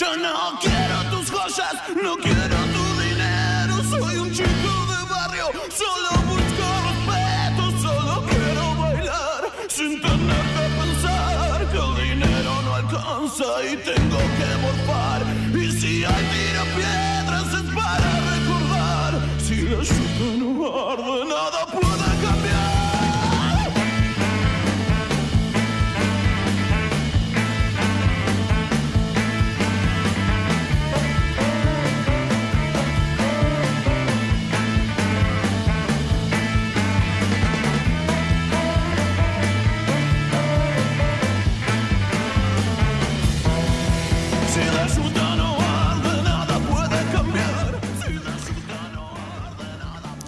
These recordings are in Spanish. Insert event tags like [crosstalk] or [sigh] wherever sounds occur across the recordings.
Yo no quiero tus joyas, no quiero tu dinero. Soy un chico de barrio, solo busco respeto, solo quiero bailar sin tener que pensar que el dinero no alcanza y tengo que morfar. Y si hay tira piedras es para recordar. Si la yuca no arde, nada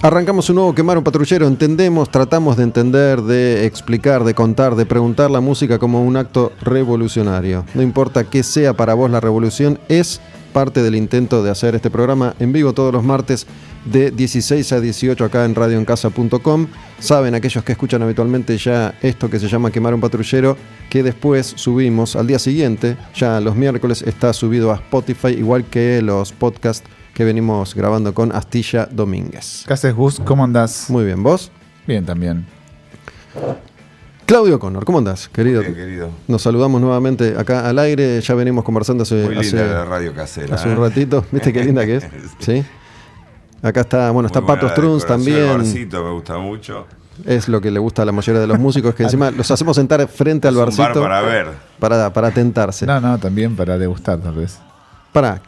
Arrancamos un nuevo Quemar un Patrullero. Entendemos, tratamos de entender, de explicar, de contar, de preguntar la música como un acto revolucionario. No importa qué sea para vos la revolución, es parte del intento de hacer este programa en vivo todos los martes de 16 a 18 acá en radioencasa.com. Saben aquellos que escuchan habitualmente ya esto que se llama Quemar un Patrullero, que después subimos al día siguiente, ya los miércoles está subido a Spotify, igual que los podcasts que venimos grabando con Astilla Domínguez. ¿Qué haces, Gus? ¿Cómo andás? Muy bien, ¿vos? Bien, también. Claudio Connor, ¿cómo andás, querido? Bien, querido. Nos saludamos nuevamente acá al aire, ya venimos conversando hace, Muy hace- la radio casera. hace un ¿eh? ratito, ¿viste qué linda que es? [laughs] Sí. Acá está, bueno, está Pato Struns también. barcito me gusta mucho. Es lo que le gusta a la mayoría de los músicos, que encima los hacemos sentar frente al un barcito bar para ver. para, para tentarse. No, no, también para degustar, tal vez.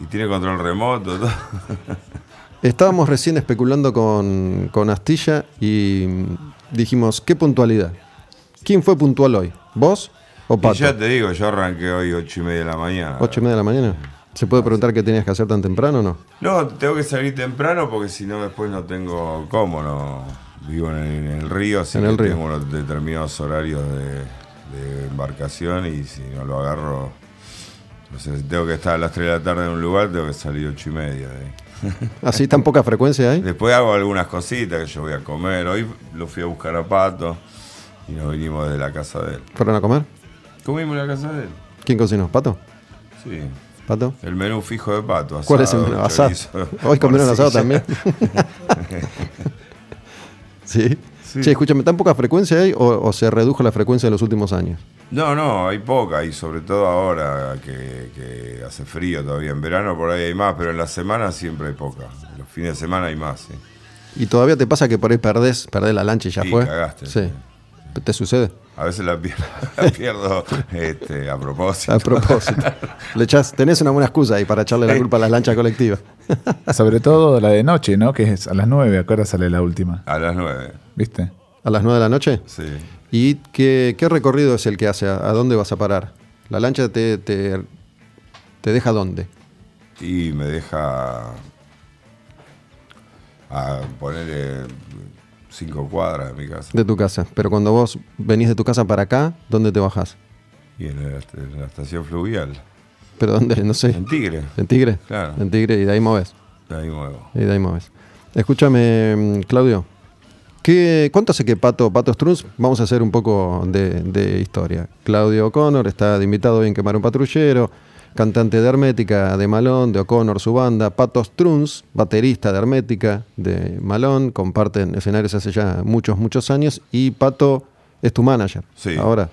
Y tiene control remoto. Todo. [laughs] estábamos recién especulando con, con Astilla y mm, dijimos, ¿qué puntualidad? ¿Quién fue puntual hoy? ¿Vos o Y Pato? ya te digo, yo arranqué hoy ocho y media de la mañana. ¿Ocho y media de la mañana? ¿Se puede preguntar qué tenías que hacer tan temprano o no? No, tengo que salir temprano porque si no después no tengo cómo, no. Vivo en, en el río, así En que el río. tengo unos determinados horarios de, de embarcación y si no lo agarro, si tengo que estar a las 3 de la tarde en un lugar, tengo que salir ocho y media. de ahí. [laughs] ¿Así tan poca frecuencia hay? Después hago algunas cositas que yo voy a comer. Hoy lo fui a buscar a Pato y nos vinimos de la casa de él. ¿Fueron a comer? ¿Comimos en la casa de él? ¿Quién cocinó? ¿Pato? Sí. ¿Pato? El menú fijo de Pato. ¿Cuál es el menú? Asado. Hoy comieron [laughs] asado también. [laughs] ¿Sí? Sí. Che, escúchame, ¿tan poca frecuencia hay o, o se redujo la frecuencia en los últimos años? No, no, hay poca y sobre todo ahora que, que hace frío todavía. En verano por ahí hay más, pero en la semana siempre hay poca. En los fines de semana hay más, sí. ¿Y todavía te pasa que por ahí perdés, perdés la lancha y ya Sí, fue? cagaste, Sí. sí. ¿Te sucede? A veces la pierdo, [laughs] la pierdo este, a propósito. A propósito. Le echás- tenés una buena excusa ahí para echarle la culpa a la lancha colectiva. Sobre todo la de noche, ¿no? Que es a las 9, ¿a qué hora sale la última? A las nueve, ¿Viste? ¿A las 9 de la noche? sí. ¿Y qué, qué recorrido es el que hace? ¿A, dónde vas a parar? ¿La lancha te, te, te deja dónde? Y me deja a ponerle cinco cuadras de mi casa. De tu casa. Pero cuando vos venís de tu casa para acá, ¿dónde te bajás? Y en la, en la estación fluvial. ¿Pero dónde? No sé. En Tigre. ¿En Tigre? Claro. En Tigre y de ahí moves. Ahí muevo. Y de ahí moves. Escúchame, mm, Claudio. ¿Qué, ¿Cuánto hace que Pato, Pato Strunz? Vamos a hacer un poco de, de historia. Claudio O'Connor está de invitado hoy en Quemar un Patrullero, cantante de Hermética, de Malón, de O'Connor, su banda. Pato Strunz, baterista de Hermética, de Malón, comparten escenarios hace ya muchos, muchos años. Y Pato es tu manager. Sí. Ahora,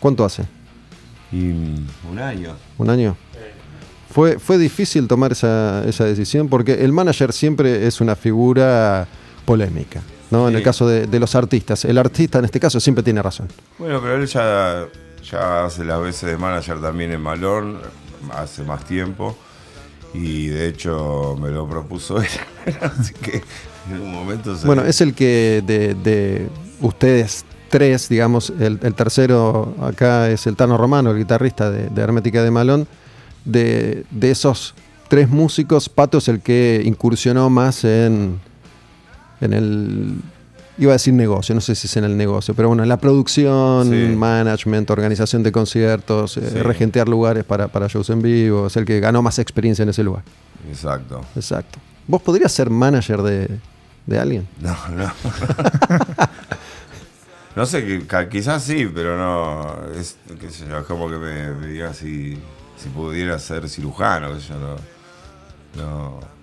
¿cuánto hace? Y un año. ¿Un año? Fue, fue difícil tomar esa, esa decisión porque el manager siempre es una figura polémica. ¿No? En el caso de, de los artistas. El artista en este caso siempre tiene razón. Bueno, pero él ya, ya hace las veces de manager también en Malón, hace más tiempo. Y de hecho me lo propuso él. [laughs] Así que en un momento se. Bueno, es el que de, de ustedes tres, digamos, el, el tercero acá es el Tano Romano, el guitarrista de, de Hermética de Malón. De, de esos tres músicos, Pato es el que incursionó más en, en el. Iba a decir negocio, no sé si es en el negocio, pero bueno, en la producción, Sí. management, organización de conciertos, eh, Sí. regentear lugares para, para shows en vivo, es el que ganó más experiencia en ese lugar. Exacto. Exacto. ¿Vos podrías ser manager de, de alguien? No, no. no sé, quizás sí, pero no. Es, qué sé yo, es como que me, me diga si. si pudiera ser cirujano, que yo no. no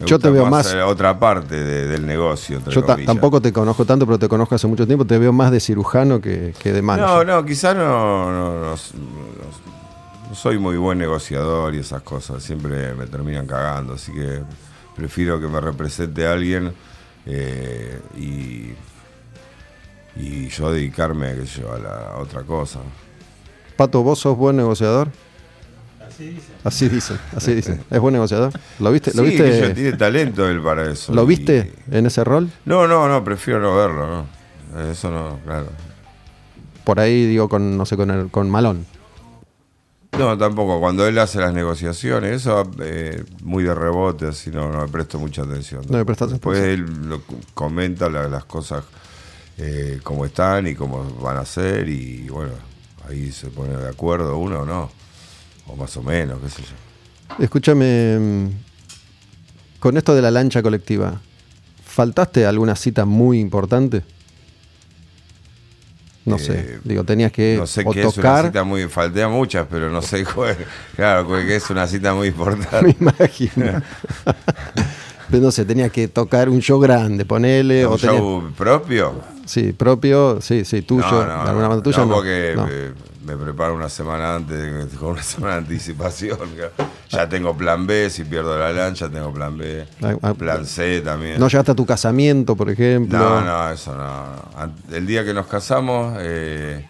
me Yo te veo más- otra parte de- del negocio. Yo tampoco te conozco tanto, pero te conozco hace mucho tiempo. Te veo más de cirujano que, que de No, manager. no, quizás no, no, no- no- no soy muy buen negociador y esas cosas. Siempre me terminan cagando, así que prefiero que me represente alguien eh, y, y yo dedicarme qué sé yo, a la otra cosa. Pato, ¿vos sos buen negociador? Así dicen, así dicen. ¿Es buen negociador? ¿Lo viste? ¿Lo Sí, viste? tiene talento él para eso. ¿Lo y- viste en ese rol? No, no, no, prefiero no verlo, no. Eso no, claro. Por ahí digo con, no sé, con, el- con Malón. No, tampoco. Cuando él hace las negociaciones, eso eh, muy de rebote, así no, no me presto mucha atención. No le prestas Después atención. él lo comenta la- las cosas eh, como están y cómo van a ser y bueno, ahí se pone de acuerdo uno o no. O más o menos, qué sé yo. Escúchame, mm, con esto de la lancha colectiva, ¿faltaste alguna cita muy importante? No Eh, sé, digo, tenías que no sé o qué es una cita muy... Falté a muchas, pero no sé cuál. Claro, que es una cita muy [laughs] me importante. imagino. [laughs] Pero no sé, tenías que tocar un show grande, ponele, o ¿Un tenías- show propio? sí, propio, sí, sí, tuyo, No, de no, alguna manera tuya no, porque no. Me, preparo una semana antes, [laughs] con una semana de anticipación. [laughs] Ya tengo plan B, si pierdo la lancha, tengo plan B. Ah, Plan C también. No llegaste a tu casamiento, por ejemplo. No, no, eso no. El día que nos casamos, eh,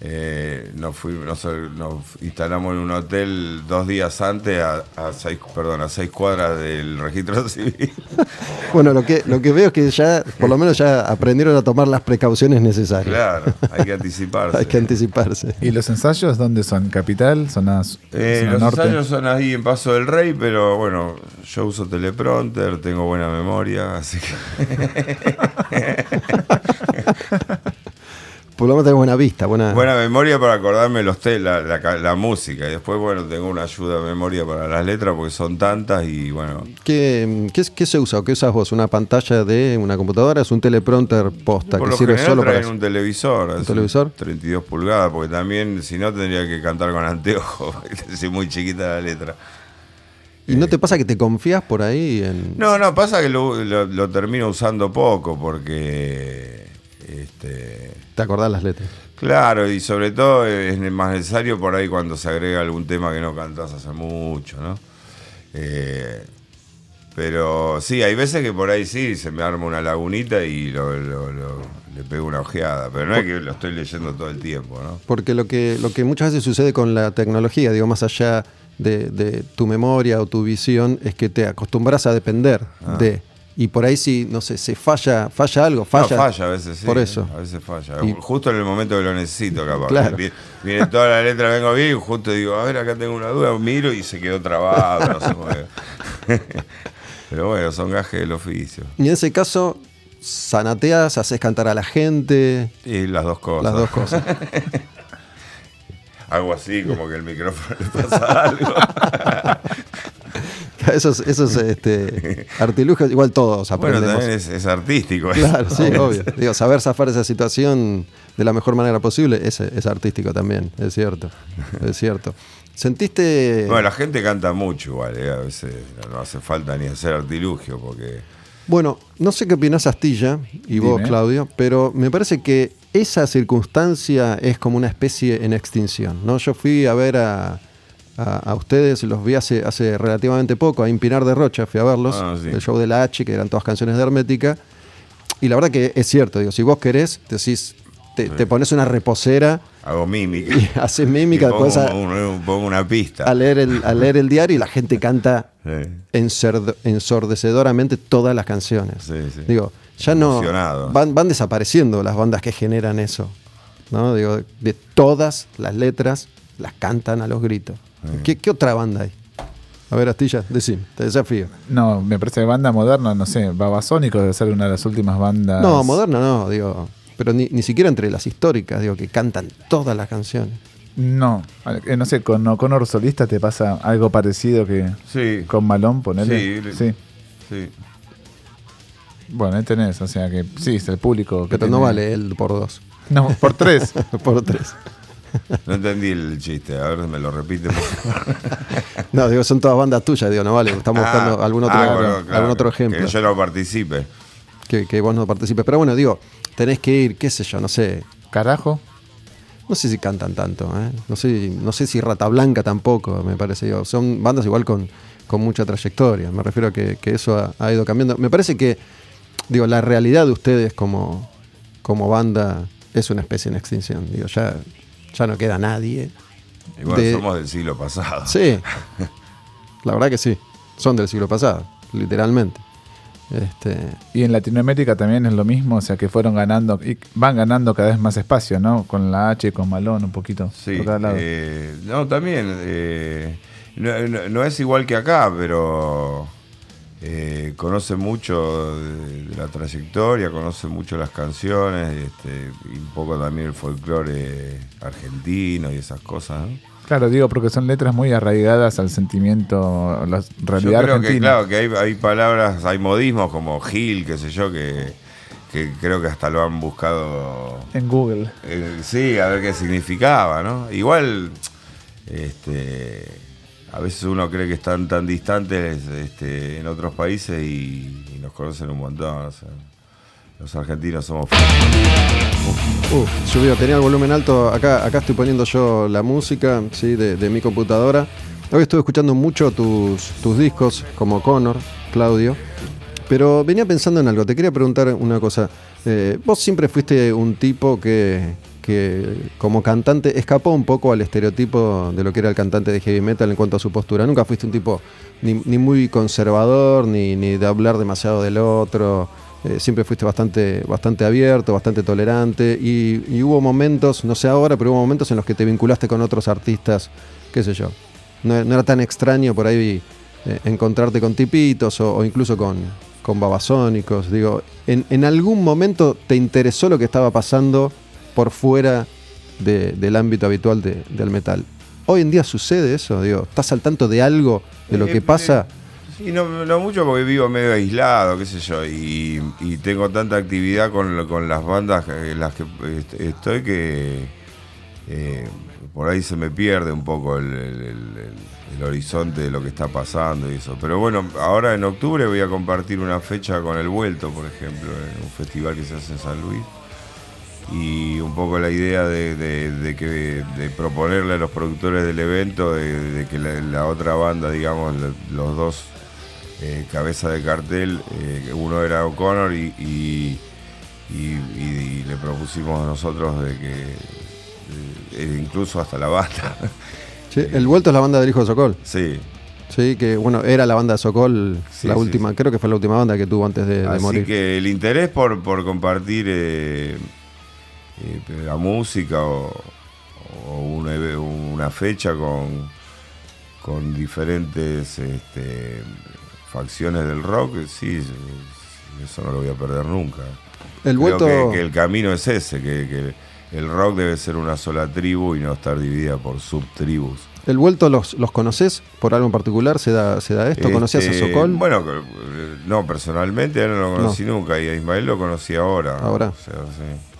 eh, nos, fuimos, nos, nos instalamos en un hotel dos días antes, a, a seis, perdón, a seis cuadras del registro [laughs] civil. Bueno, lo que, lo que veo es que ya, por lo menos ya aprendieron a tomar las precauciones necesarias. claro, hay que [laughs] anticiparse. Hay que anticiparse. ¿Y los ensayos dónde son? ¿Capital? ¿Zona, s- Eh, zona los norte? ensayos son ahí en Paso del Rey, pero bueno, yo uso teleprompter, tengo buena memoria, así que [laughs] Por lo menos tenés buena vista, buena. buena memoria para acordarme los te- la, la ca- la música. Y después, bueno, tengo una ayuda de memoria para las letras porque son tantas y bueno, ¿Qué, qué, qué se usa o qué usas vos? ¿Una pantalla de una computadora? ¿Es un teleprompter posta por que lo sirve solo para traen eso? un televisor, así, televisor? 32 pulgadas, porque también si no tendría que cantar con anteojos, [laughs] es muy chiquita la letra. ¿Y no te pasa que te confías por ahí en.? No, no, pasa que lo, lo- lo termino usando poco porque este, ¿Te acordás las letras? Claro, y sobre todo es más necesario por ahí cuando se agrega algún tema que no cantás hace mucho, ¿no? Eh, pero sí, hay veces que por ahí sí se me arma una lagunita y lo, lo- lo- le pego una ojeada, pero no es que lo estoy leyendo todo el tiempo, ¿no? Porque lo que, lo que muchas veces sucede con la tecnología, digo, más allá de, de tu memoria o tu visión, es que te acostumbras a depender Ah. de. Y por ahí si, no sé, se falla, falla algo, falla. No, falla a veces, sí. Por eso. A veces falla. Y- justo en el momento que lo necesito, capaz. [laughs] Claro. Viene, viene toda la letra, vengo bien, y justo digo, a ver, acá tengo una duda, miro y se quedó trabado, no. [laughs] Pero bueno, son gajes del oficio. Y en ese caso, sanateas, haces cantar a la gente, Y las dos cosas. las dos cosas. [laughs] Hago así, como que el micrófono le pasa algo. [laughs] esos esos este, [laughs] artilugios, igual todos bueno, aprendemos. también es, es artístico. Claro, eso. sí, obvio. Digo, saber zafar esa situación de la mejor manera posible es, es artístico también, es cierto. Es cierto. ¿Sentiste. Bueno, la gente canta mucho igual, ¿eh? a veces no hace falta ni hacer artilugio, porque Bueno, no sé qué opinás Astilla y vos, Dime. Claudio, pero me parece que esa circunstancia es como una especie en extinción. ¿no? Yo fui a ver a, a- a ustedes, los vi hace, hace relativamente poco, a Impinar de Rocha, fui a verlos, Ah, sí. el show de la H, que eran todas canciones de Hermética. Y la verdad que es cierto, digo, si vos querés, decís, te, te pones una reposera hago mímica. y [laughs] haces mímica, Y pongo, después a, un- pongo una pista. a leer el, a leer el diario y la gente canta Sí. ensordecedoramente todas las canciones. Sí, sí. Digo, ya no van, van desapareciendo las bandas que generan eso. ¿no? Digo, de todas las letras las cantan a los gritos. ¿Qué, qué otra banda hay? A ver, Astilla, decime, te desafío. No, me parece que banda moderna, no sé, Babasónicos debe ser una de las últimas bandas. No, moderna no, digo, pero ni, ni siquiera entre las históricas, digo, que cantan todas las canciones. No, eh, no sé, con Conor Solista te pasa algo parecido que Sí. con Malón, ponele. Sí, sí. Sí. Bueno, ahí tenés, o sea que sí, es el público. que Pero no vale el por dos, No, por tres. [laughs] por tres. No entendí el chiste, a ver, me lo repite. No, digo, son todas bandas tuyas, digo, no vale. Estamos buscando Ah, algún otro, ah, bueno, claro, algún otro ejemplo. Que yo no participe. que, que vos no participes. Pero bueno, digo, tenés que ir, qué sé yo, no sé. Carajo. No sé si cantan tanto, ¿eh? no, sé, no sé si Rata Blanca tampoco, me parece. Digo, son bandas igual con, con mucha trayectoria. Me refiero a que, que eso ha, ha ido cambiando. Me parece que, digo, la realidad de ustedes como, como banda es una especie en extinción. Digo, ya, ya no queda nadie. Igual De- somos del siglo pasado. Sí, [laughs] la verdad que sí. Son del siglo pasado, literalmente. Este, Y en Latinoamérica también es lo mismo, o sea que fueron ganando y van ganando cada vez más espacio, ¿no? Con la H, con Malón, un poquito. Sí, por cada lado. eh, no, también. eh, no, no- no es igual que acá, pero eh, conoce mucho de, de la trayectoria, conoce mucho las canciones, este, y un poco también el folclore argentino y esas cosas. ¿no? Claro, digo, porque son letras muy arraigadas al sentimiento, a la realidad Yo creo que, claro, que hay, hay palabras, hay modismos como Gil, qué sé yo, que, que creo que hasta lo han buscado En Google. Eh, sí, a ver qué significaba, ¿no? Igual, este, a veces uno cree que están tan distantes este, en otros países y, nos conocen un montón. los argentinos somos... Uh, subido, tenía el volumen alto. Acá, acá estoy poniendo yo la música ¿sí? de, de mi computadora. Hoy estuve escuchando mucho tus, tus discos, como Connor, Claudio. Pero venía pensando en algo. Te quería preguntar una cosa. Eh, vos siempre fuiste un tipo que, que, como cantante, escapó un poco al estereotipo de lo que era el cantante de heavy metal en cuanto a su postura. Nunca fuiste un tipo ni, muy conservador, ni, de hablar demasiado del otro. Eh, siempre fuiste bastante, bastante abierto, bastante tolerante y, hubo momentos, no sé ahora, pero hubo momentos en los que te vinculaste con otros artistas, qué sé yo. No, era tan extraño por ahí eh, encontrarte con tipitos o, incluso con, con babasónicos. Digo, en algún momento te interesó lo que estaba pasando por fuera de- del ámbito habitual de- del metal. Hoy en día sucede eso, digo, ¿estás al tanto de algo de lo Eh, que pasa? Sí, no, no mucho porque vivo medio aislado, qué sé yo, y, y tengo tanta actividad con, las bandas en las que est- estoy que eh, por ahí se me pierde un poco el, el- el- el- el horizonte de lo que está pasando y eso. Pero bueno, ahora en octubre voy a compartir una fecha con El Vuelto, por ejemplo, en un festival que se hace en San Luis. Y un poco la idea de, de- de que, de proponerle a los productores del evento de, que la, la otra banda, digamos, los dos eh, cabezas de cartel, eh, uno era O'Connor y, y- y- y le propusimos a nosotros de que eh, incluso hasta la banda. [laughs] Sí, El Vuelto es la banda del hijo de Sokol. sí. Sí, que bueno, era la banda de Sokol, Sí, la última, sí. creo que fue la última banda que tuvo antes de, de Así morir. que el interés por, por compartir eh, eh, la música o, o una, fecha con, con diferentes este, facciones del rock, eh, sí, eso no lo voy a perder nunca. El Creo Vuelto, que, que el camino es ese, que, que el rock debe ser una sola tribu y no estar dividida por subtribus. el Vuelto los, los conoces por algo en particular, se da, se da esto, ¿conocías a Este, Sokol? Bueno, eh, no, personalmente no lo conocí nunca y a Ismael lo conocí ahora. Ahora. O sea, sí.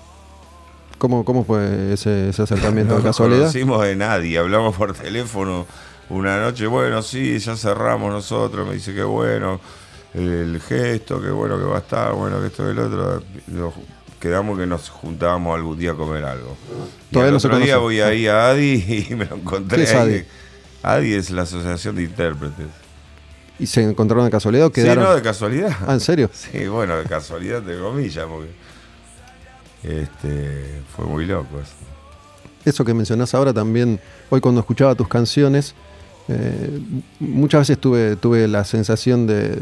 ¿Cómo, ¿Cómo fue ese, ese acercamiento No de casualidad? conocimos de nadie, hablamos por teléfono una noche, bueno, sí, ya cerramos nosotros, me dice que bueno, el, el gesto, que bueno que va a estar, bueno que esto y el otro, nos quedamos que nos juntábamos algún día a comer algo. Y Todavía al no se otro día voy ahí a Adi [laughs] y me lo encontré ¿Qué es. Adi? Adi es la Asociación de Intérpretes. ¿Y se encontraron de casualidad o quedaron? Sí, no, de casualidad. Ah, ¿en serio? [laughs] Sí, bueno, de casualidad, de comillas, porque este, fue muy loco eso. Eso que mencionás ahora también, hoy cuando escuchaba tus canciones, eh, muchas veces tuve, tuve la sensación de,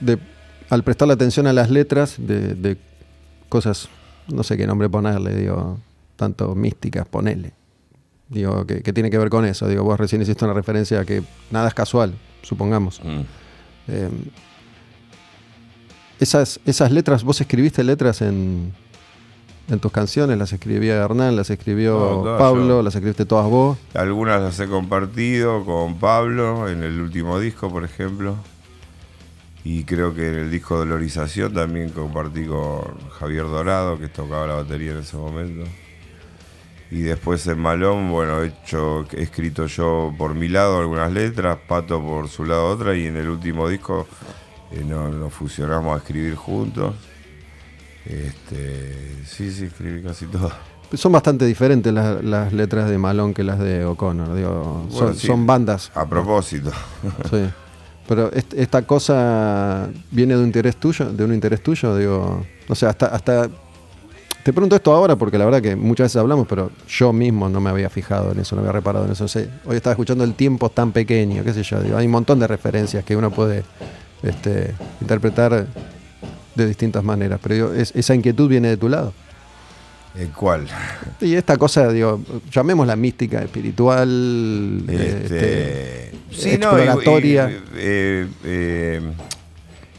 de, al prestarle atención a las letras, de, de cosas, no sé qué nombre ponerle, digo, tanto místicas, ponele. Digo, que, que tiene que ver con eso. Digo, vos recién hiciste una referencia a que nada es casual, supongamos. Mm. Eh, esas, esas letras, vos escribiste letras en, en tus canciones, las escribía Hernán, las escribió No, Pablo, las escribiste todas vos. Algunas las he compartido con Pablo en el último disco, por ejemplo. Y creo que en el disco Dolorización también compartí con Javier Dorado, que tocaba la batería en ese momento. Y después en Malón, bueno, he, hecho, he escrito yo por mi lado algunas letras, Pato por su lado otra, y en el último disco eh, nos, nos fusionamos a escribir juntos. Este, sí, sí, escribí casi todo. Son bastante diferentes las, las letras de Malón que las de O'Connor. Digo, Bueno, son, sí. son bandas. A propósito. [laughs] Sí. Pero est- esta cosa viene de un interés tuyo, de un interés tuyo, digo, no sé, hasta, hasta te pregunto esto ahora porque la verdad que muchas veces hablamos, pero yo mismo no me había fijado en eso, no había reparado en eso. No sé, hoy estaba escuchando el tiempo tan pequeño, qué sé yo, digo, hay un montón de referencias que uno puede este, interpretar de distintas maneras, pero digo, es- esa inquietud viene de tu lado. ¿El cuál? Y esta cosa, digo, llamémosla mística, espiritual, este, Este, exploratoria. y- y- eh, eh,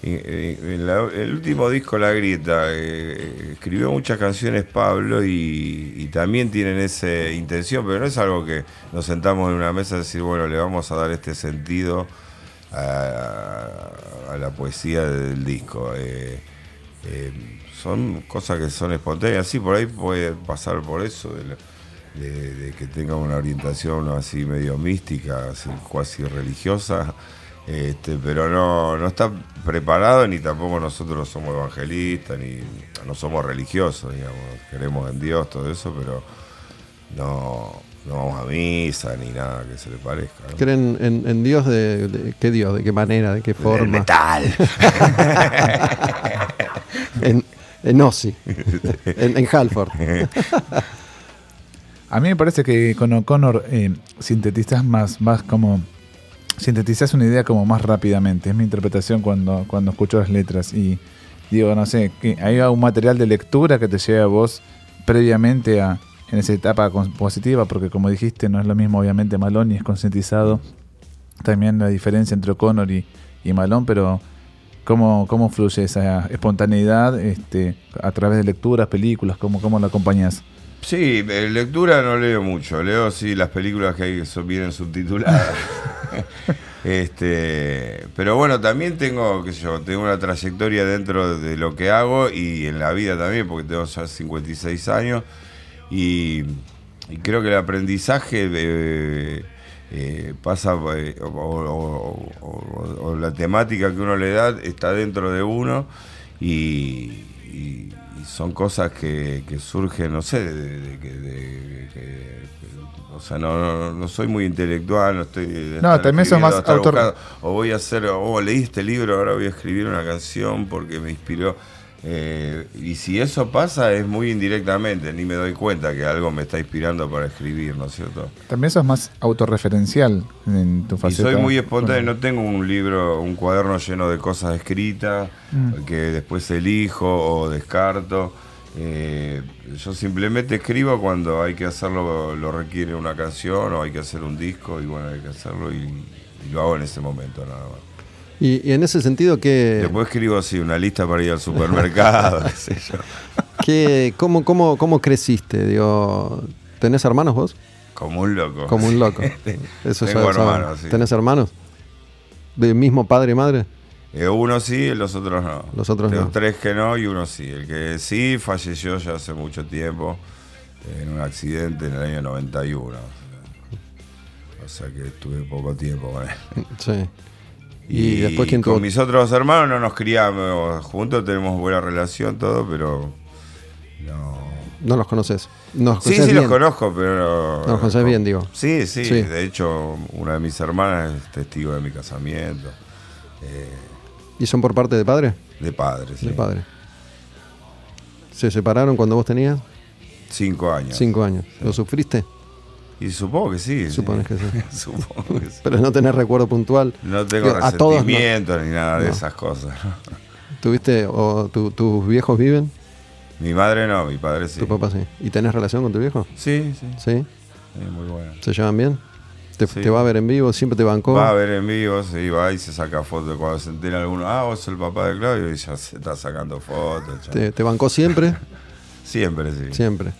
y- y- en la- el último disco, La Grieta, eh, escribió muchas canciones Pablo y, y también tienen esa intención, pero no es algo que nos sentamos en una mesa y decir, bueno, le vamos a dar este sentido a, la poesía del disco. Eh, eh, son cosas que son espontáneas, sí, por ahí puede pasar por eso, de, que tenga una orientación así medio mística, así cuasi religiosa, este, pero no, no está preparado ni tampoco nosotros somos evangelistas, ni no somos religiosos, digamos, creemos en Dios, todo eso, pero no, no vamos a misa ni nada que se le parezca. ¿no? ¿Creen en, en Dios de, de- qué Dios? ¿De qué manera? ¿De qué El forma? metal. [laughs] En, en Ozzy. en, en Halford. [laughs] A mí me parece que con O'Connor eh, sintetizas más, más como. Sintetizas una idea como más rápidamente. Es mi interpretación cuando, cuando escucho las letras. Y digo, no sé, que hay un material de lectura que te lleve a vos previamente a, en esa etapa compositiva, porque como dijiste, no es lo mismo, obviamente, Malón y es concientizado. También la diferencia entre O'Connor y, y Malón, pero ¿cómo, cómo fluye esa espontaneidad este, a través de lecturas, películas? ¿Cómo, cómo la acompañas? Sí, lectura no leo mucho, leo sí las películas que hay que son, vienen subtituladas. [laughs] este, pero bueno, también tengo, qué sé yo, tengo una trayectoria dentro de lo que hago y en la vida también, porque tengo ya 56 años y, y creo que el aprendizaje eh, eh, pasa eh, o, o- o- o la temática que uno le da está dentro de uno y, y- y son cosas que, que surgen, no sé, de, de- de- o sea, no, no, no soy muy intelectual, no estoy... de No, también sos más autor- o voy a hacer, o leí este libro, ahora voy a escribir una canción porque me inspiró. Eh, y si eso pasa es muy indirectamente, ni me doy cuenta que algo me está inspirando para escribir, ¿no es cierto? También sos más autorreferencial en tu Y faceta. soy muy espontáneo, no tengo un libro, un cuaderno lleno de cosas escritas Mm. que después elijo o descarto. Eh, yo simplemente escribo cuando hay que hacerlo, lo requiere una canción o hay que hacer un disco y bueno, hay que hacerlo y, y lo hago en ese momento nada más. Y, y en ese sentido, ¿qué, Después escribo así una lista para ir al supermercado, [laughs] qué sé yo. qué- cómo, cómo, ¿Cómo creciste? Digo, ¿Tenés hermanos vos? Como un loco. Como un loco. [laughs] Eso Tengo ya hermanos, sí. ¿Tenés hermanos? ¿De mismo padre y madre? Eh, uno sí, los otros no. Los otros Tengo no. tres que no y uno sí. El que sí falleció ya hace mucho tiempo eh, en un accidente en el año 91. O sea, o sea que estuve poco tiempo con él. Sí. ¿Y, después quién con tuvo? mis otros hermanos no nos criamos juntos, tenemos buena relación, todo, pero no. No los conoces. No los Sí, sí los conozco, pero no. Los conocés bien, digo. Sí, sí, Sí. De hecho, una de mis hermanas es testigo de mi casamiento. eh, ¿Y son por parte de padre? de padre, sí. De padre. ¿Se separaron cuando vos tenías Cinco años. cinco años? ¿Lo sufriste? Y supongo que sí. sí. Supones que sí. [laughs] supongo que sí. Pero no tenés recuerdo puntual. No tengo Digo, a todos no. ni nada de No. esas cosas. [laughs] ¿Tuviste o tu- tus viejos viven? Mi madre no, mi padre sí. Tu papá sí. ¿Y tenés relación con tu viejo? Sí, sí. Sí. sí, muy bueno. ¿Se llevan bien? ¿Te, Sí. te va a ver en vivo? ¿Siempre te bancó? Va a ver en vivo, sí, va y se saca fotos. Cuando se entera alguno, ah, vos sos el papá de Claudio, y ya se está sacando fotos. ¿Te, te bancó siempre? [laughs] Siempre, sí. siempre.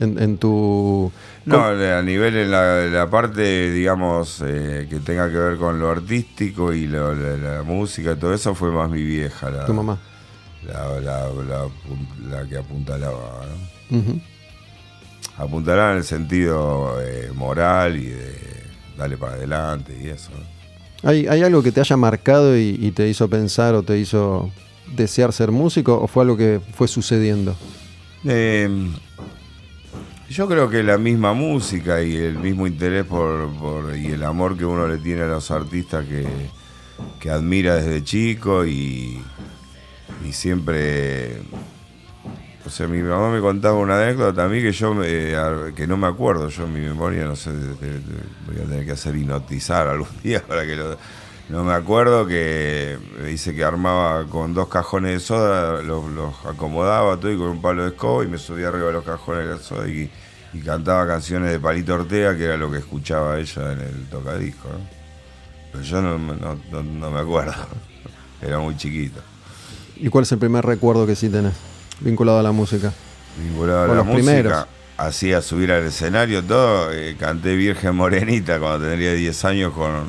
En, en tu... No, a nivel en la, la parte, digamos, eh, que tenga que ver con lo artístico y lo- la, la música y todo eso, fue más mi vieja, la, Tu mamá. la, la- que apuntalaba. ¿no? Ujú. apuntalar en el sentido eh, moral y de darle para adelante y eso. ¿Hay, hay algo que te haya marcado y, y te hizo pensar o te hizo desear ser músico o fue algo que fue sucediendo? Eh, yo creo que la misma música y el mismo interés por, por- y el amor que uno le tiene a los artistas que, que admira desde chico y, y siempre... O sea, mi mamá me contaba una anécdota a mí que yo me- que no me acuerdo, yo en mi memoria no sé, voy a tener que hacer hipnotizar algún [laughs] día para que lo... No me acuerdo que me dice que armaba con dos cajones de soda, los, los acomodaba todo y con un palo de escoba y me subía arriba de los cajones de soda y, y cantaba canciones de Palito Ortega, que era lo que escuchaba ella en el tocadisco. ¿no? Pero yo no, me- no- no- no me acuerdo, [laughs] era muy chiquito. ¿Y cuál es el primer recuerdo que sí tenés vinculado a la música? vinculado a la los música, primeros. hacía subir al escenario todo, eh, canté Virgen Morenita cuando tendría 10 años con,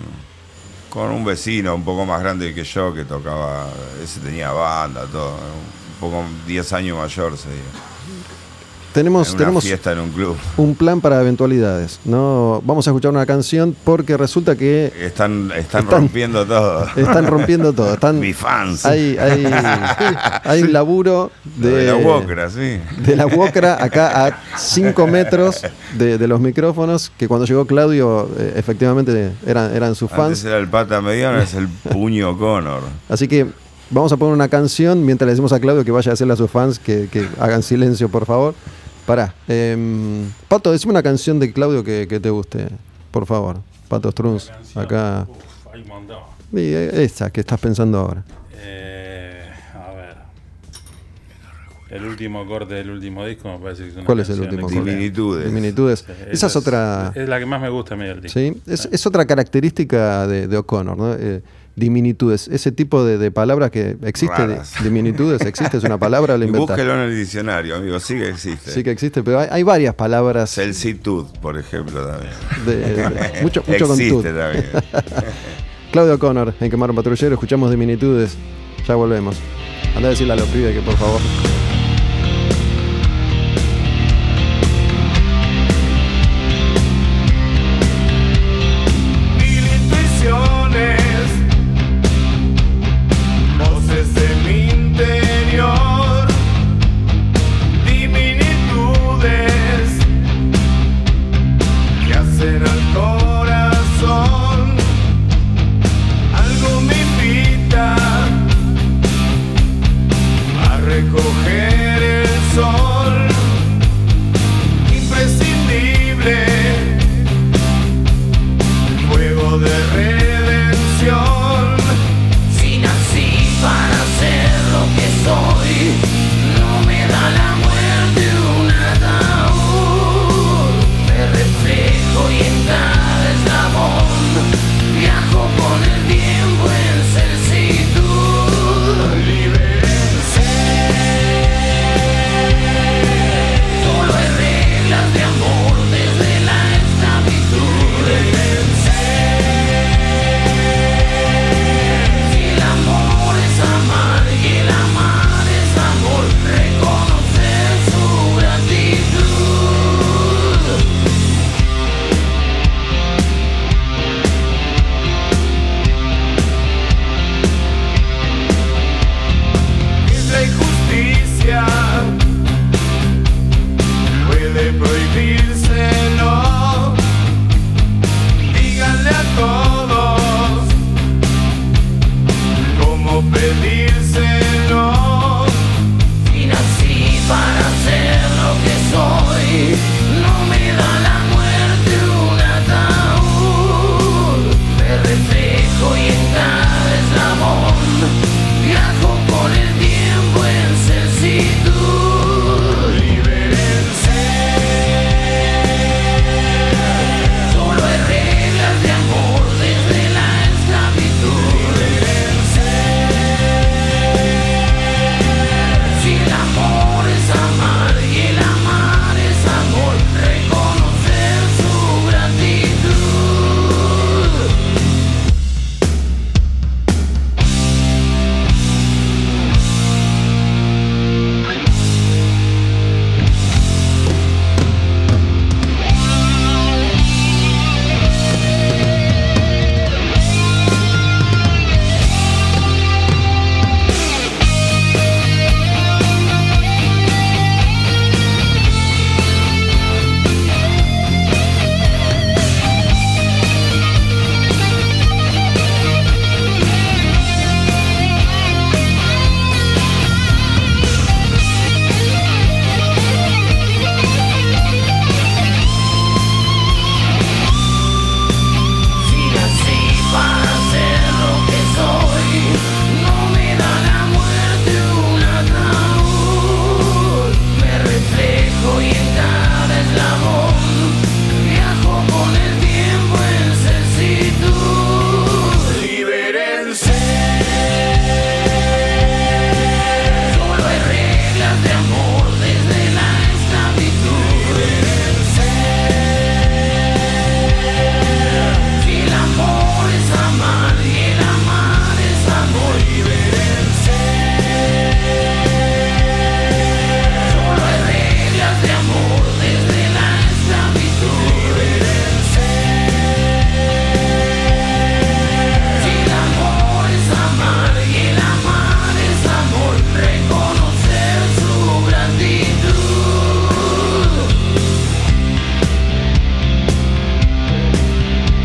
con un vecino un poco más grande que yo que tocaba, ese tenía banda, todo, un poco 10 años mayor sería. Tenemos, En una tenemos fiesta en un club. un plan para eventualidades. No, vamos a escuchar una canción porque resulta que Están, están, Están- rompiendo todo. están rompiendo todo. Están, [laughs] Mis fans. hay, hay, [laughs] hay un laburo de, de la Wokra, sí. de la Wokra acá a 5 metros de, de los micrófonos, que cuando llegó Claudio eh, efectivamente eran, eran sus Antes fans. era el pata mediano, es el [laughs] puño Connor. Así que vamos a poner una canción mientras le decimos a Claudio que vaya a decirle a sus fans que, que hagan silencio, por favor. Pará. em, Pato, decime una canción de Claudio que, que te guste, por favor. Pato Struns, acá. Uf, hay un montón. Y, eh, esa que estás pensando ahora. Eh, a ver. El último corte del último disco me parece que es una ¿Cuál es el último excelente. Diminitudes. Diminitudes. Esa es otra. Es la que más me gusta a mí del disco. ¿sí? Es, es otra característica de, de O'Connor, ¿no? Eh, diminitudes. Ese tipo de, de palabras que existe. de- diminitudes, existe, es una [laughs] palabra, la inventaste. búsquelo en el diccionario, amigo, sí que existe. Sí que existe, pero hay, hay varias palabras Celsitud, por ejemplo, también. de- mucho, mucho con Existe tud. también. [laughs] Claudio O'Connor, en Quemar un Patrullero, escuchamos diminitudes. Ya volvemos. Anda a decirle a los pibes que por favor.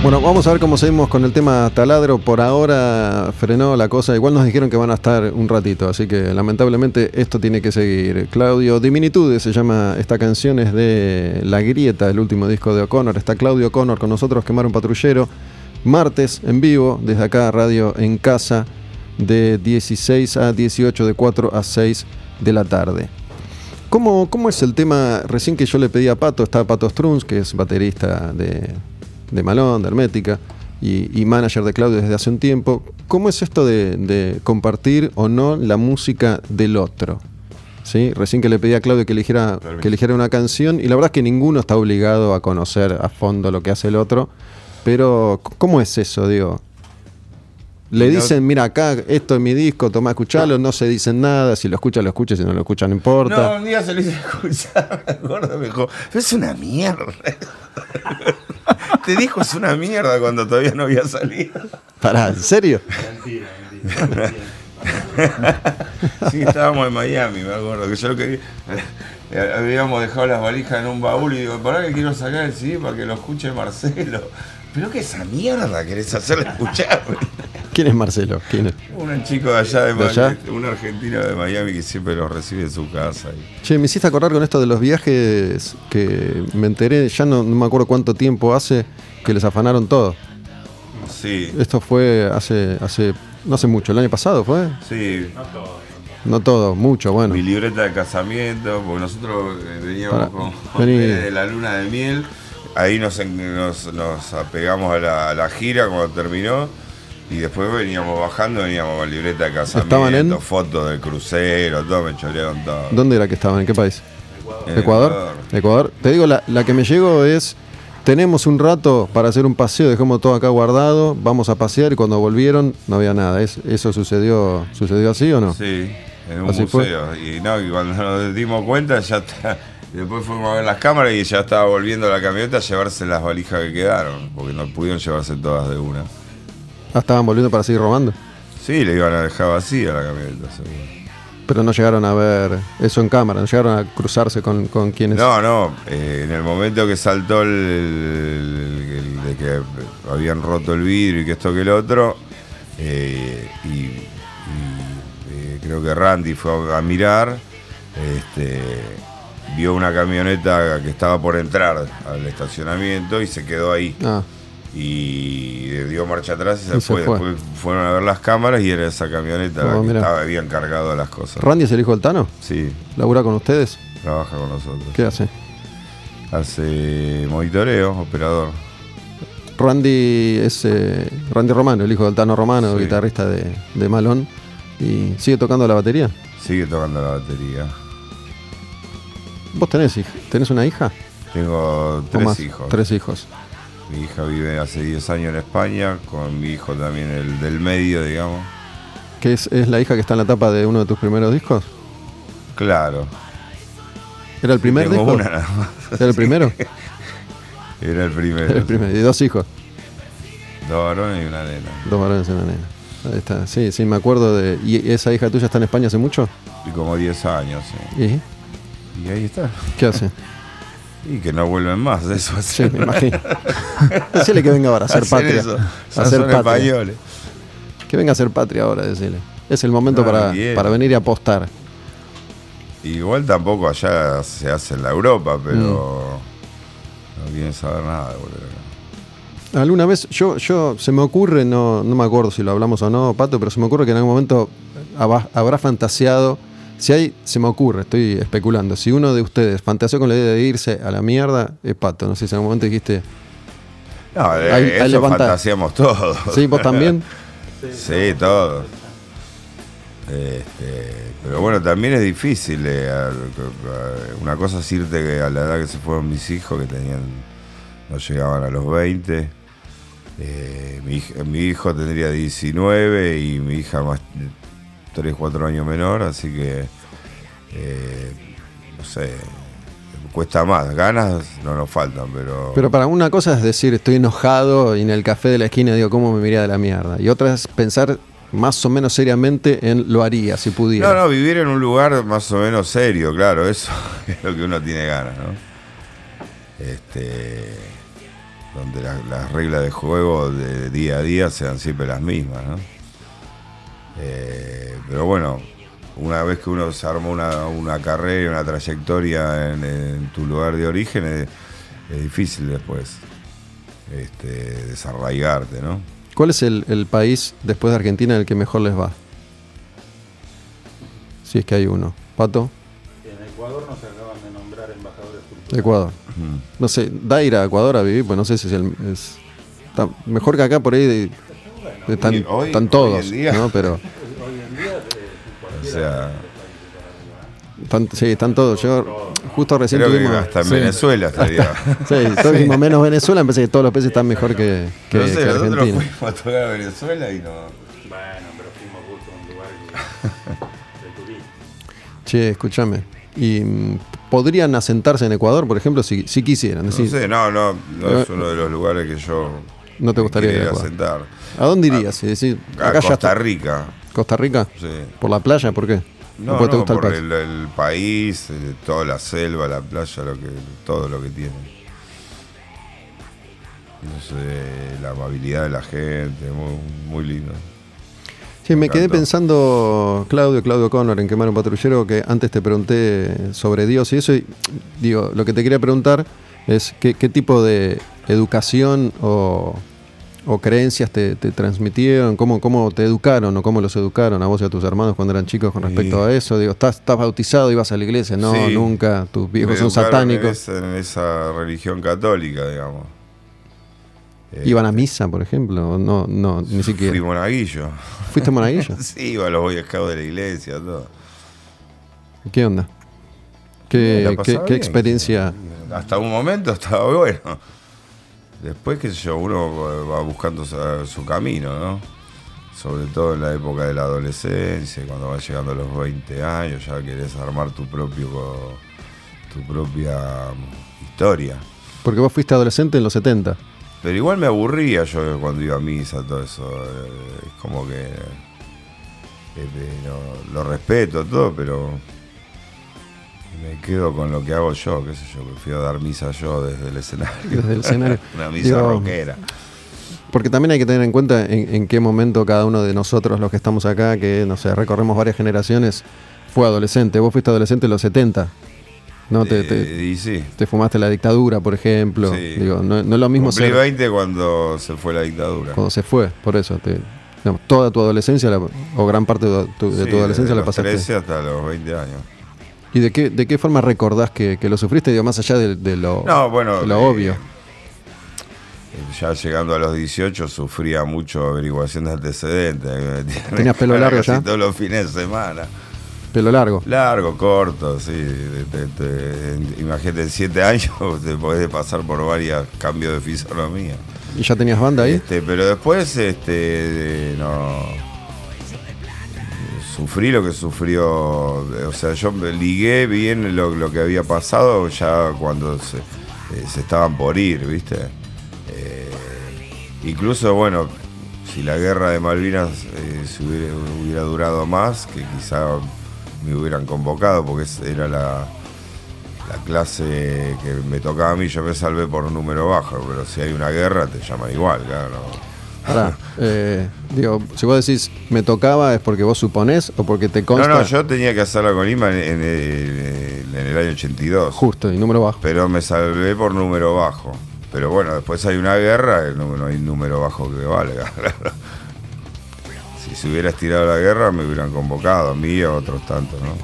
Bueno, vamos a ver cómo seguimos con el tema taladro. Por ahora frenó la cosa. Igual nos dijeron que van a estar un ratito, así que lamentablemente esto tiene que seguir. Claudio Diminitude se llama esta canción, es de La Grieta, el último disco de O'Connor. Está Claudio O'Connor con nosotros, Quemar un Patrullero. Martes en vivo, desde acá, Radio en Casa, de 16 a 18, de 4 a 6 de la tarde. ¿Cómo, ¿Cómo es el tema? Recién que yo le pedí a Pato, está Pato Struns, que es baterista de, de Malón, de Hermética, y, y manager de Claudio desde hace un tiempo. ¿Cómo es esto de, de compartir o no la música del otro? ¿Sí? Recién que le pedí a Claudio que eligiera, que eligiera una canción, y la verdad es que ninguno está obligado a conocer a fondo lo que hace el otro. Pero, ¿cómo es eso, digo? Le dicen, mira acá, esto es mi disco, toma, escuchalo, no se dicen nada, si lo escucha, lo escucha, si no lo escucha, no importa. No, un día se lo hice [laughs] escuchar, me acuerdo, me dijo, es una mierda. [laughs] Te dijo es una mierda cuando todavía no había salido. Pará, ¿en serio? Mentira, mentira. [laughs] Sí, estábamos en Miami, me acuerdo, que yo lo quería. eh, Habíamos dejado las valijas en un baúl y digo, pará que quiero sacar el CD para que lo escuche Marcelo. Pero que esa mierda querés hacerle escuchar. ¿Quién es Marcelo? ¿Quién es? Un chico de allá de, ¿De allá? Miami, un argentino de Miami que siempre lo recibe en su casa. y- Che, me hiciste acordar con esto de los viajes que me enteré, ya no, no me acuerdo cuánto tiempo hace que les afanaron todo. Sí, Esto fue hace, hace, no hace mucho, el año pasado fue. sí. No todo. No todo, mucho, bueno. Mi libreta de casamiento, porque nosotros eh, veníamos Para, con vení. de la luna de miel. Ahí nos, nos, nos apegamos a la, a la gira cuando terminó. Y después veníamos bajando, veníamos con libreta de casamiento, ¿Estaban en? fotos del crucero, todo, me chorearon todo. ¿Dónde era que estaban? ¿En qué país? En ¿Ecuador? Ecuador. Te digo, la, la que me llegó es, tenemos un rato para hacer un paseo, dejamos todo acá guardado, vamos a pasear y cuando volvieron no había nada. ¿Es- ¿Eso sucedió, sucedió así o no? Sí, en un ¿Así fue? museo. Y no, y cuando nos dimos cuenta ya está. Después fuimos a ver las cámaras y ya estaba volviendo la camioneta a llevarse las valijas que quedaron, porque no pudieron llevarse todas de una. Ah, estaban volviendo para seguir robando. Sí, le iban a dejar vacía la camioneta, seguro. Pero no llegaron a ver eso en cámara, no llegaron a cruzarse con, con quienes... No, no, eh, en el momento que saltó el, el- el de que habían roto el vidrio y que esto que el otro, eh, y, y, eh, creo que Randy fue a, a mirar, este, vio una camioneta que estaba por entrar al estacionamiento y se quedó ahí. Ah, Y dio marcha atrás y se, Y se fue. Después fueron a ver las cámaras y era esa camioneta la Oh, que mirá. estaba, habían cargado las cosas. ¿Randy es el hijo del Tano? Sí, ¿Labura con ustedes? trabaja con nosotros. ¿Qué hace? Hace monitoreo, operador. Randy es eh, Randy Romano, el hijo del Tano Romano, Sí. guitarrista de, de Malón. ¿Y sigue tocando la batería? Sigue tocando la batería. ¿Vos tenés, hij- tenés una hija? Tengo ¿O tres hijos. Tres hijos. Mi hija vive hace 10 años en España, con mi hijo también, el del medio, digamos. ¿Que es, es la hija que está en la tapa de uno de tus primeros discos? Claro. ¿Era el primer Tengo disco? una nada más. ¿Era el primero? [laughs] Era el primero. Era el primero. Y dos hijos. Dos varones y una nena. Dos varones y una nena. Ahí está. Sí, sí, me acuerdo de. ¿Y esa hija tuya está en España hace mucho? Y como 10 años, sí. ¿Y Y ahí está. qué hace? [laughs] Y que no vuelven más, de eso Sí, me imagino. [laughs] Decirle que venga ahora a Hacer patria. eso. A hacer patria. españoles. Que venga a hacer patria ahora, decirle. Es el momento No, para, para venir y apostar. Igual tampoco allá se hace en la Europa, pero Mm. no quieren saber nada de volver acá. Alguna vez, yo, yo se me ocurre, no, no me acuerdo si lo hablamos o no, Pato, pero se me ocurre que en algún momento habrá fantaseado. Si hay, se me ocurre, estoy especulando. Si uno de ustedes fantaseó con la idea de irse a la mierda, es Pato. No sé si en algún momento dijiste, No, de Ahí- ahí eso levanta. fantaseamos todos. ¿sí, vos también? [laughs] Sí, todos. Este, pero bueno, también es difícil. eh, a- a- una cosa es irte que a la edad que se fueron mis hijos, que tenían no llegaban a los 20. eh, mi hijo tendría 19 y mi hija más 3, 4 años menor, así que eh, no sé, cuesta más. Ganas no nos faltan, pero... Pero para una cosa es decir, estoy enojado y en el café de la esquina digo, ¿cómo me miraría de la mierda? Y otra es pensar más o menos seriamente en lo haría si pudiera. No, no, vivir en un lugar más o menos serio, claro, eso [laughs] es lo que uno tiene ganas, ¿no? Este, donde la- las reglas de juego de día a día sean siempre las mismas, ¿no? Eh, pero bueno, una vez que uno se arma una, una carrera, una trayectoria en, en tu lugar de origen, es, es difícil después este, desarraigarte, ¿no? ¿Cuál es el, el país después de Argentina en el que mejor les va? Si es que hay uno. Pato, En Ecuador nos acaban de nombrar embajadores culturales. Ecuador. Mm. No sé, da ir a Ecuador a vivir, pues no sé si es el. es- está mejor que acá por ahí. de- están, Hoy- hoy- están hoy todos, en día. ¿no? Pero. [laughs] O sea, Están, sí, están todos. Yo justo recién creo que tuvimos. hasta en sí, Venezuela [laughs] estaría. Sí, menos Venezuela, me parece que todos los países están mejor que, que, no sé, que nosotros Argentina. fuimos a tocar a Venezuela y no. Bueno, pero fuimos justo a un lugar que- [laughs] de turismo. Che, escúchame. ¿Y mm, podrían asentarse en Ecuador, por ejemplo, si, si quisieran? No sé, no, no, no es uno de los lugares que yo No te gustaría ir a sentar. ¿A dónde irías? Si decís, A acá Costa. Rica, ¿Costa Rica? sí. ¿Por la playa? ¿Por qué? No, ¿O porque te gusta el por país? el, el país, eh, toda la selva, la playa, lo que, todo lo que tiene. No sé, la amabilidad de la gente, muy, muy lindo. Sí, me Me quedé pensando, Claudio, Claudio Connor, en Quemar un Patrullero, que antes te pregunté sobre Dios y eso, y digo, lo que te quería preguntar es qué, qué tipo de educación o, o creencias te, te transmitieron, cómo, cómo te educaron o cómo los educaron a vos y a tus hermanos cuando eran chicos con respecto Sí. a eso. Digo, ¿estás, estás bautizado, ibas a la iglesia? No, Sí. nunca, tus viejos son En satánicos. esa, en esa religión católica, digamos. ¿Iban a misa, por ejemplo? No, no, ni siquiera. Fui monaguillo. ¿Fuiste monaguillo? [laughs] sí, iba a los Boy de la iglesia, todo. ¿Qué onda? ¿Qué, qué, qué experiencia? Hasta un momento estaba [laughs] bueno. Después, qué sé yo, uno va buscando su, camino, ¿no? Sobre todo en la época de la adolescencia, cuando vas llegando a los 20 años, ya querés armar tu propio tu propia historia. Porque vos fuiste adolescente en los 70. Pero igual me aburría yo cuando iba a misa, todo eso. eh, Es como que. eh, eh, lo respeto, todo, pero. Me quedo con lo que hago yo, qué sé yo. Prefiero dar misa yo desde el escenario. Desde el escenario. [laughs] Una misa Digo, rockera. Porque también hay que tener en cuenta en, en qué momento cada uno de nosotros, los que estamos acá, que no sé, recorremos varias generaciones, fue adolescente. Vos fuiste adolescente en los 70. ¿No? Te, te- Eh, y sí. te fumaste la dictadura, por ejemplo. Sí. Digo, no, no es lo mismo Cumplí ser 20 cuando se fue la dictadura. cuando se fue, por eso. Te, digamos, toda tu adolescencia, la- o gran parte de tu, de Sí, tu adolescencia la pasaste. 13 hasta los 20 años. ¿Y de qué, de qué forma recordás que, que lo sufriste, digo, más allá de, de lo, No, bueno. de lo eh, obvio? Ya llegando a los 18 sufría mucho averiguación de antecedentes. ¿Tenías pelo largo ya? Todos los fines de semana. Pelo largo. Largo, corto, sí. Te- te- en- imagínate, en 7 años [laughs] te podés pasar por varios cambios de fisonomía. ¿Y ya tenías banda ahí? Este, pero después, este, no. Sufrí lo que sufrió. O sea, yo ligué bien lo, que había pasado ya cuando se, eh, estaban por ir, ¿viste? Eh, incluso, bueno, si la guerra de Malvinas eh, hubiera, durado más, que quizá me hubieran convocado, porque era la, la clase que me tocaba a mí, yo me salvé por un número bajo, pero si hay una guerra te llaman igual, claro. Pará, eh, digo, si vos decís me tocaba, ¿es porque vos suponés o porque te No, consta? no, yo tenía que hacer la colima en, en el, en el año 82, Justo, y número bajo. pero me salvé por número bajo. Pero bueno, después hay una guerra, no, no hay número bajo que valga. [laughs] si se hubiera estirado la guerra, me hubieran convocado a mí y a otros tantos, ¿no?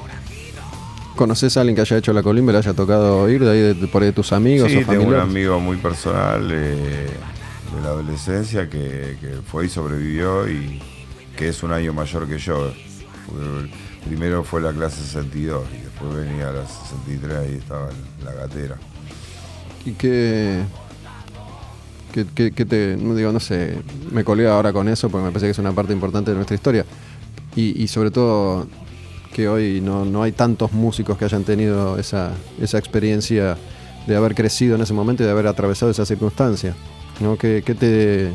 ¿Conoces a alguien que haya hecho la colimba y le haya tocado ir de ahí, de, por ahí de tus amigos Sí, o tengo un amigo muy personal eh, de la adolescencia que, fue y sobrevivió y que es un año mayor que yo. Primero fue la clase 62 y después venía la 63 y estaba en la gatera. ¿Y qué, qué, qué- te, no digo, no sé, me colgué ahora con eso porque me parece que es una parte importante de nuestra historia. Y, y sobre todo que hoy no, no hay tantos músicos que hayan tenido esa, esa experiencia de haber crecido en ese momento y de haber atravesado esa circunstancia. ¿No? ¿Qué, qué te...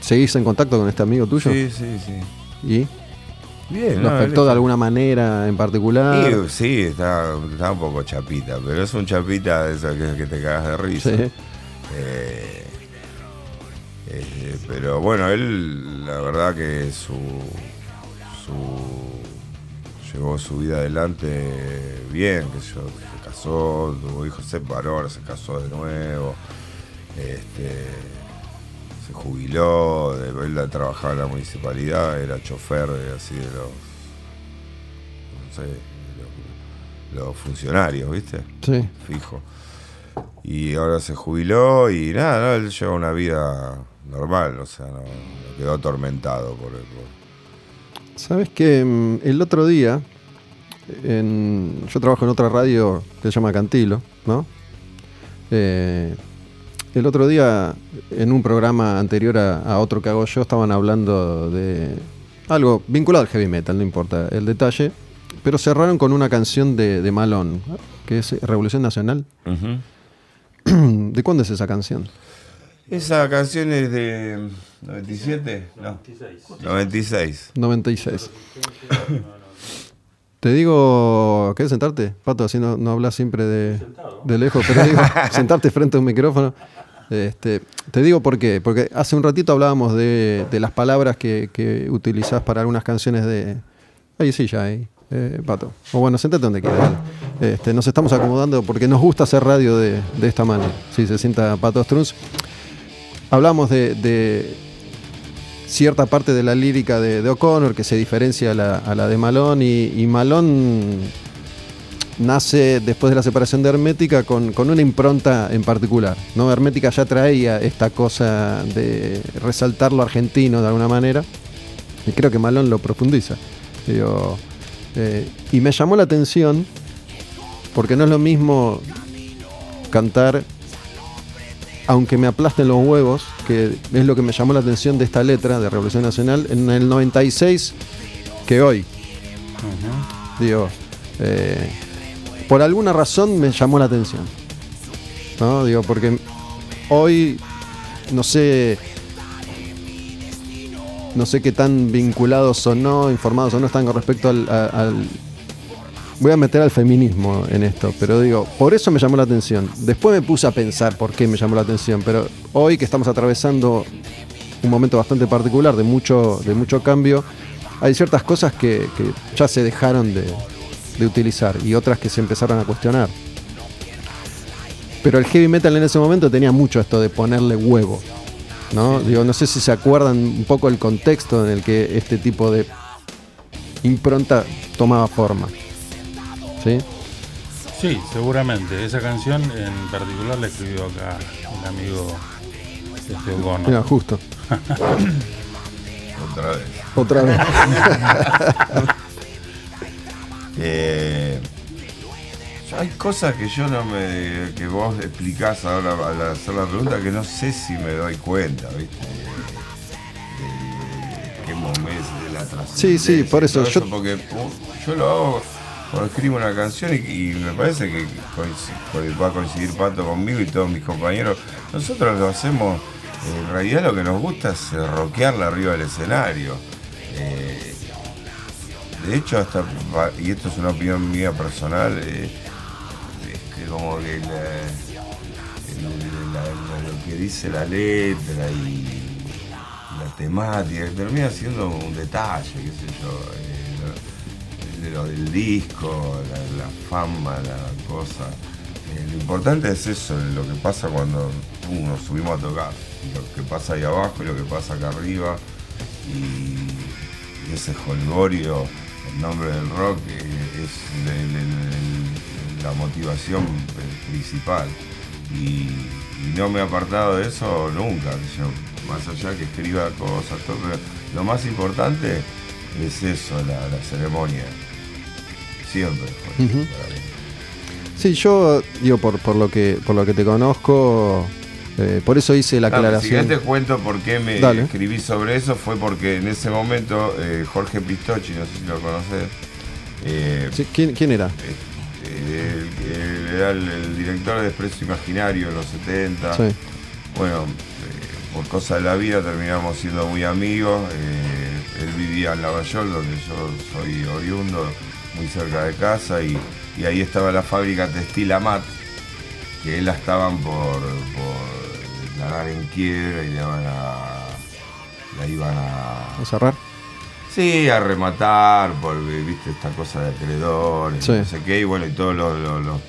¿Seguís en contacto con este amigo tuyo? Sí, sí, sí. ¿Y Bien, lo ¿no? afectó Él- de alguna manera en particular? Y, sí, está, está un poco chapita, pero es un chapita de eso que, que te cagas de risa. Sí. Eh, Eh, pero bueno, él, la verdad que su, su llevó su vida adelante bien, que yo, se casó, tuvo hijos, se ahora se casó de nuevo, este, se jubiló, de- él trabajaba en la municipalidad, era chofer de, así de los, no sé, de los, los funcionarios, ¿viste? Sí. fijo. Y ahora se jubiló y nada, no, él lleva una vida normal, o sea, no, no quedó atormentado por el. por- Sabes que mm, el otro día, en- yo trabajo en otra radio que se llama Cantilo, ¿no? Eh, el otro día, en un programa anterior a, a otro que hago yo, estaban hablando de algo vinculado al heavy metal, no importa el detalle, pero cerraron con una canción de, de Malón, que es Revolución Nacional. [clears throat] ¿De cuándo es esa canción? Esa canción es de 97, no, 96. 96. [laughs] Te digo, ¿querés sentarte? Pato, así no, no hablas siempre de, de lejos, pero digo, [laughs] sentarte frente a un micrófono. Este, te digo por qué, porque hace un ratito hablábamos de, de las palabras que, que utilizás para algunas canciones de... Ahí sí, ya, ahí, eh, Pato. O bueno, sentate donde quieras. Este, nos estamos acomodando porque nos gusta hacer radio de, de esta manera. Si se sienta Pato Strunz. Hablamos de, de cierta parte de la lírica de, de O'Connor que se diferencia a la, de Malón y, y Malón nace después de la separación de Hermética con, con una impronta en particular. ¿no? Hermética ya traía esta cosa de resaltar lo argentino de alguna manera y creo que Malón lo profundiza. Eh, y me llamó la atención porque no es lo mismo cantar aunque me aplasten los huevos, que es lo que me llamó la atención de esta letra de Revolución Nacional, en el 96 que hoy. Digo, eh, por alguna razón me llamó la atención. ¿No? Digo, porque hoy no sé. No sé qué tan vinculados o no, informados o no están con respecto al, voy a meter al feminismo en esto, pero digo, por eso me llamó la atención. Después me puse a pensar por qué me llamó la atención, pero hoy que estamos atravesando un momento bastante particular de mucho, de mucho cambio, hay ciertas cosas que, que ya se dejaron de, de utilizar y otras que se empezaron a cuestionar. Pero el heavy metal en ese momento tenía mucho esto de ponerle huevo. ¿no? Digo, no sé si se acuerdan un poco el contexto en el que este tipo de impronta tomaba forma. ¿Sí? Sí, seguramente. Esa canción en particular la escribió acá el amigo este O'Connor. Mira, justo. [laughs] Otra vez. Otra vez. [laughs] Eh, hay cosas que yo no me. que vos explicás ahora al hacer la pregunta que no sé si me doy cuenta, ¿viste? De, de qué momento de la Sí, sí, por eso, yo- porque uh, yo lo hago escribo una canción y, me parece que coinci- va a coincidir Pato conmigo y todos mis compañeros. Nosotros lo hacemos, eh, en realidad lo que nos gusta es eh, rockearla arriba del escenario. Eh, de hecho, hasta, y esto es una opinión mía personal, es que como que lo que dice la letra y la temática, termina siendo un detalle, qué sé yo, de lo del disco, la, fama, la cosa. Eh, lo importante es eso, lo que pasa cuando uh, nos subimos a tocar, lo que pasa ahí abajo y lo que pasa acá arriba, y, ese holgorio, el nombre del rock, eh, es la motivación principal. Y, no me he apartado de eso nunca, más allá que escriba cosas, pero lo más importante es eso, la ceremonia. Siempre para mí. Sí, yo digo por, por lo que por lo que te conozco, eh, por eso hice la Si aclaración. querés te cuento por qué me Dale. escribí sobre eso, fue porque en ese momento eh, Jorge Pistocchi, no sé si lo conoces, eh, Sí, ¿quién, quién era? el- el- era el, director de Expreso Imaginario en los 70. Sí. Bueno, por cosas de la vida terminamos siendo muy amigos. él vivía en Lavallol, donde yo soy oriundo, muy cerca de casa, y, y ahí estaba la fábrica Textil Amat, que él la estaban por, por declarar en quiebra y le van a, la iban a ¿A cerrar? Sí, a rematar, porque viste esta cosa de acreedores, Sí. no sé qué, y bueno, y todos los, los- los-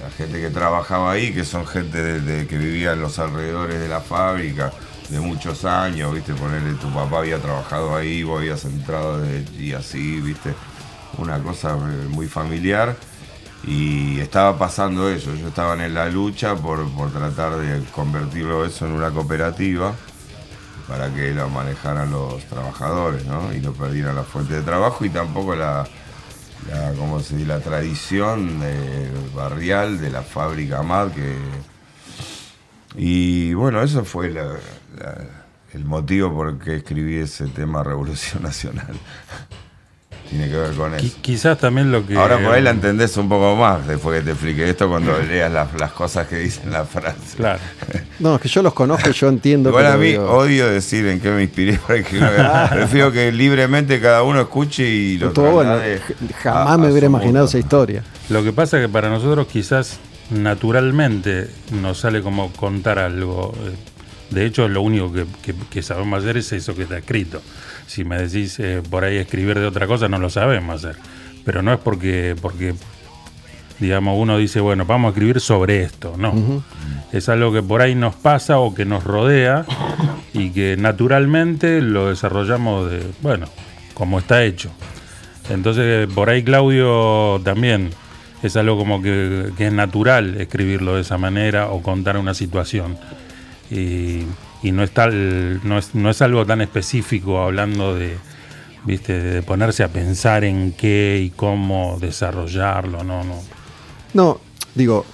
la gente que trabajaba ahí, que son gente de, de- que vivía en los alrededores de la fábrica de muchos años, viste, ponerle tu papá había trabajado ahí, vos habías entrado de- y así, viste, una cosa eh, muy familiar. Y estaba pasando eso, ellos estaban en la lucha por, por tratar de convertirlo eso en una cooperativa para que lo manejaran los trabajadores, ¿no? Y no perdieran la fuente de trabajo y tampoco la, la ¿cómo se dice? la tradición eh, barrial de la fábrica MAD que y bueno, eso fue el motivo por el que escribí ese tema Revolución Nacional. Tiene que ver con eso. quizás también lo que. Ahora por ahí la entendés un poco más después que te expliqué esto cuando [laughs] leas las, las cosas que dicen la frase. Claro. [laughs] No, es que yo los conozco y yo entiendo. Igual pero a mí digo, odio decir en qué me inspiré para escribir. Prefiero que libremente cada uno escuche y lo bueno. Jamás a me hubiera mundo. imaginado esa historia. Lo que pasa es que para nosotros quizás naturalmente nos sale como contar algo. De hecho, lo único que, que- que sabemos hacer es eso que está escrito. Si me decís eh, por ahí escribir de otra cosa, no lo sabemos hacer. Pero no es porque, porque digamos, uno dice, bueno, vamos a escribir sobre esto. No. Es algo que por ahí nos pasa o que nos rodea y que naturalmente lo desarrollamos de, bueno, como está hecho. Entonces, por ahí Claudio también es algo como que, que es natural escribirlo de esa manera o contar una situación. Y, y no, es tal, no, es, no es algo tan específico hablando de, ¿viste? de ponerse a pensar en qué y cómo desarrollarlo. No, no. No, digo,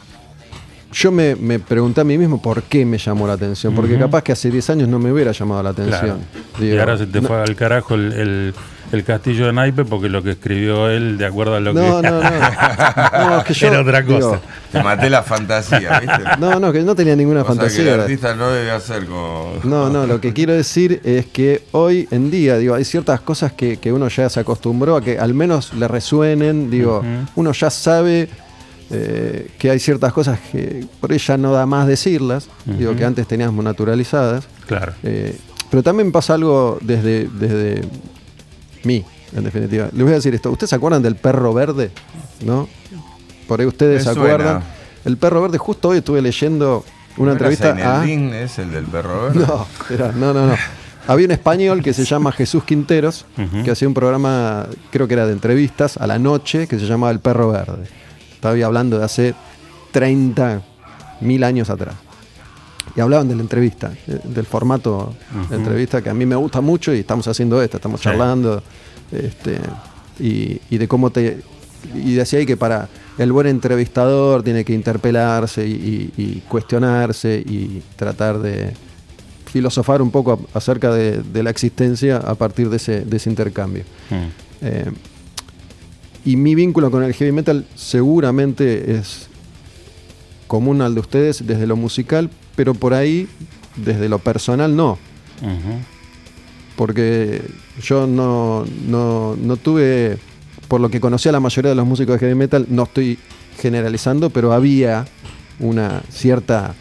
yo me, me pregunté a mí mismo por qué me llamó la atención. Porque capaz que hace 10 años no me hubiera llamado la Claro. atención. y ahora se te no- fue al carajo el, el- el castillo de naipe porque lo que escribió él, de acuerdo a lo No, que. no, no. [laughs] No, es que yo, Era otra cosa. digo, Te maté la fantasía, ¿viste? no, no, que no tenía ninguna Cosa que el fantasía. artista no debe hacer como. No, no, lo que quiero decir es que hoy en día, digo, hay ciertas cosas que, que uno ya se acostumbró a que al menos le resuenen, digo, uno ya sabe eh, que hay ciertas cosas que por ahí ya no da más decirlas, digo, que antes teníamos naturalizadas. Claro. Eh, pero también pasa algo desde, desde mí, en definitiva. Les voy a decir esto. ¿Ustedes se acuerdan del perro verde? ¿No? Por ahí ustedes se acuerdan. El perro verde, justo hoy estuve leyendo una ¿No era entrevista a. Zaineldin, es el del perro verde? No, era- no, no, no. Había un español que se llama Jesús Quinteros, que hacía un programa, creo que era de entrevistas, a la noche, que se llamaba El Perro Verde. Estaba hablando de hace 30 mil años atrás. Y hablaban de la entrevista, eh, del formato de entrevista que a mí me gusta mucho y estamos haciendo esto, estamos Sí. charlando. Este, y, y de cómo te. Y decía ahí que para el buen entrevistador tiene que interpelarse y, y- y cuestionarse y tratar de filosofar un poco acerca de, de la existencia a partir de ese, de ese intercambio. Mm. Eh, y mi vínculo con el heavy metal seguramente es común al de ustedes desde lo musical, pero por ahí, desde lo personal, no. Porque yo no, no, no tuve, por lo que conocí a la mayoría de los músicos de heavy metal, no estoy generalizando, pero había una cierta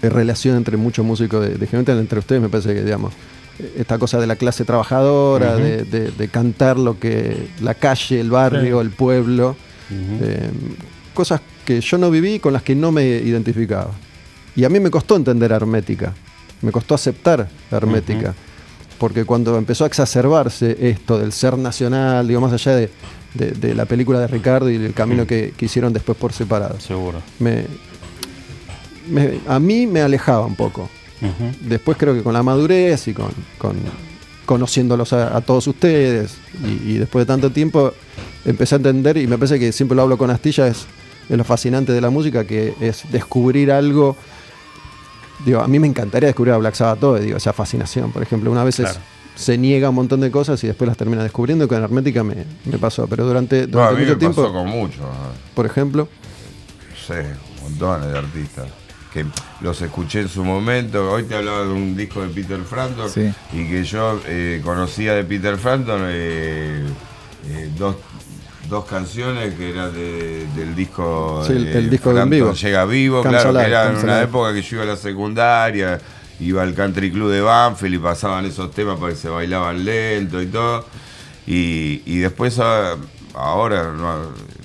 relación entre muchos músicos de, de heavy metal, entre ustedes me parece que, digamos, esta cosa de la clase trabajadora, de, de- de cantar lo que la calle, el barrio, Sí. el pueblo, eh, cosas que yo no viví y con las que no me identificaba. Y a mí me costó entender Hermética, me costó aceptar Hermética, porque cuando empezó a exacerbarse esto del ser nacional, digo, más allá de, de- de la película de Ricardo y del camino que, que hicieron después por separado, Seguro. me, me- a mí me alejaba un poco. Después creo que con la madurez y con, con conociéndolos a, a todos ustedes y, y después de tanto tiempo empecé a entender y me parece que siempre lo hablo con Astilla es, es lo fascinante de la música que es descubrir algo digo a mí me encantaría descubrir a Black Sabbath todo digo esa fascinación por ejemplo una vez Claro. se niega un montón de cosas y después las termina descubriendo que en Hermética me, me pasó pero durante, No, a durante mí me mucho tiempo pasó con mucho. por ejemplo No sé, montones de artistas. Que los escuché en su momento. Hoy te hablaba de un disco de Peter Frampton. Sí. Y que yo eh, conocía de Peter Frampton eh, eh, dos, dos canciones que eran de- del disco. Sí, el- disco de En Vivo. Llega vivo, claro, Alive, que era en una Alive. época que yo iba a la secundaria, iba al country club de Banfield y pasaban esos temas porque se bailaban lento y todo. Y, y después ah, ahora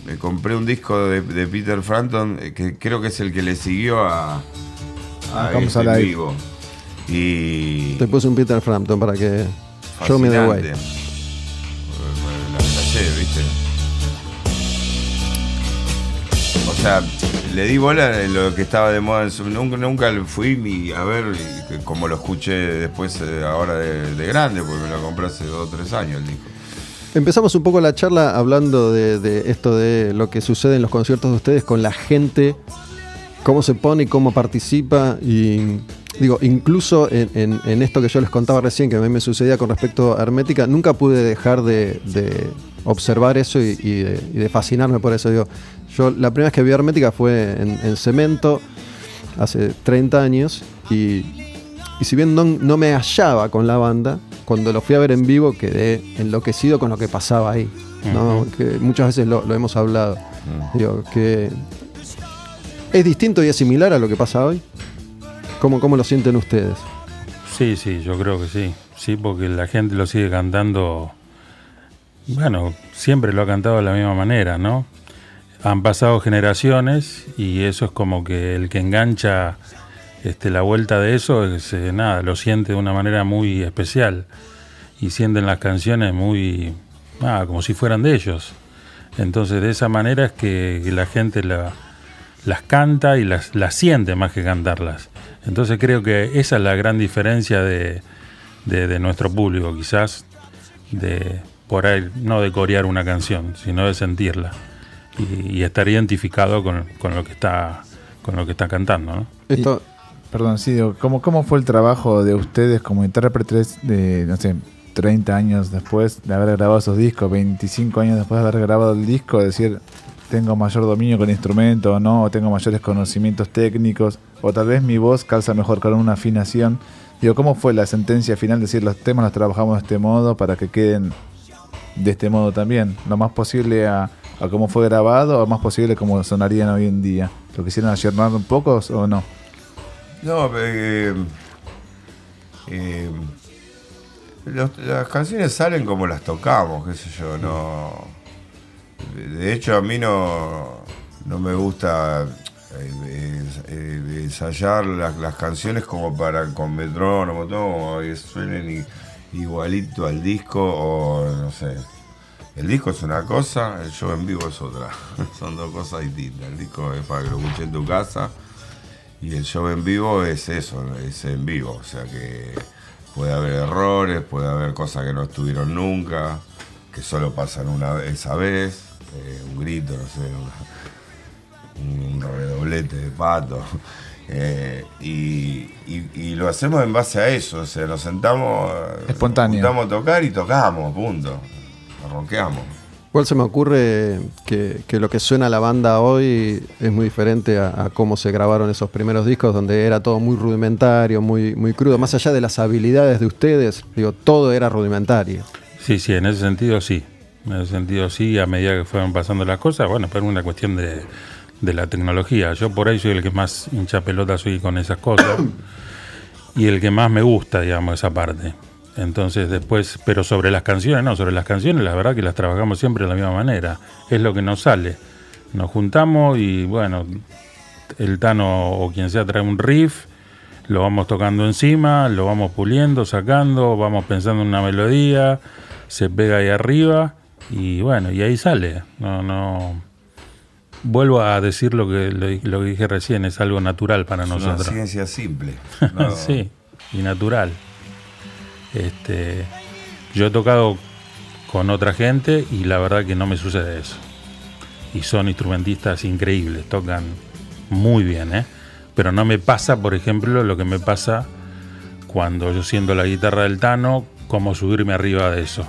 me compré un disco de, de Peter Frampton eh, que creo que es el que le siguió a, a este Alive. vivo. Y Te puse un Peter Frampton para que. Show me the way. La flashé, ¿viste? Sea, le di bola en lo que estaba de moda en su- Nunca, nunca fui a ver que- como lo escuché después eh, ahora de, de grande, porque me lo compré hace dos o tres años el disco. Empezamos un poco la charla hablando de, esto de lo que sucede en los conciertos de ustedes con la gente, cómo se pone y cómo participa. Y digo, incluso en, esto que yo les contaba recién, que a mí me sucedía con respecto a Hermética, nunca pude dejar de, de observar eso y, y de, y de fascinarme por eso. Digo, yo la primera vez que vi Hermética fue en, en Cemento, hace 30 años, y, y si bien no, no me hallaba con la banda, cuando lo fui a ver en vivo quedé enloquecido con lo que pasaba ahí. ¿no? Que muchas veces lo, lo hemos hablado. Digo, que es distinto y es similar a lo que pasa hoy. ¿Cómo, cómo lo sienten ustedes? Sí, sí, yo creo que sí. Sí, porque la gente lo sigue cantando. Bueno, siempre lo ha cantado de la misma manera, ¿no? Han pasado generaciones y eso es como que el que engancha este, la vuelta de eso, es, eh, nada, lo siente de una manera muy especial y sienten las canciones muy, nada, como si fueran de ellos. Entonces, de esa manera es que, la gente la- las canta y las, siente más que cantarlas. Entonces, creo que esa es la gran diferencia de, de- de nuestro público, quizás, de por ahí, no de corear una canción, sino de sentirla y, y estar identificado con, con lo que está con lo que está cantando, ¿no? Esto, Perdón, sí, digo, ¿cómo, ¿cómo fue el trabajo de ustedes como intérpretes de, no sé, 30 años después de haber grabado esos discos, 25 años después de haber grabado el disco, decir, tengo mayor dominio con el instrumento o no, o tengo mayores conocimientos técnicos, o tal vez mi voz calza mejor con una afinación? Digo, ¿cómo fue la sentencia final? Decir, los temas los trabajamos de este modo para que queden de este modo también, lo más posible a, a cómo fue grabado o más posible como sonarían hoy en día. ¿Lo quisieron ayornar un poco o no? No, eh, eh, las canciones salen como las tocamos, qué sé yo, no. De- hecho, a mí no, no me gusta eh, eh, ensayar las, canciones como para con metrónomo, todo, como suenen i- igualito al disco o no sé. El disco es una cosa, el show en vivo es otra. [laughs] Son dos cosas distintas. El disco es para que lo escuches en tu casa. Y el show en vivo es eso, es en vivo, o sea que puede haber errores, puede haber cosas que no estuvieron nunca, que solo pasan una esa vez, eh, un grito, no sé, un redoblete de pato. Eh, y, y- y lo hacemos en base a eso, o sea, nos sentamos, Espontáneo. nos a tocar y tocamos, punto. Nos ronqueamos. igual se me ocurre que, que lo que suena a la banda hoy es muy diferente a, a cómo se grabaron esos primeros discos, donde era todo muy rudimentario, muy, muy crudo. Más allá de las habilidades de ustedes, digo, todo era rudimentario. Sí, sí, en ese sentido sí. En ese sentido sí, a medida que fueron pasando las cosas, bueno, pero es una cuestión de, de la tecnología. Yo por ahí soy el que más hincha pelota soy con esas cosas y el que más me gusta, digamos, esa parte. Entonces después, pero sobre las canciones, no, sobre las canciones la verdad que las trabajamos siempre de la misma manera. Es lo que nos sale. Nos juntamos y bueno, el Tano o quien sea trae un riff, lo vamos tocando encima, lo vamos puliendo, sacando, vamos pensando en una melodía, se pega ahí arriba y bueno, y ahí sale. No, no. Vuelvo a decir lo que, lo, lo que dije recién, es algo natural para Es una nosotros. ciencia simple. [laughs] ¿no? sí, y natural. Este, yo he tocado con otra gente y la verdad que no me sucede eso. Y son instrumentistas increíbles, tocan muy bien, ¿eh? Pero no me pasa, por ejemplo, lo que me pasa cuando yo siento la guitarra del Tano, cómo subirme arriba de eso.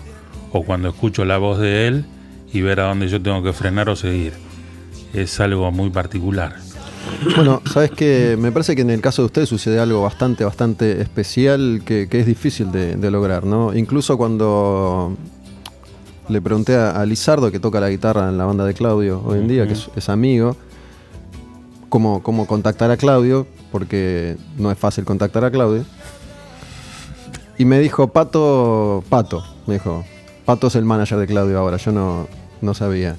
O cuando escucho la voz de él y ver a dónde yo tengo que frenar o seguir. Es algo muy particular. Bueno, sabes que me parece que en el caso de ustedes sucede algo bastante, bastante especial que, que es difícil de, de lograr, ¿no? Incluso cuando le pregunté a, a Lizardo, que toca la guitarra en la banda de Claudio hoy en día, que es, es amigo, cómo, cómo contactar a Claudio, porque no es fácil contactar a Claudio. Y me dijo, Pato, Pato, me dijo, Pato es el manager de Claudio ahora, yo no, no sabía.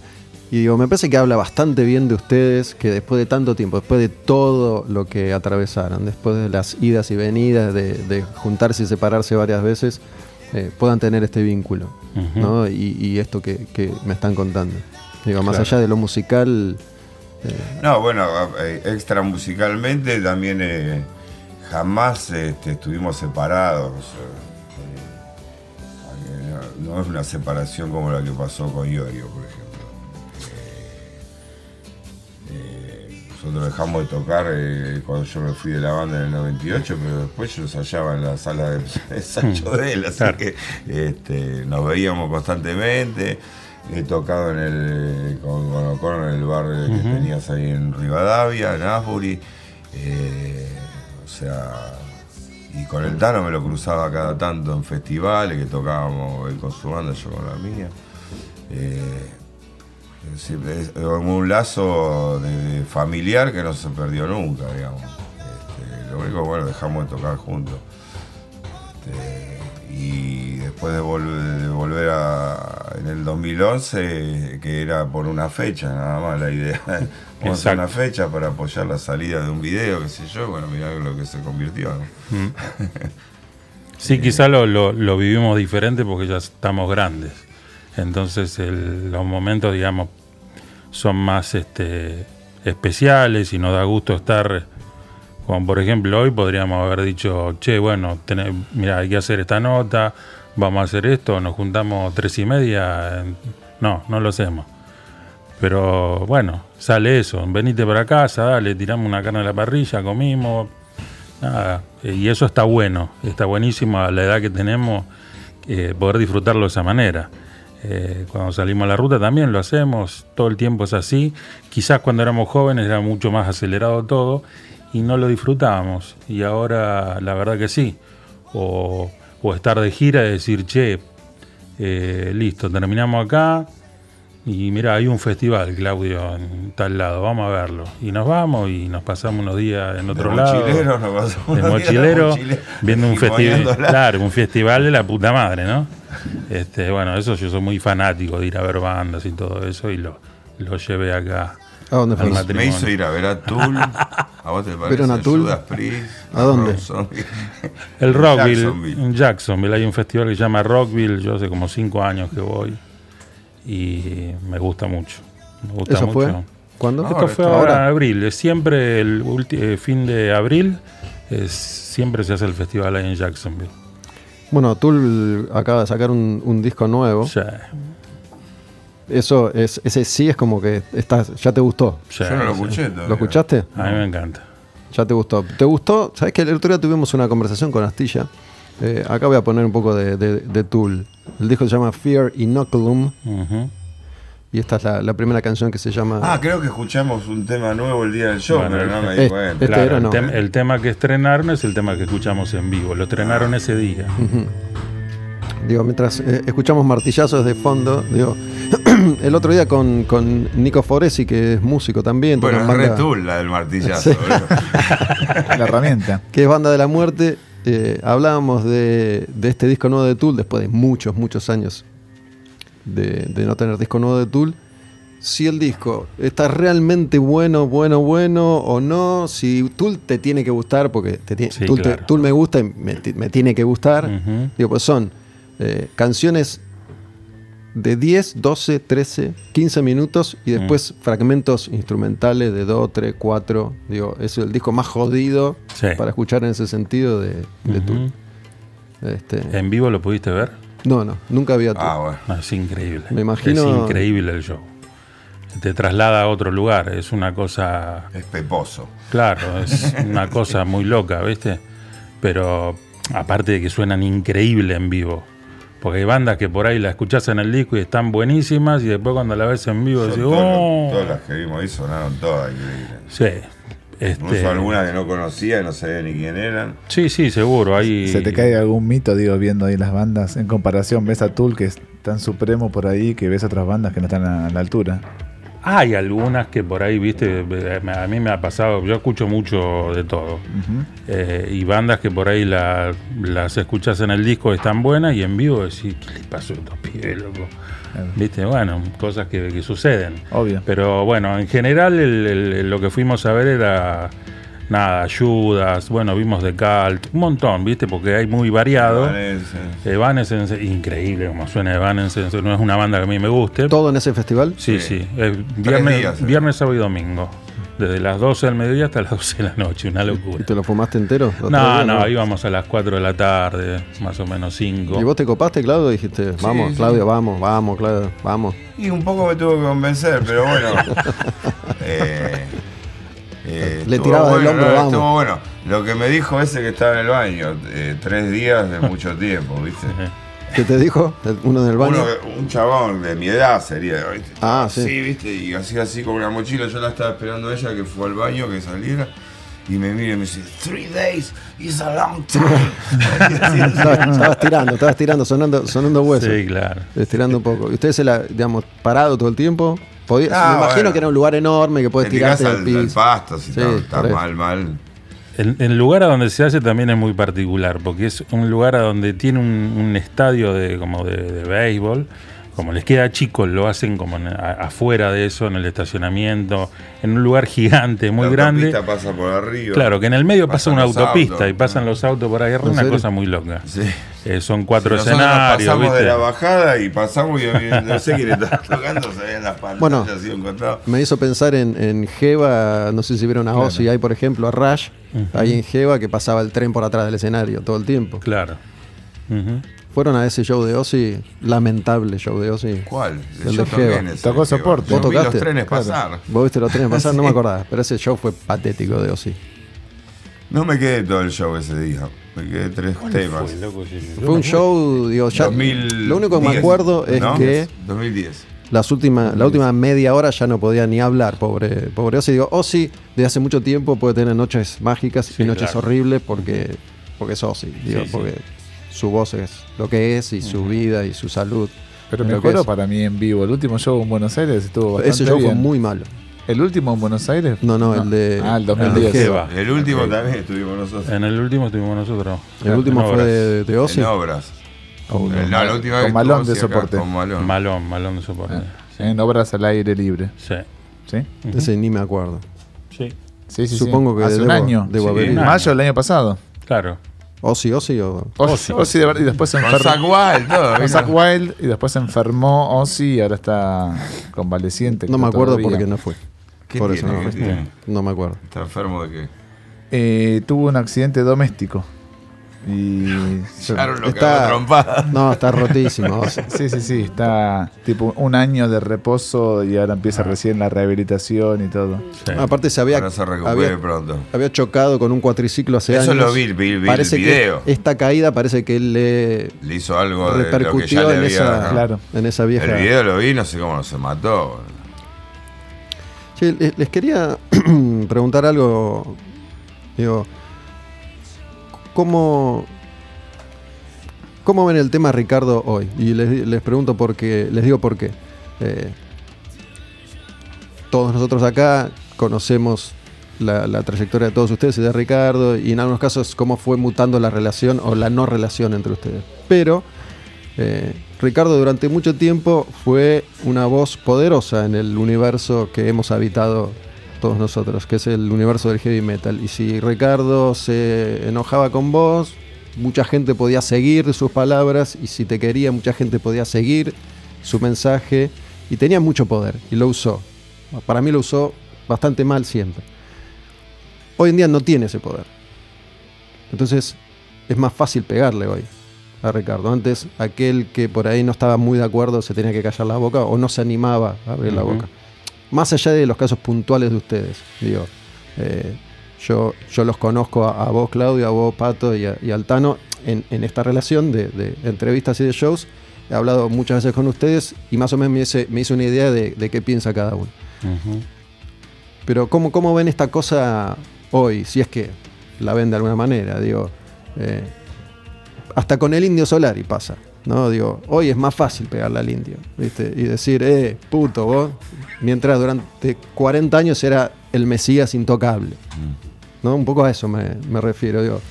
Y digo, me parece que habla bastante bien de ustedes, que después de tanto tiempo, después de todo lo que atravesaron, después de las idas y venidas, de, de juntarse y separarse varias veces, eh, puedan tener este vínculo. ¿no? Y, y esto que, que me están contando. Digo, más allá de lo musical, No, bueno, eh, extra musicalmente también eh, jamás este, estuvimos separados. eh, eh, no, no es una separación como la que pasó con Iorio, por ejemplo. Nosotros dejamos de tocar eh, cuando yo me fui de la banda en el 98, pero después yo ensayaba en la sala de [laughs] ensayo de él, así Claro. que este, nos veíamos constantemente. He tocado en el, con, con O'Connor en el bar que tenías ahí en Rivadavia, en Asbury. Eh, o sea, y con el Tano me lo cruzaba cada tanto en festivales que tocábamos él con su banda, yo con la mía. Eh, es decir, es como un lazo de- familiar que no se perdió nunca, digamos. Este, lo único bueno, dejamos de tocar juntos. Este, y después de, vol- de volver a, en el 2011, que era por una fecha, nada más la idea. [laughs] Vamos a una fecha para apoyar la salida de un video, qué sé yo, bueno, mirá lo que se convirtió. ¿no? [laughs] Sí, quizá lo, lo- lo vivimos diferente porque ya estamos grandes. Entonces los momentos, digamos, son más este, especiales y nos da gusto estar, como por ejemplo hoy podríamos haber dicho, che, bueno, mira, hay que hacer esta nota, vamos a hacer esto, nos juntamos tres y media. No, no lo hacemos. Pero bueno, sale eso, venite para casa, dale, tiramos una carne a la parrilla, comimos, Nada, eh, y eso está bueno, está buenísimo a la edad que tenemos eh, poder disfrutarlo de esa manera. Eh, cuando salimos a la ruta también lo hacemos, todo el tiempo es así. Quizás cuando éramos jóvenes era mucho más acelerado todo y no lo disfrutábamos. Y ahora la verdad que sí. O, estar de gira y decir, che, eh, listo, terminamos acá, y mira, hay un festival, Claudio, en tal lado, vamos a verlo. Y nos vamos y nos pasamos unos días en otro de lado. mochilero, nos pasamos de unos días mochilero, mochilero, viendo un festival, claro, un festival de la puta madre, ¿no? Este, bueno, eso yo soy muy fanático de ir a ver bandas y todo eso y lo, lo llevé acá. ¿a dónde Al fue? Me matrimonio. hizo ir a ver a Tool. [laughs] ¿A vos te parece? ¿Vieron a Tool? Judas Priest, ¿A dónde? El Rockville, Jacksonville. en Jacksonville, hay un festival que se llama Rockville, yo hace como cinco años que voy y me gusta mucho. Me gusta ¿Eso fue? mucho. ¿Cuándo? Esto Ahora, fue ahora en abril, es siempre el ulti- eh, fin de abril, es- siempre se hace el festival ahí en Jacksonville. Bueno, Tool acaba de sacar un, un disco nuevo. Sea, Eso es, ese sí es como que estás, ya te gustó. Yo no lo sí. escuché. ¿Lo escuchaste? A mí me encanta. Ya te gustó. ¿Te gustó? ¿Sabes que el otro día tuvimos una conversación con Astilla? Eh, acá voy a poner un poco de, de- de Tool. El disco se llama Fear Inoculum Ujú. y esta es la, la primera canción que se llama... Ah, creo que escuchamos un tema nuevo el día del show, Bueno, pero no me di cuenta. este Claro, era el, no. tem- el tema que estrenaron es el tema que escuchamos en vivo. Lo estrenaron ese día. Digo, mientras eh, escuchamos martillazos de fondo, digo, [clears throat] el otro día con, con Nico Foresi, que es músico también, Bueno, en es re banda- Tool la del martillazo. [laughs] La herramienta. que es Banda de la Muerte, eh, hablábamos de, de este disco nuevo de Tool, después de muchos, muchos años de, de no tener disco nuevo de Tool. Si el disco está realmente bueno, bueno, bueno o no, si Tool te tiene que gustar, porque te tiene- Sí, Tool, te-. Tool me gusta y me, me tiene que gustar. Digo, pues son eh, canciones de 10, 12, 13, 15 minutos y después fragmentos instrumentales de 2, 3, 4. Digo, es el disco más jodido Sí. para escuchar en ese sentido de, de Ujú. Tool. Este, ¿En vivo lo pudiste ver? no, no, nunca había Tool. Ah, bueno. No, es increíble. Me imagino- Es increíble el show. Te traslada a otro lugar. Es una cosa. Es peposo. Claro, es [laughs] una cosa muy loca, ¿viste? Pero aparte de que suenan increíble en vivo. Porque hay bandas que por ahí la escuchás en el disco y están buenísimas y después cuando la ves en vivo decís, "Oh". todas las que vimos ahí sonaron todas increíbles. Sí. Este, Incluso algunas que no conocía, no sabía ni quién eran. Sí, sí, seguro. ¿Se te cae algún mito, digo, viendo ahí las bandas? En comparación, ves a Tool, que es tan supremo por ahí, que ves otras bandas que no están a la altura. Hay algunas que por ahí, viste, a mí me ha pasado, yo escucho mucho de todo. Eh, y bandas que por ahí la- las escuchas en el disco están buenas y en vivo decís, ¿qué le pasó a estos pibes, loco? Claro. Viste, bueno, cosas que, que suceden. Obvio. Pero bueno, en general el- el- lo que fuimos a ver era nada, ayudas, bueno, vimos de Cult, un montón, viste, porque hay muy variado. Evanescence. Evanescence, increíble como suena Evanescence, no es una banda que a mí me guste. ¿Todo en ese festival? Sí, Sí. sí. es viernes, días, eh. viernes, sábado y domingo. Desde las 12 del mediodía hasta las 12 de la noche, una ¿Y locura. te lo fumaste entero? ¿Los No, días, no, íbamos a las 4 de la tarde, más o menos 5. ¿Y vos te copaste, Claudio? Dijiste, vamos, sí. Claudio, vamos, vamos, Claudio, vamos. Y un poco me tuvo que convencer, pero bueno. [laughs] eh, eh, Le estuvo tiraba del bueno, hombro, no, vamos. Estuvo bueno. Lo que me dijo ese que estaba en el baño, eh, tres días de mucho [laughs] tiempo, ¿viste? ¿Qué te dijo? ¿El- ¿Uno del baño? Uno que- un chabón de mi edad sería, ¿viste? Ah, sí. ¿viste? Y hacía así con una mochila. Yo la estaba esperando a ella que fue al baño, que saliera. Y me mira y me dice, three days is a long time. [laughs] Así, así. Estabas, estabas tirando, estabas tirando, sonando, sonando huesos. Sí, claro. Estirando un poco. ¿Y usted se la, digamos, parado todo el tiempo? Podía- Ah, me imagino bueno. que era un lugar enorme que Te puedes tirás tirarte al, al al piso. pasto, si Sí, está, mal, mal. El, el lugar a donde se hace también es muy particular, porque es un lugar a donde tiene un, un estadio de, como de, de béisbol. Como les queda chico, lo hacen como en- a- afuera de eso, en el estacionamiento, en un lugar gigante, muy la grande. autopista pasa por arriba. Claro, que en el medio pasa una autopista autos. y pasan los autos por ahí, es ¿En una serio? cosa muy loca. Sí. Eh, son cuatro nos escenarios, pasamos ¿viste? de la bajada y pasamos y no sé quién estaba [laughs] tocando, se veían las pantallas Bueno. así encontrado. Me hizo pensar en, en Jeva, no sé si vieron a Ozzy, hay por ejemplo a Rush, ahí en Jeva que pasaba el tren por atrás del escenario todo el tiempo. Claro. ¿Fueron a ese show de Ozzy? Lamentable show de Ozzy. ¿Cuál? El Yo de Jeva. Tocó soporte. ¿Vos vi los tocaste? trenes Claro. pasar. ¿Vos viste los trenes [laughs] pasar? No me acordaba, pero ese show fue patético de Ozzy. No me quedé todo el show ese día. Me quedé tres temas. Fue, loco, sí, yo Fue un show, digo, ya, 2010, lo único que me acuerdo es ¿no? que 2010. las últimas, la última media hora ya no podía ni hablar, pobre, pobre Ozzy. Digo, Ozzy desde hace mucho tiempo puede tener noches mágicas Sí, y noches claro. horribles porque, porque es Ozzy, digo, Sí, sí. porque su voz es lo que es y su vida y su salud. Pero mejoró para mí en vivo. El último show en Buenos Aires estuvo bastante Ese show fue bien. muy malo. ¿El último en Buenos Aires? No, no, el de- Ah, el el 2010. de Jeva. El último Ok. también estuvimos nosotros. En el último estuvimos nosotros. El último En fue obras. de, de Ozzy. En obras. Con, Eh, no, la última con vez malón de Ozzy acá, soporte. Con malón. Malón, malón de soporte. Ah, En obras al aire libre. Sí. ¿Sí? Ese ni me acuerdo. Sí, Sí, sí, Supongo sí. que Hace un debo- año. debo Sí, haber mayo del año pasado. claro. Ozzy, Ozzy o... Ozzy, Ozzy de verdad, y después se Con enfermó. Zack Wild, todo. Con Wild y después se enfermó Ozzy y ahora está convaleciente. No me acuerdo todavía. porque no fue. ¿Qué Por tiene? eso ¿Qué no, tiene? no me acuerdo. ¿Está enfermo de qué? Eh, tuvo un accidente doméstico. Y. Claro, lo que Está- trompada. [laughs] No, está rotísimo. [laughs] Sí, sí, sí. Está tipo un año de reposo y ahora empieza recién la rehabilitación y todo. sí. Aparte se había, Ahora se recupere había, pronto. había chocado con un cuatriciclo hace Eso años. lo vi, vi- vi parece el que video. esta caída parece que él le Le hizo algo de lo que ya repercutió le en esa, Claro. en esa vieja. El video lo vi, no sé cómo no se mató. Les, quería [clears throat] preguntar algo. Digo, ¿cómo, ¿cómo ven el tema Ricardo hoy? Y les, pregunto por qué, les digo por qué. Eh, todos nosotros acá conocemos la, la trayectoria de todos ustedes y de Ricardo, y en algunos casos cómo fue mutando la relación o la no relación entre ustedes. Pero eh, Ricardo durante mucho tiempo fue una voz poderosa en el universo que hemos habitado todos nosotros, que es el universo del heavy metal. Y si Ricardo se enojaba con vos, mucha gente podía seguir sus palabras, y si te quería, mucha gente podía seguir su mensaje, y tenía mucho poder, y lo usó. Para mí lo usó bastante mal siempre. Hoy en día no tiene ese poder. Entonces es más fácil pegarle hoy a Ricardo. Antes aquel que por ahí no estaba muy de acuerdo se tenía que callar la boca o no se animaba a abrir la boca. Más allá de los casos puntuales de ustedes, digo, eh, yo, yo los conozco a, a vos Claudio, a vos Pato y, a, y al Tano en, en esta relación de, de entrevistas y de shows. He hablado muchas veces con ustedes y más o menos me hice, me hice una idea de, de qué piensa cada uno. Pero ¿cómo, ¿cómo ven esta cosa hoy? Si es que la ven de alguna manera, digo. eh, hasta con el indio Solari pasa. ¿no? Digo, hoy es más fácil pegarle al indio, ¿viste? Y decir, eh, puto, vos. Mientras durante 40 años era el Mesías intocable. ¿No? Un poco a eso me, me refiero, digo.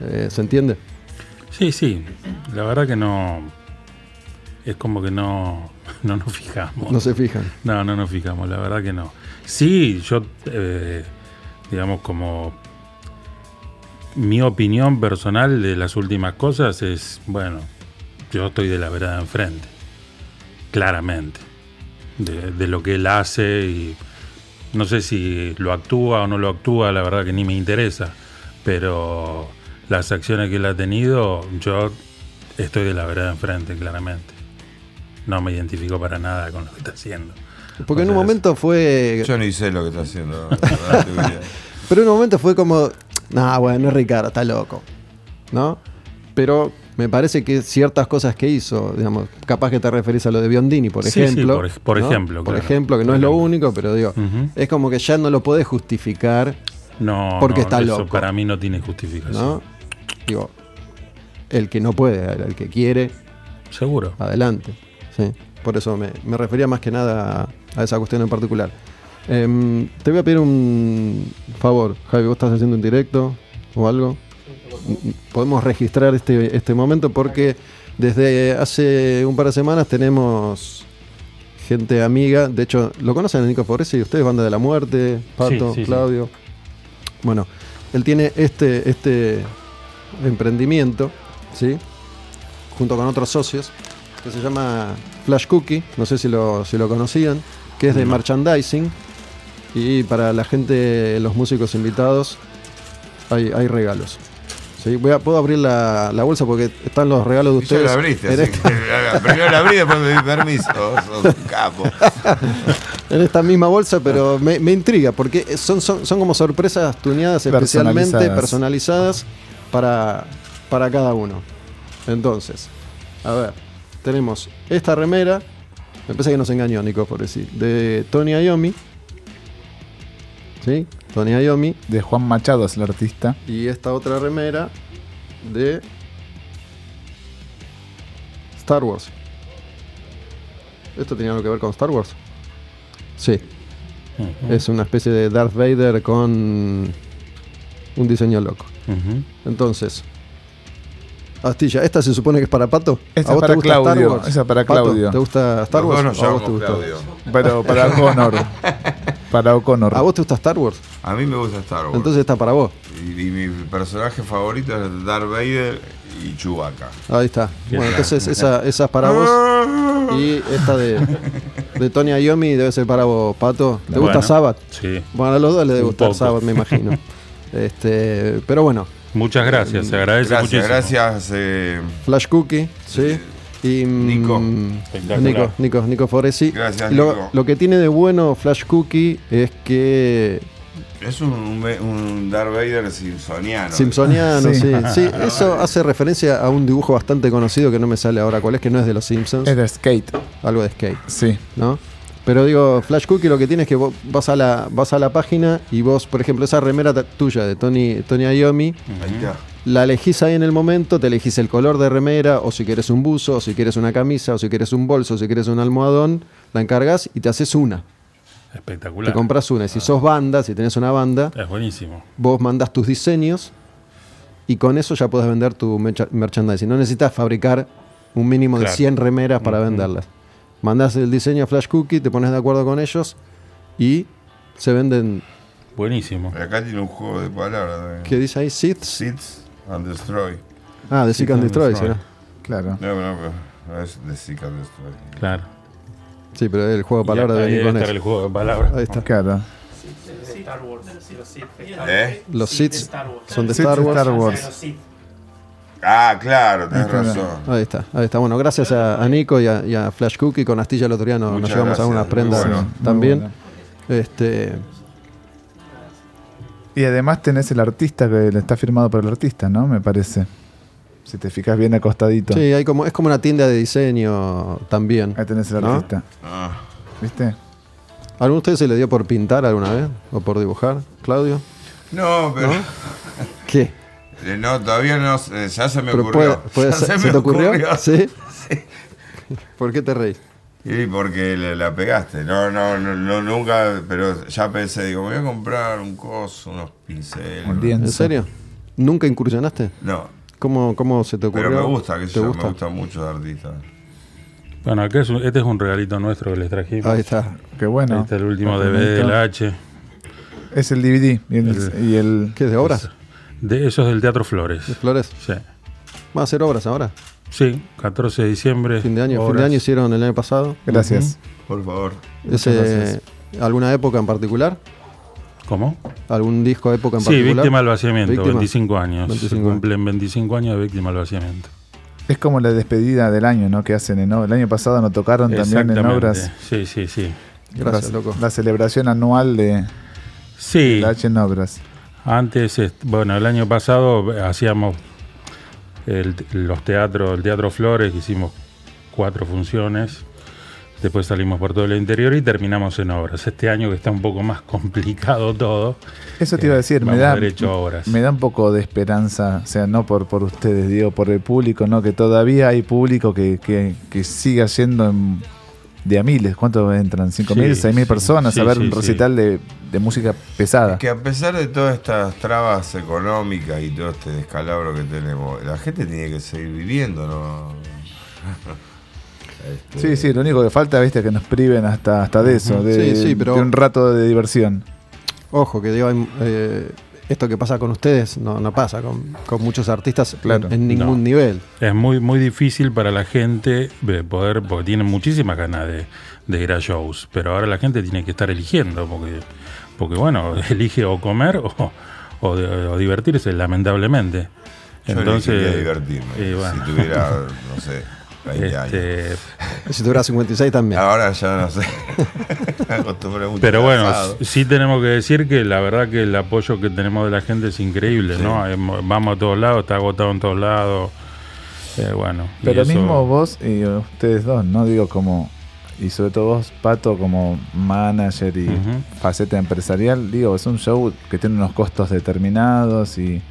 Eh, ¿Se entiende? Sí, sí. La verdad que no. Es como que no, [laughs] no nos fijamos. No se fijan. No, no nos fijamos, la verdad que no. Sí, yo, eh, digamos, como mi opinión personal de las últimas cosas es, bueno, yo estoy de la vereda de enfrente, claramente, de, de lo que él hace y no sé si lo actúa o no lo actúa, la verdad que ni me interesa, pero las acciones que él ha tenido, yo estoy de la vereda de enfrente, claramente. No me identifico para nada con lo que está haciendo. Porque O en un momento fue. Yo ni sé lo que está haciendo. verdad. [laughs] Pero en un momento fue como. Nah, bueno, es Ricardo, está loco. ¿No? Pero me parece que ciertas cosas que hizo, digamos, capaz que te referís a lo de Biondini, por Sí, sí, ejemplo. por por ¿no? ejemplo, Por claro. ejemplo, que no es lo ejemplo. único, pero digo, es como que ya no lo podés justificar, No, Porque no, está eso loco. para mí no tiene justificación. ¿no? Digo, el que no puede, el que quiere, Seguro. adelante. Sí. Por eso me, me refería más que nada a, a esa cuestión en particular. Em, te voy a pedir un favor, Javi, vos estás haciendo un directo o algo. Podemos registrar este, este momento porque desde hace un par de semanas tenemos gente amiga. De hecho, ¿lo conocen a Nico Foresi? ¿Ustedes, Banda de la Muerte? Pato, Sí, sí, sí. Claudio. Bueno, él tiene este, este emprendimiento, ¿sí? Junto con otros socios, que se llama Flash Cookie, no sé si lo, si lo conocían, que es de No. merchandising. Y para la gente, los músicos invitados, hay, hay regalos. ¿Sí? Voy a, puedo abrir la, la bolsa porque están los regalos de Y ustedes. la abriste, en, así esta, que- primero la abrí, después me di permiso. Sos un capo. [laughs] en esta misma bolsa, pero me, me intriga porque son, son, son como sorpresas tuneadas especialmente Personalizadas. personalizadas para, para cada uno. Entonces, a ver, tenemos esta remera. Me parece que nos engañó Nico por decir. De Tony Iommi. ¿Sí? Tony Iommi. De Juan Machado es el artista. Y esta otra remera de Star Wars. ¿Esto tenía algo que ver con Star Wars? Sí, es una especie de Darth Vader con un diseño loco. Entonces, Astilla, ¿esta se supone que es para Pato? Esta ¿A vos es para te gusta Star Claudio, Wars? esa es para Claudio. ¿Te gusta Star Wars? Pero para [laughs] O'Connor. Para O'Connor. ¿A vos te gusta Star Wars? A mí me gusta Star Wars. Entonces está para vos. y, y mi personaje favorito es Darth Vader y Chewbacca. Ahí está. Bueno, entonces esa, [laughs] esa es para vos. Y esta de, de Tony Iommi debe ser para vos, Pato. ¿Te gusta Bueno, Sabbath? Sí. Bueno, a los dos les debe gustar. Sabbath, me imagino. [laughs] este, pero bueno, Muchas gracias, se agradece Gracias, muchísimo. gracias. eh, Flash Cookie, ¿sí? Y, mm, Nico. Espectacular. Nico, Nico, Nico Foresi. Gracias, lo, Nico. lo que tiene de bueno Flash Cookie es que es un, un, un Darth Vader simpsoniano. Simpsoniano, sí. Sí. [laughs] sí. eso hace referencia a un dibujo bastante conocido que no me sale ahora cuál es, que no es de los Simpsons, Es de skate. algo de skate. Sí. ¿no? Pero digo, Flash Cookie lo que tiene es que vos vas a la, vas a la página y vos, por ejemplo, esa remera tuya de Tony, Tony Iommi, Ahí está. La elegís ahí en el momento, te elegís el color de remera, o si quieres un buzo, o si quieres una camisa, o si quieres un bolso, o si quieres un almohadón, la encargas y te haces una. Espectacular. Te compras una. Y si sos banda, si tenés una banda, Es buenísimo. vos mandás tus diseños y con eso ya podés vender tu mercha- merchandising. No necesitas fabricar un mínimo de Claro. 100 remeras para venderlas. Mandás el diseño a Flash Cookie, te pones de acuerdo con ellos y se venden. Buenísimo. Acá tiene un juego de palabras. ¿Qué dice ahí? Sits and Destroy. Ah, de Seek and and Destroy, Destroy. será. Claro. No, no, pero no es de Seek and Destroy. Claro. Sí, pero el juego de palabras de ahí con estar eso. el juego de palabras. Ahí está. Claro. Star Wars, los Sith. ¿Eh? Los son de Star Wars. Star. Ah, claro, tenés Ahí está. razón. Ahí está, ahí está. Bueno, gracias a, a Nico y a, y a Flash Cookie. Con Astilla el otro día nos, Muchas llevamos gracias, algunas prendas bueno. También. bueno. Este, Y además tenés el artista que está firmado por el artista, ¿no? Me parece. Si te fijas bien acostadito. sí, hay como, es como una tienda de diseño también. Ahí tenés el ¿No? artista. Ah, ¿Viste? ¿Alguno de ustedes se le dio por pintar alguna vez? ¿O por dibujar? ¿Claudio? No, pero. ¿Qué? eh, No, todavía no. eh, Ya se me Pero ocurrió. puede- puede [laughs] Ya ser- se ¿Se me te ocurrió? ¿Sí? [laughs] Sí. ¿Por qué te reís? Y porque la pegaste. No, no, no, no, nunca. Pero ya pensé, digo, me voy a comprar un coso, unos pinceles. ¿En serio? ¿Nunca incursionaste? No, ¿Cómo, cómo se te ocurrió? pero me gusta, que ¿Te yo, gusta? me gusta mucho de artista. Bueno, acá es un- este es un regalito nuestro que les trajimos. Ahí está. Qué bueno. Este es el último DVD Complemento. de la H. Es el DVD y el, y el- ¿Qué es de obras? De, eso es del Teatro Flores. ¿De flores? Sí. ¿Va a hacer obras ahora? Sí, 14 de diciembre. Fin de año. Fin de año hicieron el año pasado. Gracias. Por favor. Ese, ¿Alguna época en particular? ¿Cómo? ¿Algún disco de época en Sí, particular? Víctima del Vaciamiento, Víctima. 25 años. 25 Se años. cumplen 25 años de Víctima del Vaciamiento. Es como la despedida del año, ¿no? Que hacen en obras. El año pasado nos tocaron también en obras. Sí, sí, sí. Gracias, la, loco. la celebración anual de Sí, la H en obras. antes, bueno, el año pasado hacíamos el- los teatros, el Teatro Flores, que hicimos cuatro funciones. Después salimos por todo el interior y terminamos en obras. Este año que está un poco más [laughs] complicado todo. Eso te iba a decir, me da, derecho a obras. me da un poco de esperanza, o sea, no por, por ustedes, digo, por el público, ¿no? Que todavía hay público que, que, que siga yendo en- de a miles. ¿Cuántos entran? ¿Cinco Sí, mil? ¿Seis mil sí, personas sí, a ver sí, un sí. recital de, de música pesada? Que a pesar de todas estas trabas económicas y todo este descalabro que tenemos, la gente tiene que seguir viviendo, ¿no? [laughs] Sí, Este, sí, lo único que falta, viste, que nos priven hasta, hasta de eso, de, Sí, sí, pero- de un rato de diversión. Ojo, que digo, hay, eh, esto que pasa con ustedes no, no pasa con, con muchos artistas Claro. en, en ningún No. nivel. Es muy, muy difícil para la gente poder, porque tienen muchísimas ganas de, de ir a shows, pero ahora la gente tiene que estar eligiendo, porque, porque bueno, [laughs] elige o comer o, o de- o divertirse, lamentablemente. yo Entonces, divertirme. y bueno, Si tuviera, [laughs] no sé, 20 años. este, [laughs] Si tuviera 56 también. Ahora ya no sé. [laughs] Mucho pero bueno, sí tenemos que decir que la verdad que el apoyo que tenemos de la gente es increíble, Sí. ¿no? Hemos- Vamos a todos lados, está agotado en todos lados. Eh, bueno, Pero eso- mismo vos y ustedes dos, no digo como, y sobre todo vos, Pato, como manager y faceta empresarial, digo, es un show que tiene unos costos determinados y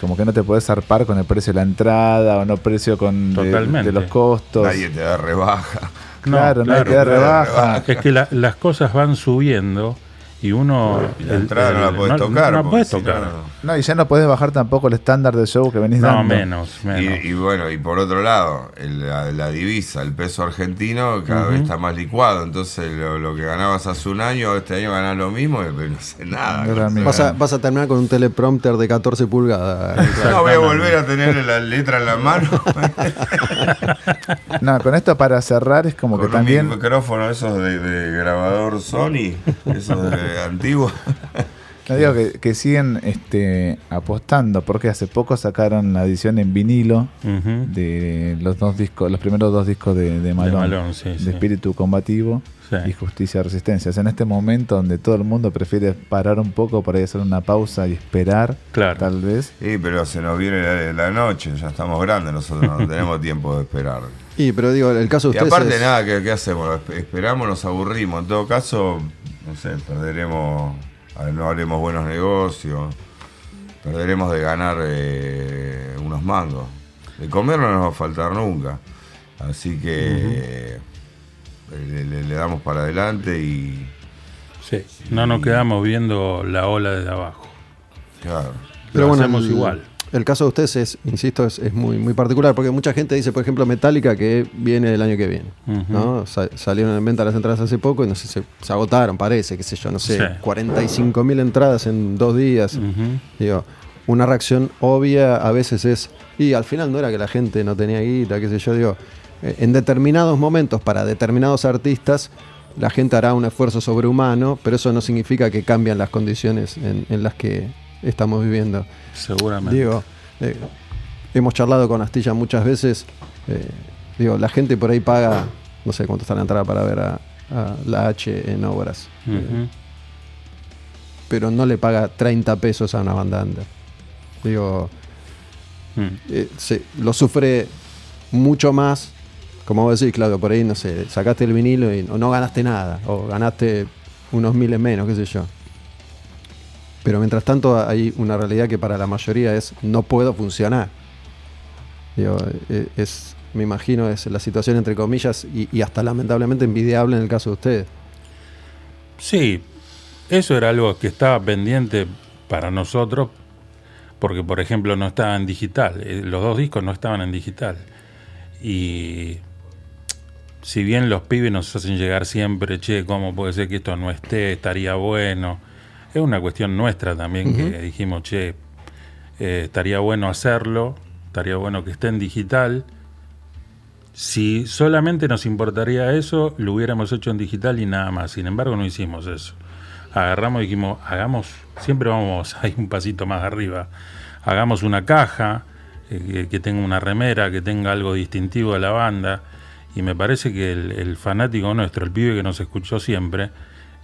como que no te podés zarpar con el precio de la entrada o no precio con de- los costos. Nadie te da rebaja. No, claro, nadie te da claro, rebaja. Es que la- las cosas van subiendo y uno. Y la entrada no la podés tocar. No, la no, tocar. no. No, y ya no podés bajar tampoco el estándar del show que venís No, dando. menos, menos. Y, y bueno, y por otro lado, el- la, la divisa, el peso argentino cada vez está más licuado. Entonces, lo, lo que ganabas hace un año, este año ganás lo mismo, pero no sé nada. No No sé. Vas a, nada. vas a terminar con un teleprompter de 14 pulgadas. [laughs] No voy a volver a tener la letra en la mano. [laughs] No, con esto para cerrar es como con que un también micrófono esos de, de grabador Sony, esos de antiguos. [laughs] No digo que, que siguen este, apostando, porque hace poco sacaron la edición en vinilo de los dos discos, los primeros dos discos de, de Malón, Malón, sí, de sí. Espíritu Combativo Sí. y Justicia Resistencia. O sea, en este momento donde todo el mundo prefiere parar un poco para ir a hacer una pausa y esperar, Claro. tal vez. Sí, pero se nos viene la, la noche, ya estamos grandes nosotros, no [laughs] tenemos tiempo de esperar. Y pero digo, el caso de Y ustedes aparte es- nada, ¿qué, qué hacemos? Esp- Esperamos, nos aburrimos. En todo caso, no sé, perderemos, no haremos buenos negocios, perderemos de ganar eh, unos mangos. De comer no nos va a faltar nunca. Así que eh, le, le- le damos para adelante y Sí. No nos quedamos viendo la ola desde abajo. claro. Pero Lo bueno, hacemos el, igual. El caso de ustedes es, insisto, es, es muy, muy particular, porque mucha gente dice, por ejemplo, Metallica que viene el año que viene. ¿no? Sa- salieron en venta las entradas hace poco y no sé, se, se agotaron, parece, qué sé yo, no sé, Sí. 45 mil entradas en dos días. Digo, una reacción obvia a veces es, y al final no era que la gente no tenía guita, qué sé yo, digo, eh, en determinados momentos para determinados artistas la gente hará un esfuerzo sobrehumano, pero eso no significa que cambian las condiciones en, en las que estamos viviendo. Seguramente. Digo, eh, hemos charlado con Astilla muchas veces, eh, digo, la gente por ahí paga, no sé cuánto está la entrada para ver a, a la H en obras, eh, pero no le paga 30 pesos a una banda under. Digo, Mm. se- lo sufre mucho más Como vos decís, Claudio, por ahí, no sé, sacaste el vinilo y no ganaste nada, o ganaste unos miles menos, qué sé yo. Pero mientras tanto hay una realidad que para la mayoría es no puedo funcionar. Digo, eh, es, me imagino, es la situación entre comillas y, y hasta lamentablemente envidiable en el caso de ustedes. Sí, eso era algo que estaba pendiente para nosotros, porque por ejemplo no estaba en digital, eh, los dos discos no estaban en digital. Y si bien los pibes nos hacen llegar siempre, che, ¿cómo puede ser que esto no esté? Estaría bueno. Es una cuestión nuestra también que dijimos, che, eh, estaría bueno hacerlo, estaría bueno que esté en digital. Si solamente nos importaría eso, lo hubiéramos hecho en digital y nada más. Sin embargo, no hicimos eso. Agarramos y dijimos, hagamos, siempre vamos [laughs] ahí un pasito más arriba. Hagamos una caja eh, que, que tenga una remera, que tenga algo distintivo de la banda. Y me parece que el, el fanático nuestro, el pibe que nos escuchó siempre,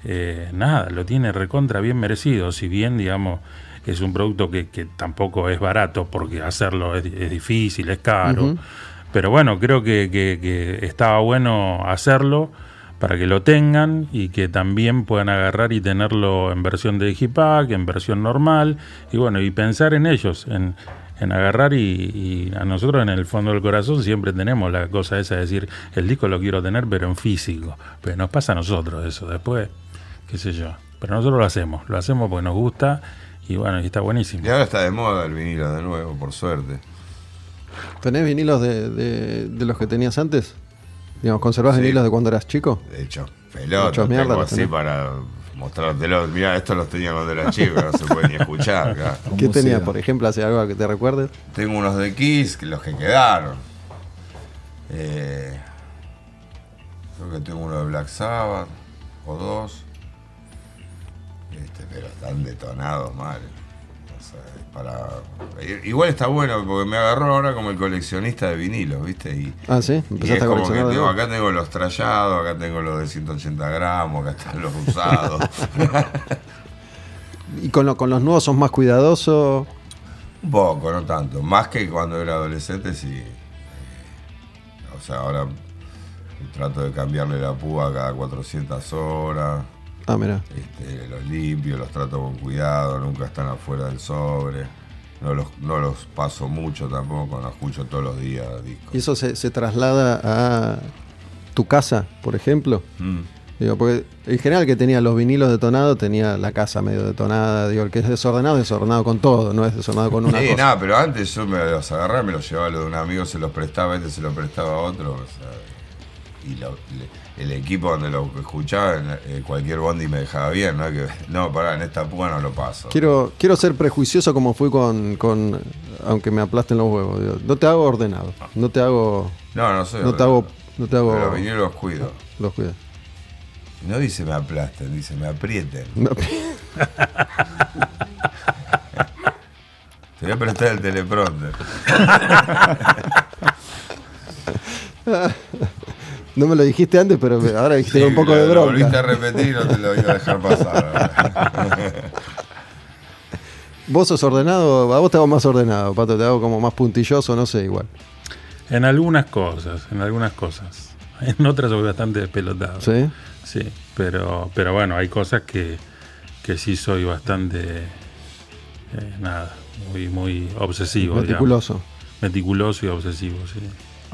eh, nada, lo tiene recontra bien merecido. Si bien, digamos, es un producto que, que tampoco es barato porque hacerlo es, es difícil, es caro. Pero bueno, creo que, que- que estaba bueno hacerlo para que lo tengan y que también puedan agarrar y tenerlo en versión de Digipack, en versión normal, y bueno, y pensar en ellos, en, en agarrar y, y a nosotros en el fondo del corazón siempre tenemos la cosa esa de decir, el disco lo quiero tener pero en físico, pero nos pasa a nosotros eso, después, qué sé yo, pero nosotros lo hacemos, lo hacemos porque nos gusta y bueno, y está buenísimo. Y ahora está de moda el vinilo de nuevo, por suerte. ¿Tenés vinilos de, de- de los que tenías antes? Digamos, ¿conservás Sí. vinilos de cuando eras chico? De hecho, pelota, mierda tengo así tenés. para mostrártelo. Mirá, estos los tenía cuando era chico, no se puede ni escuchar acá. [laughs] ¿Qué tenías, por ejemplo, hace algo que te recuerdes? Tengo unos de Kiss, los que quedaron. Eh, creo que tengo uno de Black Sabbath, o dos. Pero están detonados mal. O sea, es para... Igual está bueno porque me agarró ahora como el coleccionista de vinilos, ¿viste? Y, Ah, sí, y es empezaste a como que tengo, acá tengo los trallados, acá tengo los de 180 gramos, acá están los usados. [laughs] ¿Y con, lo- con los nuevos sos más cuidadoso? Un poco, no tanto. Más que cuando era adolescente, sí. Eh, O sea, ahora trato de cambiarle la púa cada 400 horas. Ah, mira. Este, los limpio, los trato con cuidado, nunca están afuera del sobre. No los, no los paso mucho tampoco, los escucho todos los días discos. ¿Y eso se, se traslada a tu casa, por ejemplo? Mm. Digo, porque en general que tenía los vinilos detonados tenía la casa medio detonada. Digo, el que es desordenado, es desordenado con todo, no es desordenado con una Sí, cosa. nada, pero antes yo me los agarraba, me los llevaba a lo de un amigo, se los prestaba, este se los prestaba a otro. o sea, y lo- le- el equipo donde lo escuchaba, eh, cualquier bondi me dejaba bien, ¿no? Que, no, pará, en esta púa no lo paso. Quiero, quiero ser prejuicioso como fui con, con aunque me aplasten los huevos. digo, no te hago ordenado, no te hago, No, no soy no te hago, no te hago Pero los vinilos los cuido. los cuidas. No dice me aplasten, dice me aprieten. No, [laughs] Te voy a prestar el teleprompter. [laughs] no me lo dijiste antes, pero me- ahora dijiste con un poco lo- de Lo volviste a bronca. repetir no te lo voy a dejar pasar. [laughs] ¿Vos sos ordenado? A vos te hago más ordenado, Pato, te hago como más puntilloso, no sé, igual. En algunas cosas, en algunas cosas. En otras soy bastante despelotado. ¿Sí? Sí, pero, pero bueno, hay cosas que, que sí soy bastante, eh, nada, muy, muy obsesivo. digamos. Meticuloso. Meticuloso y obsesivo, sí.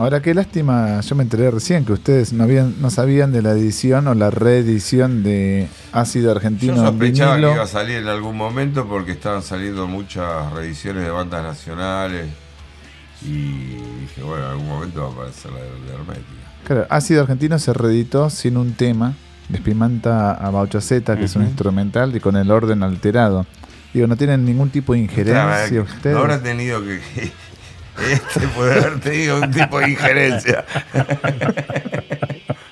Ahora, qué lástima, yo me enteré recién que ustedes no, habían, no sabían de la edición o la reedición de Ácido Argentino Yo sospechaba que iba a salir en algún momento porque estaban saliendo muchas reediciones de bandas nacionales. Y dije, bueno, en algún momento va a aparecer la de, Hermética. Claro, Ácido Argentino se reeditó sin un tema, Despimanta a Bauchaceta, que es un instrumental y con el orden alterado. Digo, no tienen ningún tipo de injerencia Claro, ustedes. No habrá tenido que. Este puede haber tenido un tipo de injerencia.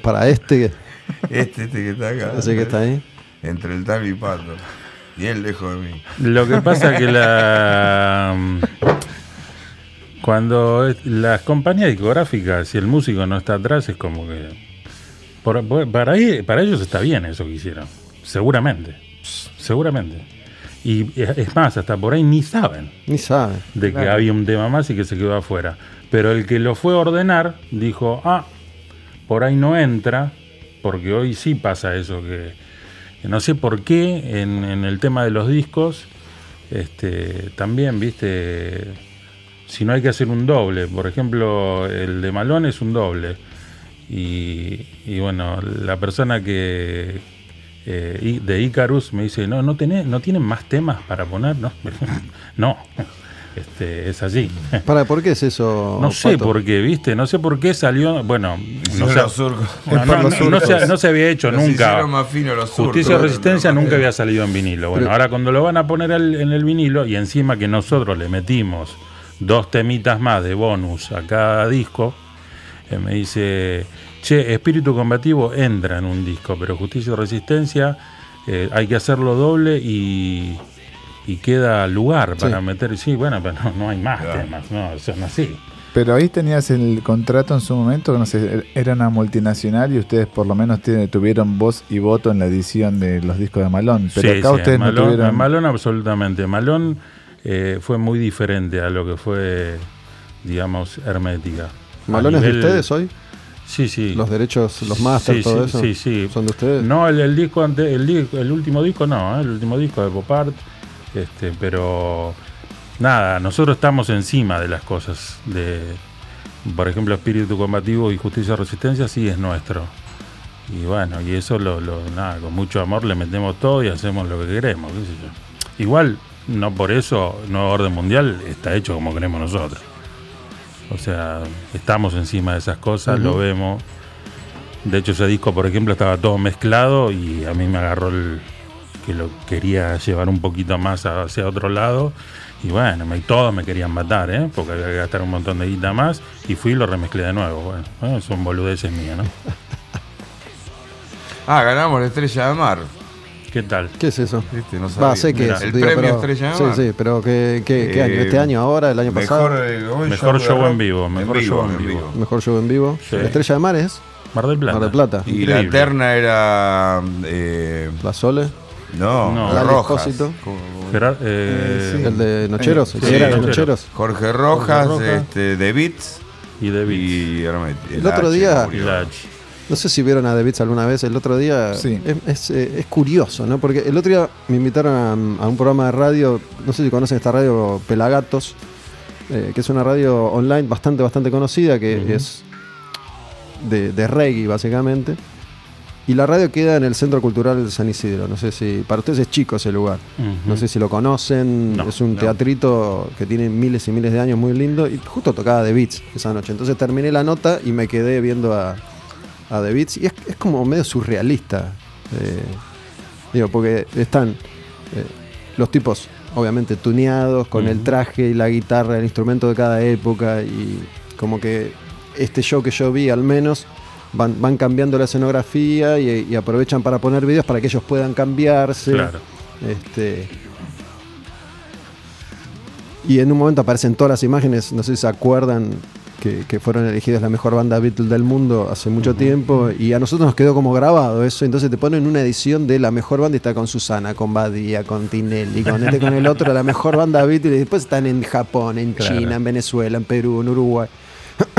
Para este, Este, este que está acá. ese que está ahí. Entre el tal y Pato. Y él lejos de mí. Lo que pasa que la cuando es- las compañías discográficas y el músico no está atrás es como que por- por- para ahí- para ellos está bien eso que hicieron, seguramente, seguramente. Y es más, hasta por ahí ni saben Ni sabe. de que había un tema más y que se quedó afuera. Pero el que lo fue a ordenar dijo, ah, por ahí no entra, porque hoy sí pasa eso, que, que no sé por qué en, en el tema de los discos, este, también, viste, si no hay que hacer un doble, por ejemplo, el de Malón es un doble. Y, y bueno, la persona que eh, de Icarus me dice, no, no, tenés, no tienen más temas para poner, no, [laughs] no, este, es así. [laughs] ¿Para por qué es eso? No sé Pato? por qué, ¿viste? No sé por qué salió. Bueno, no, Hicieron sé- los surcos. no, [laughs] no, no, no se, no se había hecho Los nunca. más los Justicia y. Resistencia nunca había salido en vinilo. Bueno, Pero- ahora cuando lo van a poner en el vinilo y encima que nosotros le metimos dos temitas más de bonus a cada disco, eh, me dice, che, Espíritu Combativo entra en un disco, pero Justicia y Resistencia eh, hay que hacerlo doble y, y queda lugar para Sí. meter... Sí, bueno, pero no, no hay más Claro. temas, no, son así. Pero ahí tenías el contrato en su momento, no sé, era una multinacional y ustedes por lo menos tiene- tuvieron voz y voto en la edición de los discos de Malón. Pero Sí, acá sí, ustedes Malón, no tuvieron. en Malón absolutamente. Malón eh, fue muy diferente a lo que fue, digamos, Hermética. ¿Malón es de ustedes hoy? Sí, sí. Los derechos, los masters, Sí, todo sí, eso. sí, sí. ¿Son de ustedes? No, el, el disco ante, el, el último disco no, ¿eh? el último disco de Pop Art, este, pero nada, nosotros estamos encima de las cosas. De, por ejemplo, Espíritu Combativo y Justicia Resistencia sí es nuestro. Y bueno, y eso lo, lo- nada, con mucho amor le metemos todo y hacemos lo que queremos, qué sé yo. Igual, no por eso Nuevo Orden Mundial está hecho como queremos nosotros. O sea, estamos encima de esas cosas, lo vemos. De hecho, ese disco, por ejemplo, estaba todo mezclado y a mí me agarró el que lo quería llevar un poquito más hacia otro lado. Y bueno, me, todos me querían matar, ¿eh? porque había que gastar un montón de guita más. Y fui y lo remezclé de nuevo. Bueno, bueno, son boludeces mías, ¿no? [laughs] Ah, ganamos la estrella de mar. ¿Qué tal? ¿Qué es eso? ¿Viste? No Va, sé que es. el digo, premio pero- Estrella de Sí, Mar. sí, pero ¿qué, qué, qué año? Eh, ¿Este año ahora? ¿El año Mejor, pasado? eh, hoy Mejor de show en vivo, mejor show en vivo. Mejor show en vivo. Sí. ¿La Estrella de Mar es? Mar del Plata. Mar del Plata. Y la terna era. eh, La Sole. no, No. Lali Rojas. Espósito. Gerar- eh, Sí. El de Nocheros. el sí, que era de Nocheros. Nocheros. Jorge Rojas, Jorge Rojas. este, de Beats Y de Beats. y. El otro día- Y la H. No sé si vieron a The Beats alguna vez. El otro día Sí. es, es, eh, es curioso, ¿no? Porque el otro día me invitaron a, a un programa de radio. No sé si conocen esta radio Pelagatos, eh, que es una radio online bastante, bastante conocida, que es de, de reggae, básicamente. Y la radio queda en el Centro Cultural de San Isidro. No sé si. Para ustedes es chico ese lugar. No sé si lo conocen. No, es un no. teatrito que tiene miles y miles de años, muy lindo. Y justo tocaba The Beats esa noche. Entonces terminé la nota y me quedé viendo a, a The Beats. Y es, es como medio surrealista. eh, digo, porque están eh, los tipos, obviamente, tuneados, con el traje y la guitarra, el instrumento de cada época. Y como que este show que yo vi, al menos. Van, van cambiando la escenografía y, y aprovechan para poner videos para que ellos puedan cambiarse. Claro. Este, y en un momento aparecen todas las imágenes, no sé si se acuerdan que, que fueron elegidas la mejor banda Beatles del mundo hace mucho tiempo y a nosotros nos quedó como grabado eso, entonces te ponen una edición de la mejor banda y está con Susana, con Badía, con Tinelli, con este, con el otro, la mejor banda Beatles y después están en Japón, en Claro. China, en Venezuela, en Perú, en Uruguay. [clears throat]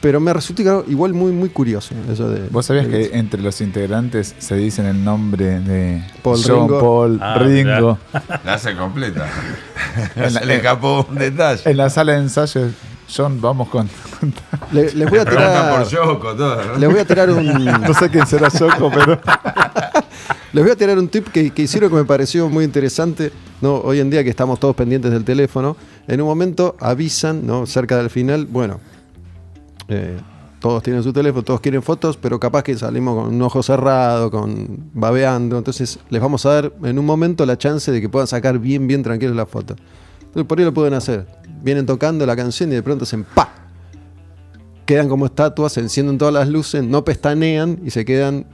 Pero me resulta igual muy, muy curioso eso de... ¿Vos sabías de que entre los integrantes se dicen el nombre de Paul John Ringo. Paul Ah, Ringo? La hace completa. [laughs] En la- Se le escapó un detalle. En la sala de ensayo, John, vamos con. Le- les voy a tirar... por Yoko, todo, ¿no? Les voy a tirar un... [laughs] No sé quién será Yoko, pero. [laughs] Les voy a tirar un tip que, que hicieron que me pareció muy interesante. ¿no? Hoy en día que estamos todos pendientes del teléfono, en un momento avisan, ¿no? cerca del final, bueno, eh, todos tienen su teléfono, todos quieren fotos, pero capaz que salimos con un ojo cerrado, con babeando. Entonces les vamos a dar en un momento la chance de que puedan sacar bien, bien tranquilos la foto. Entonces por ahí lo pueden hacer. Vienen tocando la canción y de pronto hacen ¡pa! Quedan como estatuas, se encienden todas las luces, no pestanean y se quedan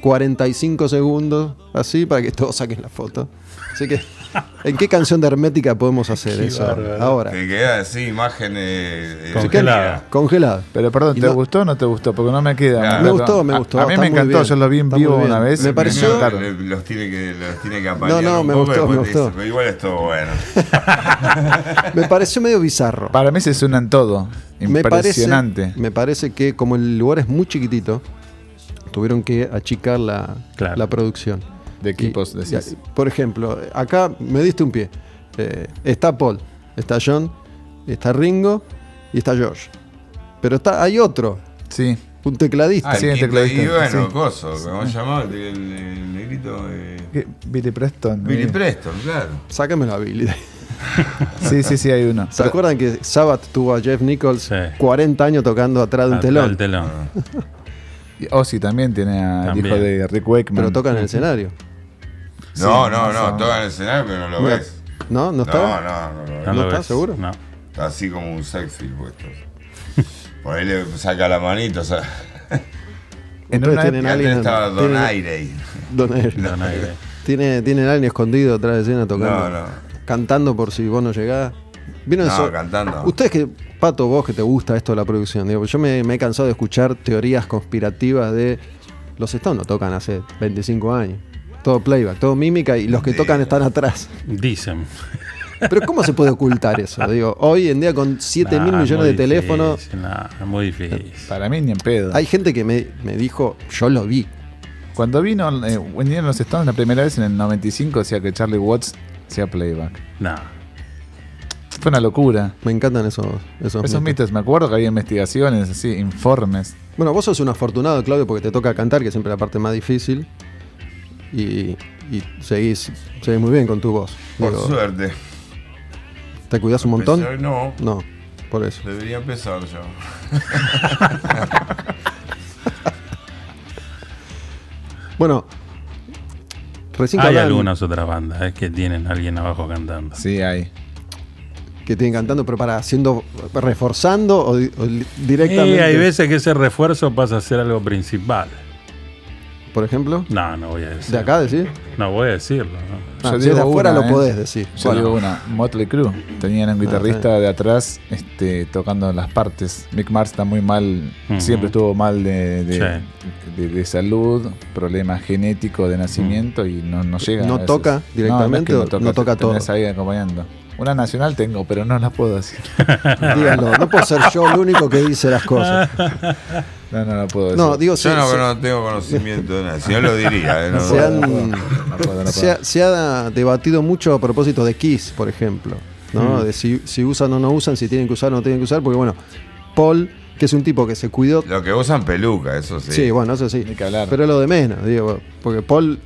45 segundos así para que todos saquen la foto. Así que, [laughs] ¿en qué canción de Hermética podemos hacer Qué eso bárbaro. ahora? Te queda así, imagen eh, Congelada. Congelada. Pero perdón, ¿te no- gustó o no te gustó? Porque no me queda. Claro. Me gustó, me gustó, A, mí me encantó, bien, yo lo vi en vivo una vez. Me pareció-. Le- Los tiene que, los tiene que apañar. No, no, un me poco, gustó, me gustó. dice, "Pero igual estuvo bueno. [laughs] Me pareció medio bizarro. Para mí se suenan todo. Me parece, impresionante. me parece que como el lugar es muy chiquitito, tuvieron que achicar la, Claro. la producción. De equipos, Y- decís. y, por ejemplo, acá me diste un pie. Eh, está Paul, está John, está Ringo y está George. Pero está, hay otro, Sí, un tecladista. Ah, Sí, el quinto- y tecladista, bueno, sí. coso, ¿cómo se llamaba? El, el- el negrito. eh. Billy Preston. Billy eh. Preston, claro. Sácamelo a Billy. [laughs] Sí, sí, sí, hay uno. ¿Se acuerdan que Sabbath tuvo a Jeff Nichols Sí. 40 años tocando atrás de un Atrás telón? del telón. [laughs] Ozzy también tiene al hijo de Rick Wakeman. Pero toca en el escenario. No, Sí, no, no, toca en el escenario, pero no lo Mira, ves. ¿No? ¿No No, estaba? no, no, lo ves. No, ¿No ves. seguro? No. Está así como un sexfield puesto. Por ahí le saca la manito, o sea. En Ustedes una tienen alguien. estaba. Donaire. No, no, eh. Tiene, tienen alguien escondido atrás de escena tocando. No, no. Cantando por si vos no llegás. ¿Vieron No, eso? cantando. Ustedes que, Pato, vos que te gusta esto de la producción, digo, yo me, me he cansado de escuchar teorías conspirativas de los Stones no tocan hace 25 años. Todo playback, todo mímica y los que tocan están atrás. Dicen. Pero ¿cómo se puede ocultar eso? [laughs] Digo, hoy en día con 7 mil Nah, millones de teléfonos, nah, es muy difícil. Para mí ni en pedo. hay gente que me, me dijo, yo lo vi. Cuando vino, eh, vinieron los Stones la primera vez en el 95, decía que Charlie Watts hacía playback. No. Fue una locura. Me encantan esos, esos, Esos mitos. mitos, me acuerdo que había investigaciones, así, informes. Bueno, vos sos un afortunado, Claudio, porque te toca cantar, que es siempre la parte más difícil. Y, y seguís, seguís muy bien con tu voz. Por Digo, suerte. ¿Te cuidás un montón? No, No, por eso. debería empezar yo. [laughs] Bueno, recién Hay algunas otras bandas eh, que tienen a alguien abajo cantando. Sí, hay. que tienen cantando, pero para haciendo, reforzando o, di- o li- Y directamente. hay veces que ese refuerzo pasa a ser algo principal. Por ejemplo, No, no voy a decir. de acá decir. No voy a decirlo. ¿no? Ah, si de afuera una, lo ¿eh? podés decir. Yo Bueno, digo una, Motley Crue. Tenían un guitarrista sí. de atrás este, tocando las partes. Mick Mars está muy mal, siempre estuvo mal de, de, Sí. de- de salud, problemas genéticos de nacimiento y no, no llega. ¿No a toca directamente no, es que o no toca todo? ahí acompañando. Una nacional tengo, pero no la puedo decir. [laughs] díganlo, no puedo ser yo el único que dice las cosas. No, no la puedo decir. No, digo, Yo no, se- no tengo conocimiento de nada. Si no lo diría. ¿eh? No, Se han- puedo, se ha, se ha debatido mucho a propósito de Kiss, por ejemplo. ¿no? Mm. De si, si usan o no usan, si tienen que usar o no tienen que usar, porque bueno, Paul, que es un tipo que se cuidó. Lo que usan peluca, eso sí. Sí, bueno, eso sí. Ni que hablar. Pero es lo de menos, digo, porque Paul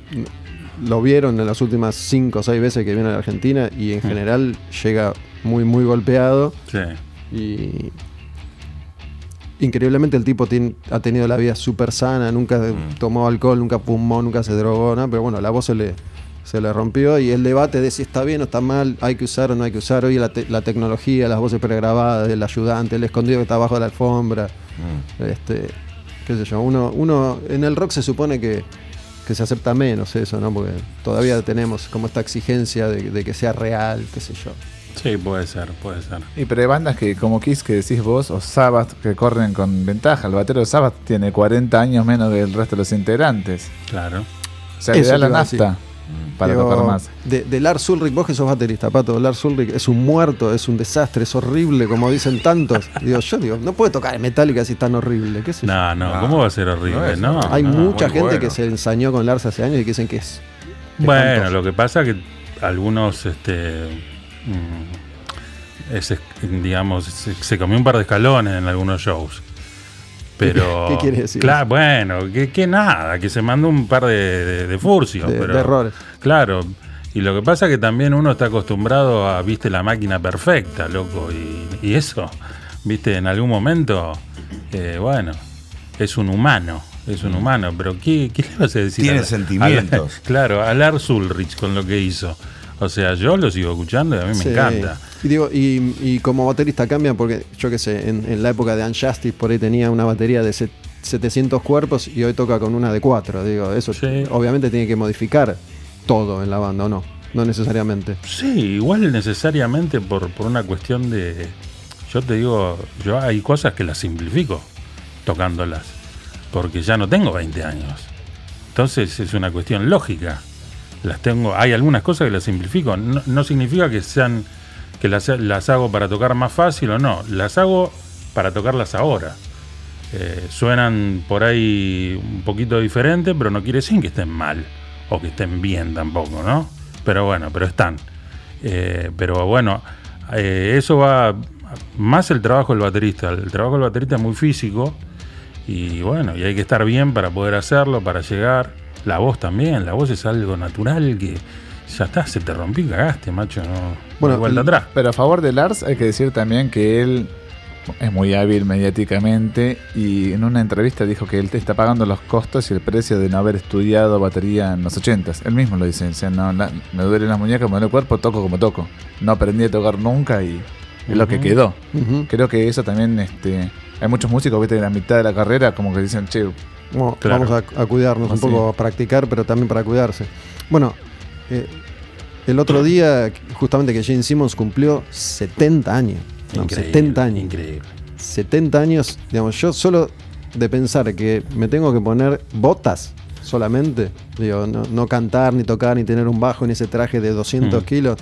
lo vieron en las últimas 5 o 6 veces que viene a la Argentina y en general llega muy, muy golpeado. Sí. Y increíblemente el tipo ha tenido la vida súper sana, nunca tomó alcohol, nunca fumó, nunca se drogó, ¿no? pero bueno, la voz se le, se le rompió y el debate de si está bien o está mal, hay que usar o no hay que usar, hoy la, te- la tecnología, las voces pregrabadas, el ayudante, el escondido que está abajo de la alfombra, este, qué sé yo, uno, uno en el rock se supone que, que se acepta menos eso, ¿no? Porque todavía tenemos como esta exigencia de, de que sea real, qué sé yo. Sí, puede ser, puede ser. Y pero hay bandas que como Kiss que decís vos o Sabbath que corren con ventaja. El batero de Sabbath tiene 40 años menos que el resto de los integrantes. Claro. O sea, le da la nafta para Digo, tocar más. De, de Lars Ulrich, vos que sos baterista, Pato, Lars Ulrich es un muerto, es un desastre, es horrible, como dicen tantos. [laughs] digo, yo digo, no puede tocar en Metallica si es tan horrible, qué. No, no, No, ¿cómo va a ser no horrible? No. Hay no. mucha gente bueno. que se ensañó con Lars hace años y que dicen que es. Bueno, espantoso. lo que pasa es que algunos, este, mm, digamos, se, se comió un par de escalones en algunos shows. [laughs] Pero. ¿Qué quiere decir? Claro, bueno, que, que nada, que se mandó un par de, de, de furcios. De- pero, de errores. Claro. Y lo que pasa es que también uno está acostumbrado a, viste, la máquina perfecta, loco. Y, y eso, viste, en algún momento, eh, bueno, es un humano. Es un humano, pero ¿qué, qué le vas a decir? Tiene a- sentimientos. a- [laughs] claro, a Lars Ulrich con lo que hizo. O sea, yo lo sigo escuchando y a mí me encanta. Y, digo, y, y como baterista cambia porque, yo qué sé, en, en la época de Unjustice por ahí tenía una batería de set- 700 cuerpos y hoy toca con una de 4. Digo, eso Sí. obviamente tiene que modificar todo en la banda, ¿o no? No necesariamente. Sí, igual necesariamente por, por una cuestión de. Yo te digo, yo hay cosas que las simplifico tocándolas. Porque ya no tengo 20 años. Entonces es una cuestión lógica. Las tengo. Hay algunas cosas que las simplifico. No, no significa que sean. que las, las hago para tocar más fácil o no. Las hago para tocarlas ahora. Eh, suenan por ahí un poquito diferente, pero no quiere decir que estén mal o que estén bien tampoco, ¿no? Pero bueno, pero están. Eh, pero bueno, eh, eso va más el trabajo del baterista. El trabajo del baterista es muy físico y bueno, y hay que estar bien para poder hacerlo, para llegar. La voz también, la voz es algo natural que ya está, se te rompió y cagaste, macho. No, no Bueno, hay vuelta el- atrás. Pero a favor de Lars hay que decir también que él es muy hábil mediáticamente y en una entrevista dijo que él te está pagando los costos y el precio de no haber estudiado batería en los 80s. Él mismo lo dice, o sea, no, la- me duelen las muñecas, me duele el cuerpo, toco como toco. No aprendí a tocar nunca y es lo que quedó. Creo que eso también, este, hay muchos músicos, viste, en la mitad de la carrera como que dicen, che, Bueno, Claro. Vamos a, a cuidarnos un Así. poco, a practicar, pero también para cuidarse. Bueno, eh, el otro día, justamente que Gene Simmons cumplió 70 años. No, Increíble, 70 años. Increíble. 70 años, digamos, yo solo de pensar que me tengo que poner botas solamente, digo, no, no cantar, ni tocar, ni tener un bajo, ni ese traje de 200 Mm. kilos.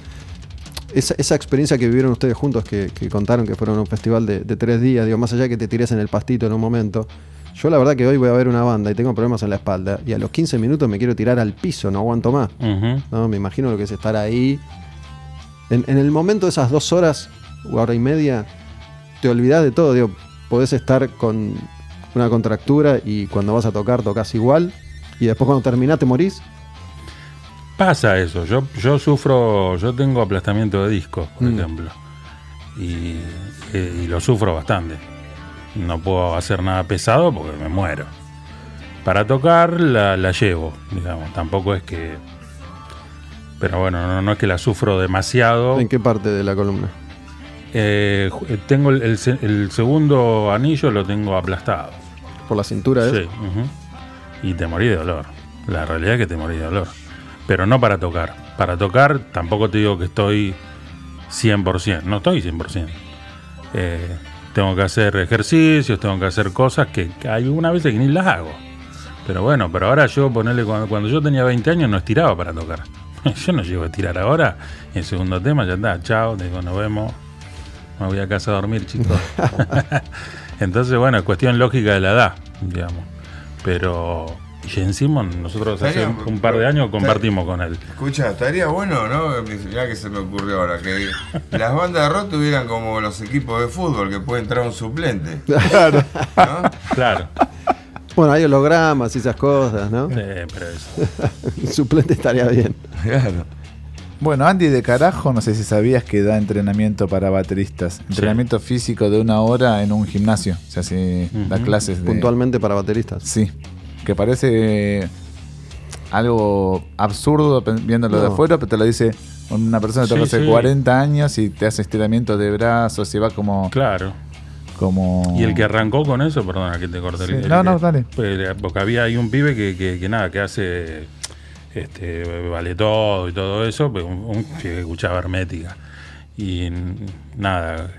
Esa, esa experiencia que vivieron ustedes juntos, que, que contaron que fueron a un festival de, de tres días, digo, más allá de que te tires en el pastito en un momento, yo la verdad que hoy voy a ver una banda y tengo problemas en la espalda, y a los 15 minutos me quiero tirar al piso, no aguanto más. ¿no? Me imagino lo que es estar ahí. En, en el momento de esas dos horas, o hora y media, te olvidas de todo. Digo, podés estar con una contractura y cuando vas a tocar tocas igual. Y después cuando terminás te morís. Pasa eso. Yo, yo sufro, yo tengo aplastamiento de discos, por Mm. ejemplo. Y, eh, y lo sufro bastante. No puedo hacer nada pesado porque me muero. Para tocar la, la llevo, digamos. Tampoco es que. Pero bueno, no, no es que la sufro demasiado. ¿En qué parte de la columna? Eh, eh, tengo el, el se- el segundo anillo, lo tengo aplastado. ¿Por la cintura? ¿eh? Sí, ujú. Y te morí de dolor. La realidad es que te morí de dolor. Pero no para tocar. Para tocar tampoco te digo que estoy 100%. No estoy 100%. Eh, tengo que hacer ejercicios, tengo que hacer cosas que, que hay algunas veces que ni las hago. Pero bueno, pero ahora yo ponerle cuando, cuando yo tenía 20 años no estiraba para tocar. [laughs] Yo no llego a estirar ahora. Y el segundo tema ya está. Chao, digo, nos vemos. Me voy a casa a dormir, chicos. [laughs] [laughs] Entonces, bueno, es cuestión lógica de la edad, digamos. Pero Jen Simon, nosotros hace un, un par de años compartimos con él. Escucha, estaría bueno, ¿no? Mirá que se me ocurrió ahora, que [laughs] las bandas de rock tuvieran como los equipos de fútbol, que puede entrar un suplente. [laughs] Claro. ¿no? Claro. Bueno, hay hologramas y esas cosas, ¿no? Eh, pero eso. [laughs] Un suplente estaría bien. Claro. Bueno, Andy de carajo, no sé si sabías que da entrenamiento para bateristas. Entrenamiento físico de una hora en un gimnasio. O sea, sí, da clases de... Puntualmente para bateristas. Sí, que parece algo absurdo viéndolo de No. afuera, pero te lo dice una persona que Sí, hace sí. 40 años y te hace estiramientos de brazos y va como... Claro. como... Y el que arrancó con eso, perdona que te corté. Sí, el- el no, no, dale. pues, porque había ahí un pibe que, que- que nada, que hace este vale todo y todo eso, pues, un, un que escuchaba hermética. Y nada,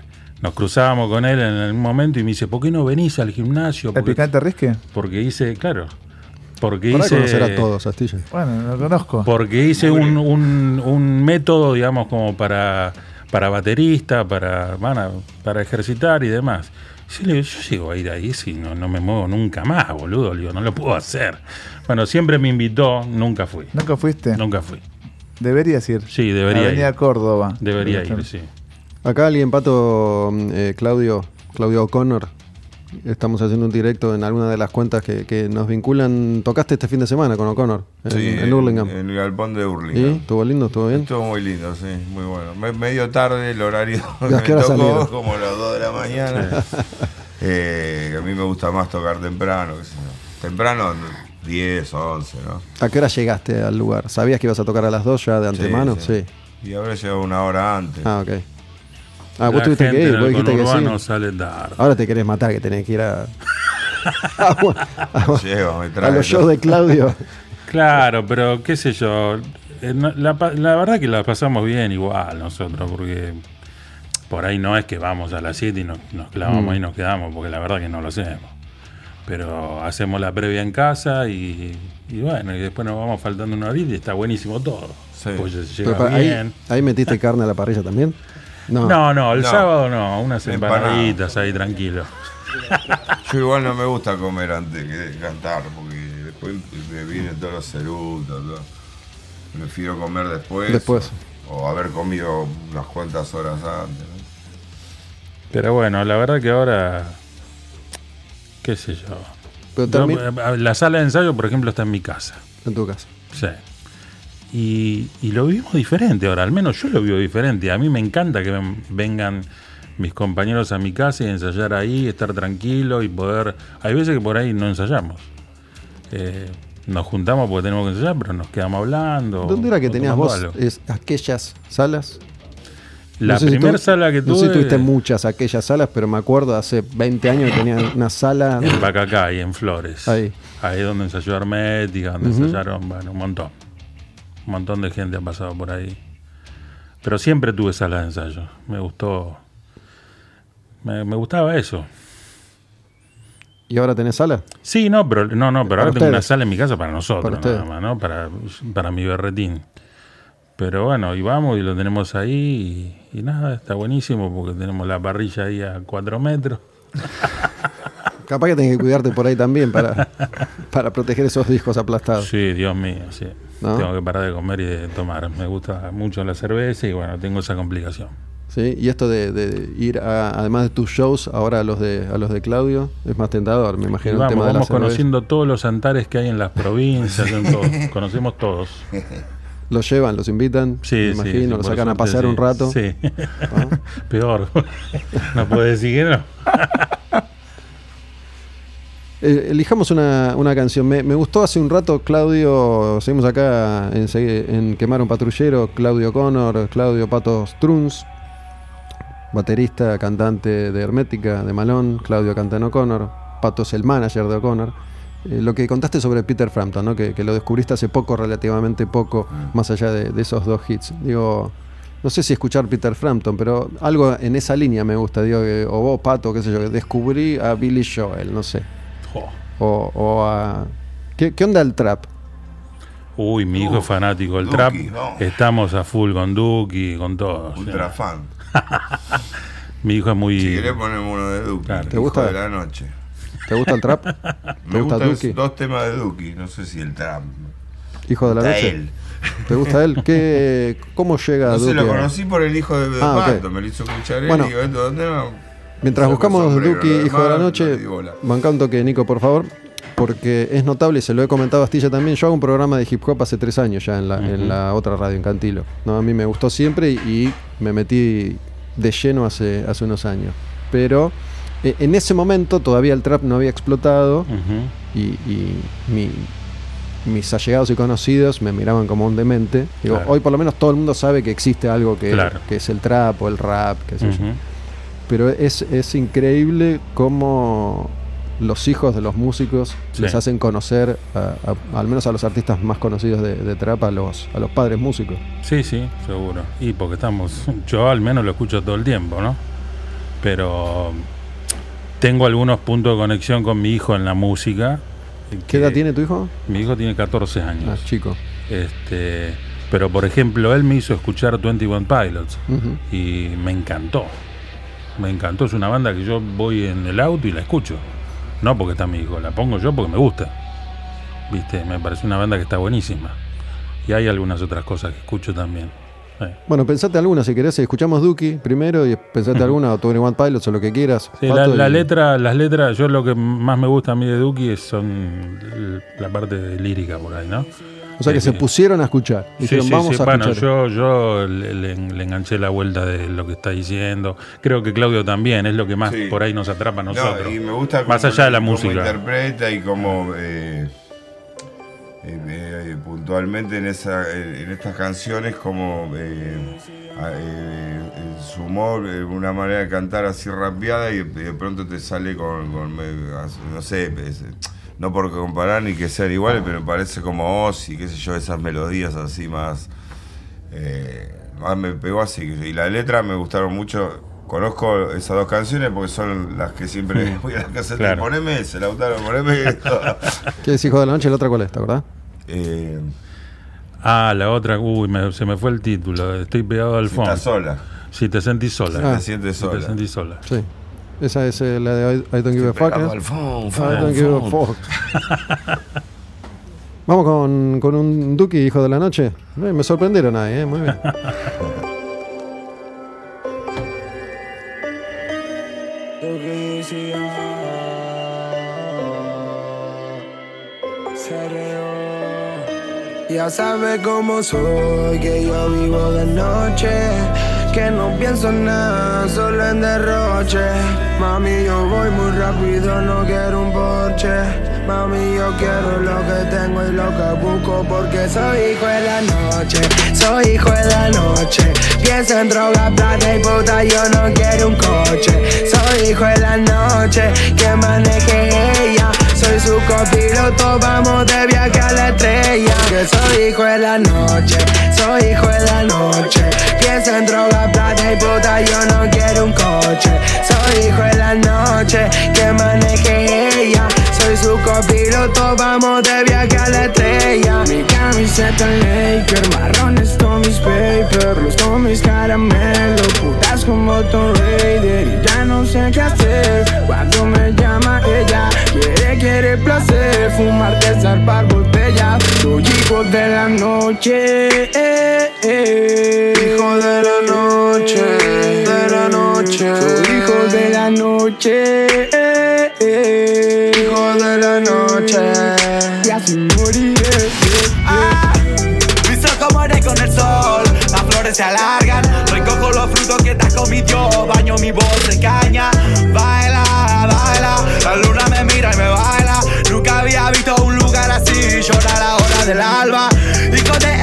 nos cruzábamos con él en un momento y me dice, ¿por qué no venís al gimnasio? ¿El Porque, picante risque? porque hice, claro, porque Para hice... conocer a todos, Astilla. Bueno, lo conozco. Porque hice un, un- un método, digamos, como para, para baterista, para, bueno, para ejercitar y demás. Sí, le digo, yo llego a ir ahí si no, no me muevo nunca más, boludo. Le digo, no lo puedo hacer. Bueno, siempre me invitó, nunca fui. ¿Nunca fuiste? Nunca fui. Deberías ir. Sí, debería Avenida ir. Córdoba. Debería ir, sí. Acá alguien, Pato, eh, Claudio, Claudio O'Connor. Estamos haciendo un directo en alguna de las cuentas que, que nos vinculan. Tocaste este fin de semana con O'Connor en, Sí, en Hurlingham. En el galpón de. Hurlingham. ¿Estuvo lindo? ¿Estuvo bien? Estuvo muy lindo, sí, muy bueno. Me- medio tarde el horario [laughs] que ¿A me tocó, salieron? como las 2 de la mañana. [laughs] Eh, a mí me gusta más tocar temprano, qué sé yo. Temprano 10 o 11, ¿no? ¿A qué hora llegaste al lugar? ¿Sabías que ibas a tocar a las 2 ya de antemano? Sí. Y habrá llegado una hora antes. Ah, ok. Ah, vos La tuviste que ir, vos dijiste que sí. sale tarde. Ahora te querés matar, que tenés que ir a, a, a- Lleva, me a los shows de Claudio. Claro, pero qué sé yo. eh, La, la verdad que la pasamos bien igual nosotros, porque por ahí no es que vamos a las 7 y nos, nos clavamos Mm. ahí y nos quedamos, porque la verdad que no lo hacemos. Pero hacemos la previa en casa y, y bueno, y después nos vamos faltando una horita y está buenísimo todo. Sí. Pues se Pero llega pa- ahí, bien. ahí metiste carne a la parrilla también. [laughs] No. No, no, el No. sábado no, unas empanaditas ahí tranquilo. [laughs] Yo igual no me gusta comer antes que cantar, porque después me vienen todos los cerutos. todo. Prefiero comer después. Después. O haber comido unas cuantas horas antes. ¿no? Pero bueno, la verdad que ahora, qué sé yo. Pero Yo, termi- eh, la sala de ensayo, por ejemplo, está en mi casa. en tu casa. Sí. Y, y lo vivimos diferente ahora, al menos yo lo vivo diferente. A mí me encanta que ven- vengan mis compañeros a mi casa y ensayar ahí, estar tranquilo y poder... Hay veces que por ahí no ensayamos. Eh, nos juntamos porque tenemos que ensayar, pero nos quedamos hablando. ¿Dónde era que tenías vos algo. es, aquellas salas? La No sé si primera sala que No sé si tuve tuviste muchas aquellas salas, pero me acuerdo hace 20 años que tenía una sala. en Bacacá y en Flores. Ahí. Ahí donde ensayó Hermética, donde ensayaron, bueno, un montón. Un montón de gente ha pasado por ahí. Pero siempre tuve sala de ensayo. Me gustó. Me, me gustaba eso. ¿Y ahora tenés sala? Sí, no, pero no, no, pero ahora tengo una sala en mi casa para nosotros, Para nada más, ¿no? Para, para mi berretín. Pero bueno, y vamos y lo tenemos ahí y, y nada, está buenísimo porque tenemos la parrilla ahí a cuatro metros. [laughs] Capaz que tenés que cuidarte por ahí también para, para proteger esos discos aplastados. Sí, Dios mío, sí. ¿No? Tengo que parar de comer y de tomar. Me gusta mucho la cerveza y bueno, tengo esa complicación. ¿Sí? Y esto de, de ir, a, además de tus shows, ahora a los de, a los de Claudio, es más tentador, me Y imagino. el vamos, tema de la vamos cerveza. conociendo todos los antares que hay en las provincias, en todo. [laughs] conocemos todos. [laughs] Los llevan, los invitan, Sí, me sí, imagino, sí, los sacan a suerte, sí. un rato. Sí, [laughs] peor. no puede decir que no. Eh, elijamos una, una canción. Me, gustó hace un rato, Claudio, seguimos acá en, en Quemar un Patrullero, Claudio Connor, Claudio Patos Truns, baterista, cantante de Hermética, de Malón, Claudio Cantano Connor, Patos el manager de O'Connor. Eh, lo que contaste sobre Peter Frampton, ¿no? que, que lo descubriste hace poco, relativamente poco, más allá de, de esos dos hits. Digo, no sé si escuchar Peter Frampton, pero algo en esa línea me gusta. Digo, o vos, Pato, qué sé yo, descubrí a Billy Joel, no sé. O, o a. ¿Qué, qué onda el trap? Uy, mi hijo es fanático del trap. no. Estamos a full con Duki, con todo. sí. Ultra fan. [laughs] Mi hijo es muy. Si querés ponemos uno de Duki. Claro. ¿Te Hijo gusta? de la noche. ¿Te gusta el trap? [laughs] Me gusta gustan Duki? dos temas de Duki. No sé si el trap. Hijo de la noche. él. ¿Te gusta él? ¿Qué, ¿Cómo llega [laughs] No sé, Duki lo a- conocí por el hijo de, de Ah. Me lo hizo escuchar él Bueno. y digo, ¿esto dónde va? Mientras buscamos Duki, Hijo de la Noche, banca un toque, Nico, por favor. Porque es notable, y se lo he comentado a Astilla también. Yo hago un programa de hip hop hace tres años ya en la, en la otra radio, en Cantilo. ¿no? A mí me gustó siempre y, y me metí de lleno hace, hace unos años. Pero eh, en ese momento todavía el trap no había explotado. Ujú. y, y mi- mis allegados y conocidos me miraban como un demente. Digo, Claro. hoy por lo menos todo el mundo sabe que existe algo que, Claro. que es el trap o el rap, qué sé yo. Pero es, es increíble cómo los hijos de los músicos Sí. les hacen conocer, a- a- al menos a los artistas más conocidos de, de trap, a los, a los padres músicos. Sí, sí, seguro. Y porque estamos, [laughs] yo al menos lo escucho todo el tiempo, ¿no? Pero tengo algunos puntos de conexión con mi hijo en la música. ¿Qué que- edad tiene tu hijo? Mi hijo tiene 14 Ah, años. chico. Este, pero por ejemplo, él me hizo escuchar 21 Pilots y me encantó. Me encantó, es una banda que yo voy en el auto y la escucho. No porque está mi hijo, la pongo yo porque me gusta. ¿Viste? Me parece una banda que está buenísima. Y hay algunas otras cosas que escucho también. Eh. Bueno, pensate alguna si querés. Escuchamos Duki primero y pensate [laughs] alguna, o 21 Pilots o lo que quieras. Sí, la, la y- letra, las letras, yo lo que más me gusta a mí de Duki es- son la parte de lírica por ahí, ¿no? O sea que Sí, se sí. pusieron a escuchar. Sí, Dijeron, sí, vamos sí. a Bueno, escuchar. yo, yo le, le- le enganché la vuelta de lo que está diciendo. Creo que Claudio también es lo que más Sí. por ahí nos atrapa a nosotros. No, y me gusta Más cómo- allá de la cómo música. interpreta y cómo eh, eh, eh, puntualmente en esa en estas canciones como eh, eh, su humor, eh, una manera de cantar así rapeada y de pronto te sale con, con, no sé, es- no por comparar ni que sean iguales, pero me parece como Ozzy, qué sé yo, esas melodías así más eh, más me pegó así. Y la letra me gustaron mucho. Conozco esas dos canciones porque son las que siempre [laughs] voy a la casa Claro. poneme ese, Lautaro, poneme [laughs] esto. ¿Qué es Hijo de la Noche? ¿La otra cuál es? ¿Te acordás? eh, Ah, la otra, uy, me- se me fue el título. Estoy pegado al si fondo. estás sola. Si te sentís sola. Ah. Te sientes Si te sola. sentís sola. Sí. Esa es eh, la de I, I Don't Give a Fuck. ¿eh? phone, I don't give a fuck. [laughs] Vamos con, con un Duki, hijo de la noche. Eh, me sorprendieron ahí, ¿eh? muy bien. Ya sabe cómo soy, que yo vivo de noche, que no pienso en nada, solo en derroche. Mami, yo voy muy rápido, no quiero un porche. Mami, yo quiero lo que tengo y lo que busco porque soy hijo de la noche, soy hijo de la noche. Pienso en droga, plata y puta, yo no quiero un coche. Soy hijo de la noche, que maneje ella. Soy su copiloto, vamos de viaje a la estrella. Que soy hijo de la noche, soy hijo de la noche. Pienso en droga, plata y puta, yo no quiero un coche. Soy hijo de la noche, que maneje ella. Soy su copiloto, vamos de viaje a la estrella. Mi camiseta Laker, marrones Tommy's Paper, los Tommy's caramelo, putas como Tomb Raider. Y ya no sé qué hacer cuando me llama ella. Quiere, quiere placer, fumar, desarmar botellas. Soy hijo de la noche, eh, eh. hijo de la noche, de la noche. Soy hijo de la noche, eh, eh. hijo de la noche. Y así moriré. Las flores se alargan. Recojo los frutos que te has comido, baño mi voz de caña. Baila, baila, la luna me mira y me baila. Nunca había visto un lugar así, llora a la hora del alba. Hijo de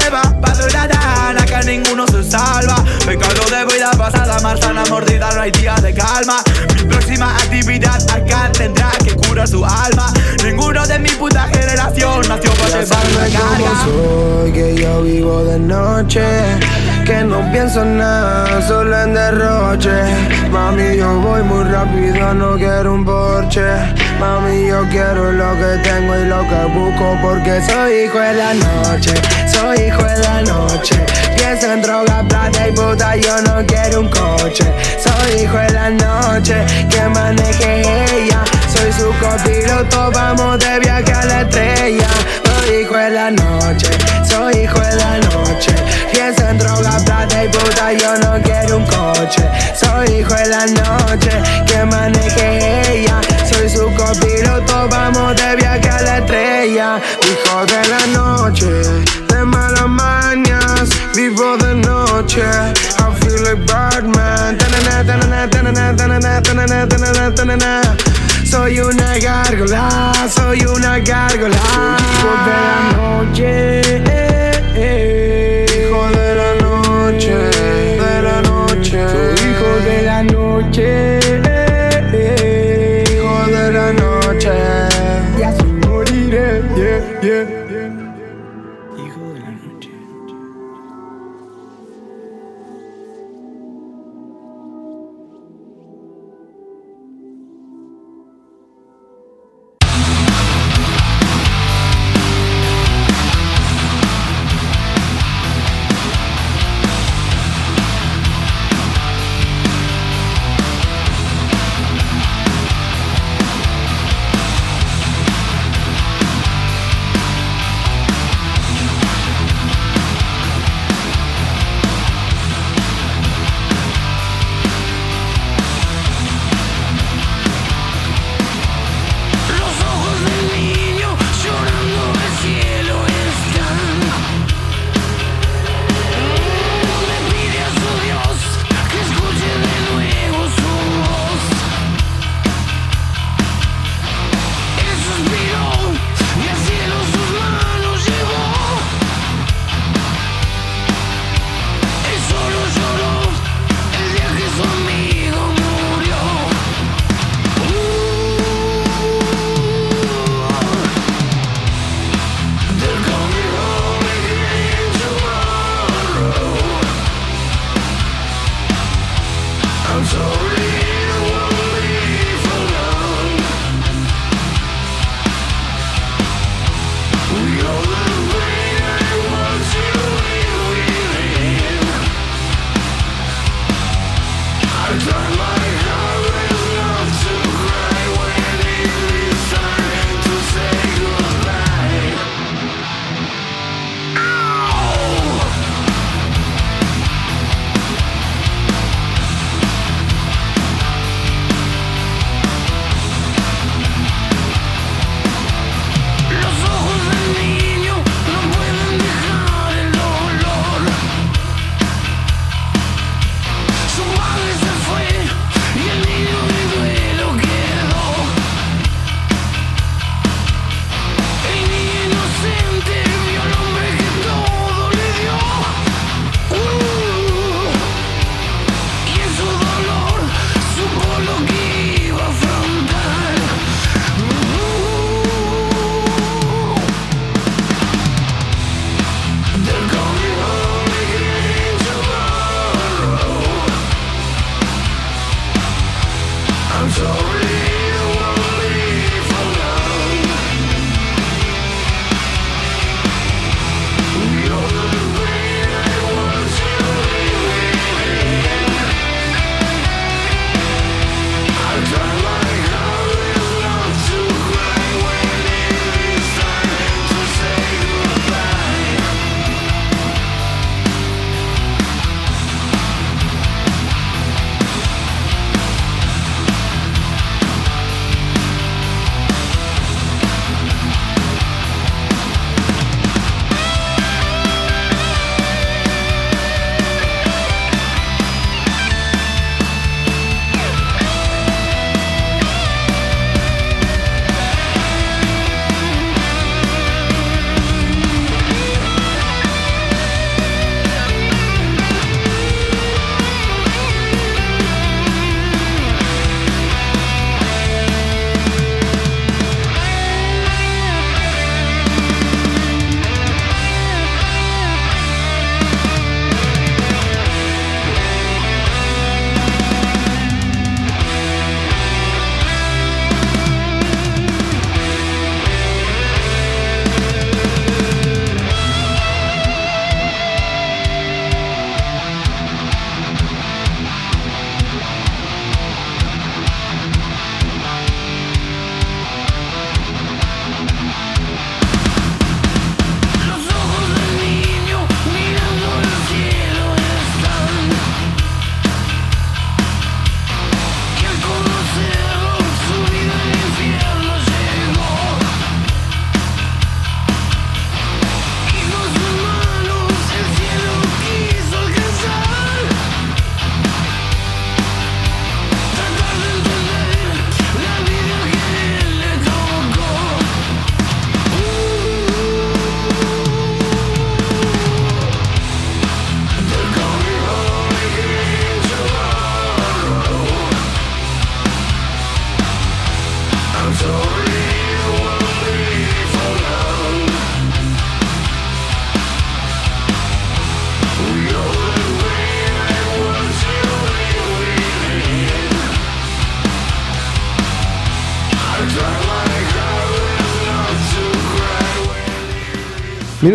ninguno se salva. Pecado de vida pasada, manzana mordida, no hay día de calma. Mi próxima actividad acá tendrá que curar su alma. Ninguno de mi puta generación nació para llevar una carga. soy, que yo vivo de noche, que no pienso en nada, solo en derroche. Mami, yo voy muy rápido, no quiero un porche. Mami, yo quiero lo que tengo y lo que busco, porque soy hijo de la noche, soy hijo de la noche. Pienso en droga, plata y puta, yo no quiero un coche. Soy hijo de la noche, que maneje ella. Soy su copiloto, vamos de viaje a la estrella. Soy hijo de la noche, soy hijo de la noche. Pienso en droga, plata y puta, yo no quiero un coche. Soy hijo de la noche, que maneje ella. Soy su copiloto, vamos de viaje a la estrella. Hijo de la noche, I feel like tanana. Soy una gárgola, soy una gárgola. Hijo de la noche, hijo de la noche, de la noche. Soy hijo de la noche, hijo de la noche. Y así moriré, yeah, yeah.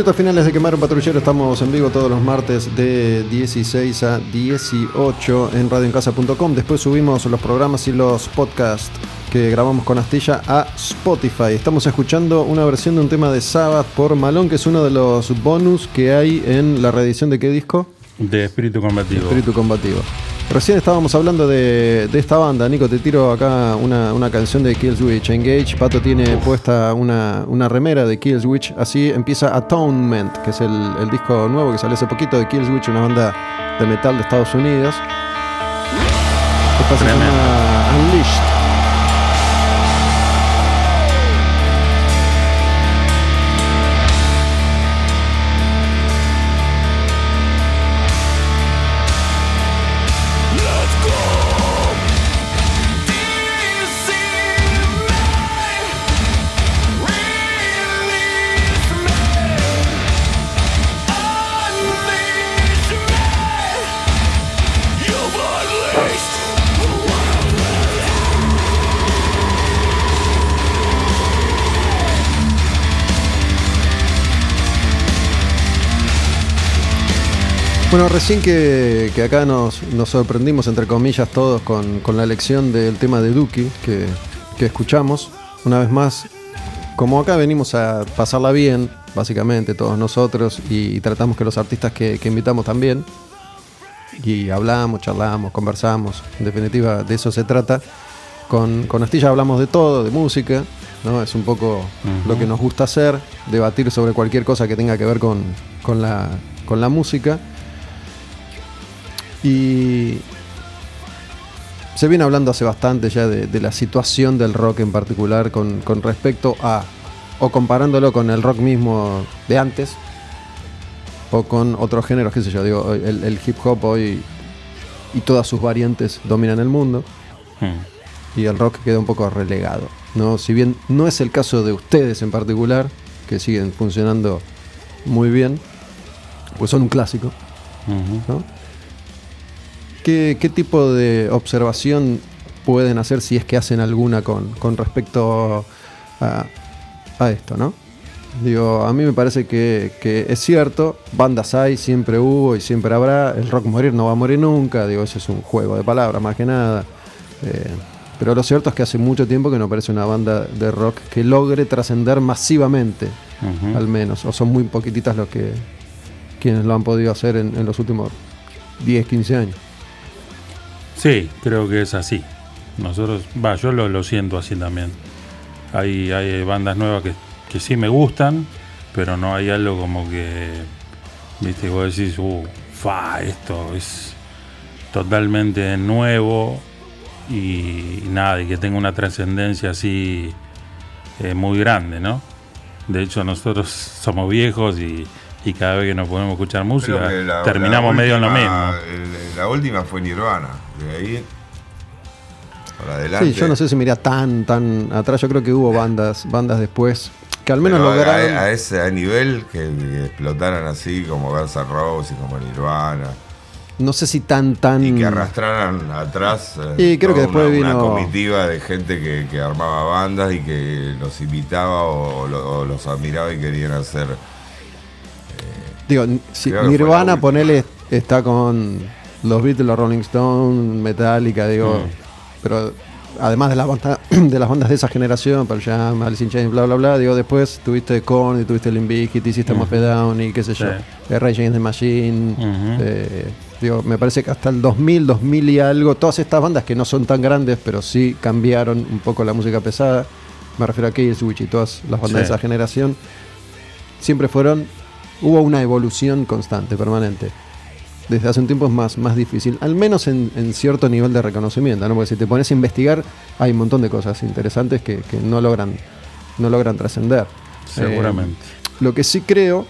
Minutos finales de Quemar un Patrullero. Estamos en vivo todos los martes de 16 a 18 en radioencasa.com. Después subimos los programas y los podcasts que grabamos con Astilla a Spotify. Estamos escuchando una versión de un tema de Sabbath por Malón, que es uno de los bonus que hay en la reedición de qué disco? De espíritu combativo. Espíritu Combativo. Recién estábamos hablando de, de esta banda. Nico, te tiro acá una, una canción de Killswitch Engage. Pato tiene puesta una, una remera de Killswitch. Así empieza Atonement, que es el, el disco nuevo que salió hace poquito de Killswitch, una banda de metal de Estados Unidos. Esta se llama Unleashed. Recién que, que acá nos, nos sorprendimos, entre comillas, todos con, con la elección del tema de Duki que, que escuchamos. Una vez más, como acá venimos a pasarla bien, básicamente, todos nosotros, y, y tratamos que los artistas que, que invitamos también, y hablamos, charlamos, conversamos, en definitiva, de eso se trata. Con, con Astilla hablamos de todo, de música, ¿no? Es un poco lo que nos gusta hacer, debatir sobre cualquier cosa que tenga que ver con, con la, con la música. Y se viene hablando hace bastante ya de, de la situación del rock en particular con, con respecto a, o comparándolo con el rock mismo de antes, o con otros géneros, qué sé yo, digo, el, el hip hop hoy y todas sus variantes dominan el mundo Hmm. y el rock queda un poco relegado. ¿no? Si bien no es el caso de ustedes en particular, que siguen funcionando muy bien, pues son un clásico. ¿no? ¿Qué, qué tipo de observación pueden hacer si es que hacen alguna con, con respecto a, a esto, ¿no? Digo, a mí me parece que, que es cierto, bandas hay, siempre hubo y siempre habrá, el rock morir no va a morir nunca, digo, eso es un juego de palabras más que nada. Eh, pero lo cierto es que hace mucho tiempo que no aparece una banda de rock que logre trascender masivamente, al menos, o son muy poquititas los que quienes lo han podido hacer en, en los últimos 10, 15 años. Sí, creo que es así. Nosotros, va, yo lo, lo siento así también. Hay, hay bandas nuevas que, que sí me gustan, pero no hay algo como que, viste, vos decís, uh, fa, esto es totalmente nuevo y, nada, y que tenga una trascendencia así eh, muy grande, ¿no? De hecho, nosotros [laughs] somos viejos y, y cada vez que nos podemos escuchar música, la- terminamos la medio en lo mismo. el- la última fue Nirvana. De ahí para adelante. Sí, yo no sé si me iría tan, tan atrás. Yo creo que hubo bandas, bandas después que al menos Pero lograron. a, a ese nivel que, que explotaran así como Guns N' Roses y como Nirvana No sé si tan, tan. y que arrastraran atrás eh, Y creo que después una, vino- una comitiva de gente que, que armaba bandas y que los invitaba o, lo- o los admiraba y querían hacer Digo, si fue la Nirvana, ponele, está con los Beatles, los Rolling Stones, Metallica, digo. Mm. Pero además de, la banda- [clears throat] de las bandas de esa generación, Pearl Jam, Alice in Chains, bla, bla, bla, digo, después tuviste Korn y tuviste Limp Bizkit, y System of a Down y qué sé yo. Sí. eh, Rage Against the Machine. Eh, digo, me parece que hasta el 2000, 2000 y algo, todas estas bandas que no son tan grandes, pero sí cambiaron un poco la música pesada. Me refiero a Killswitch y todas las bandas Sí. de esa generación. Siempre fueron. Hubo una evolución constante, permanente. Desde hace un tiempo es más, más difícil, al menos en, en cierto nivel de reconocimiento, ¿no? Porque si te pones a investigar, hay un montón de cosas interesantes que, que no logran, no logran trascender. Seguramente. Eh, lo que sí creo,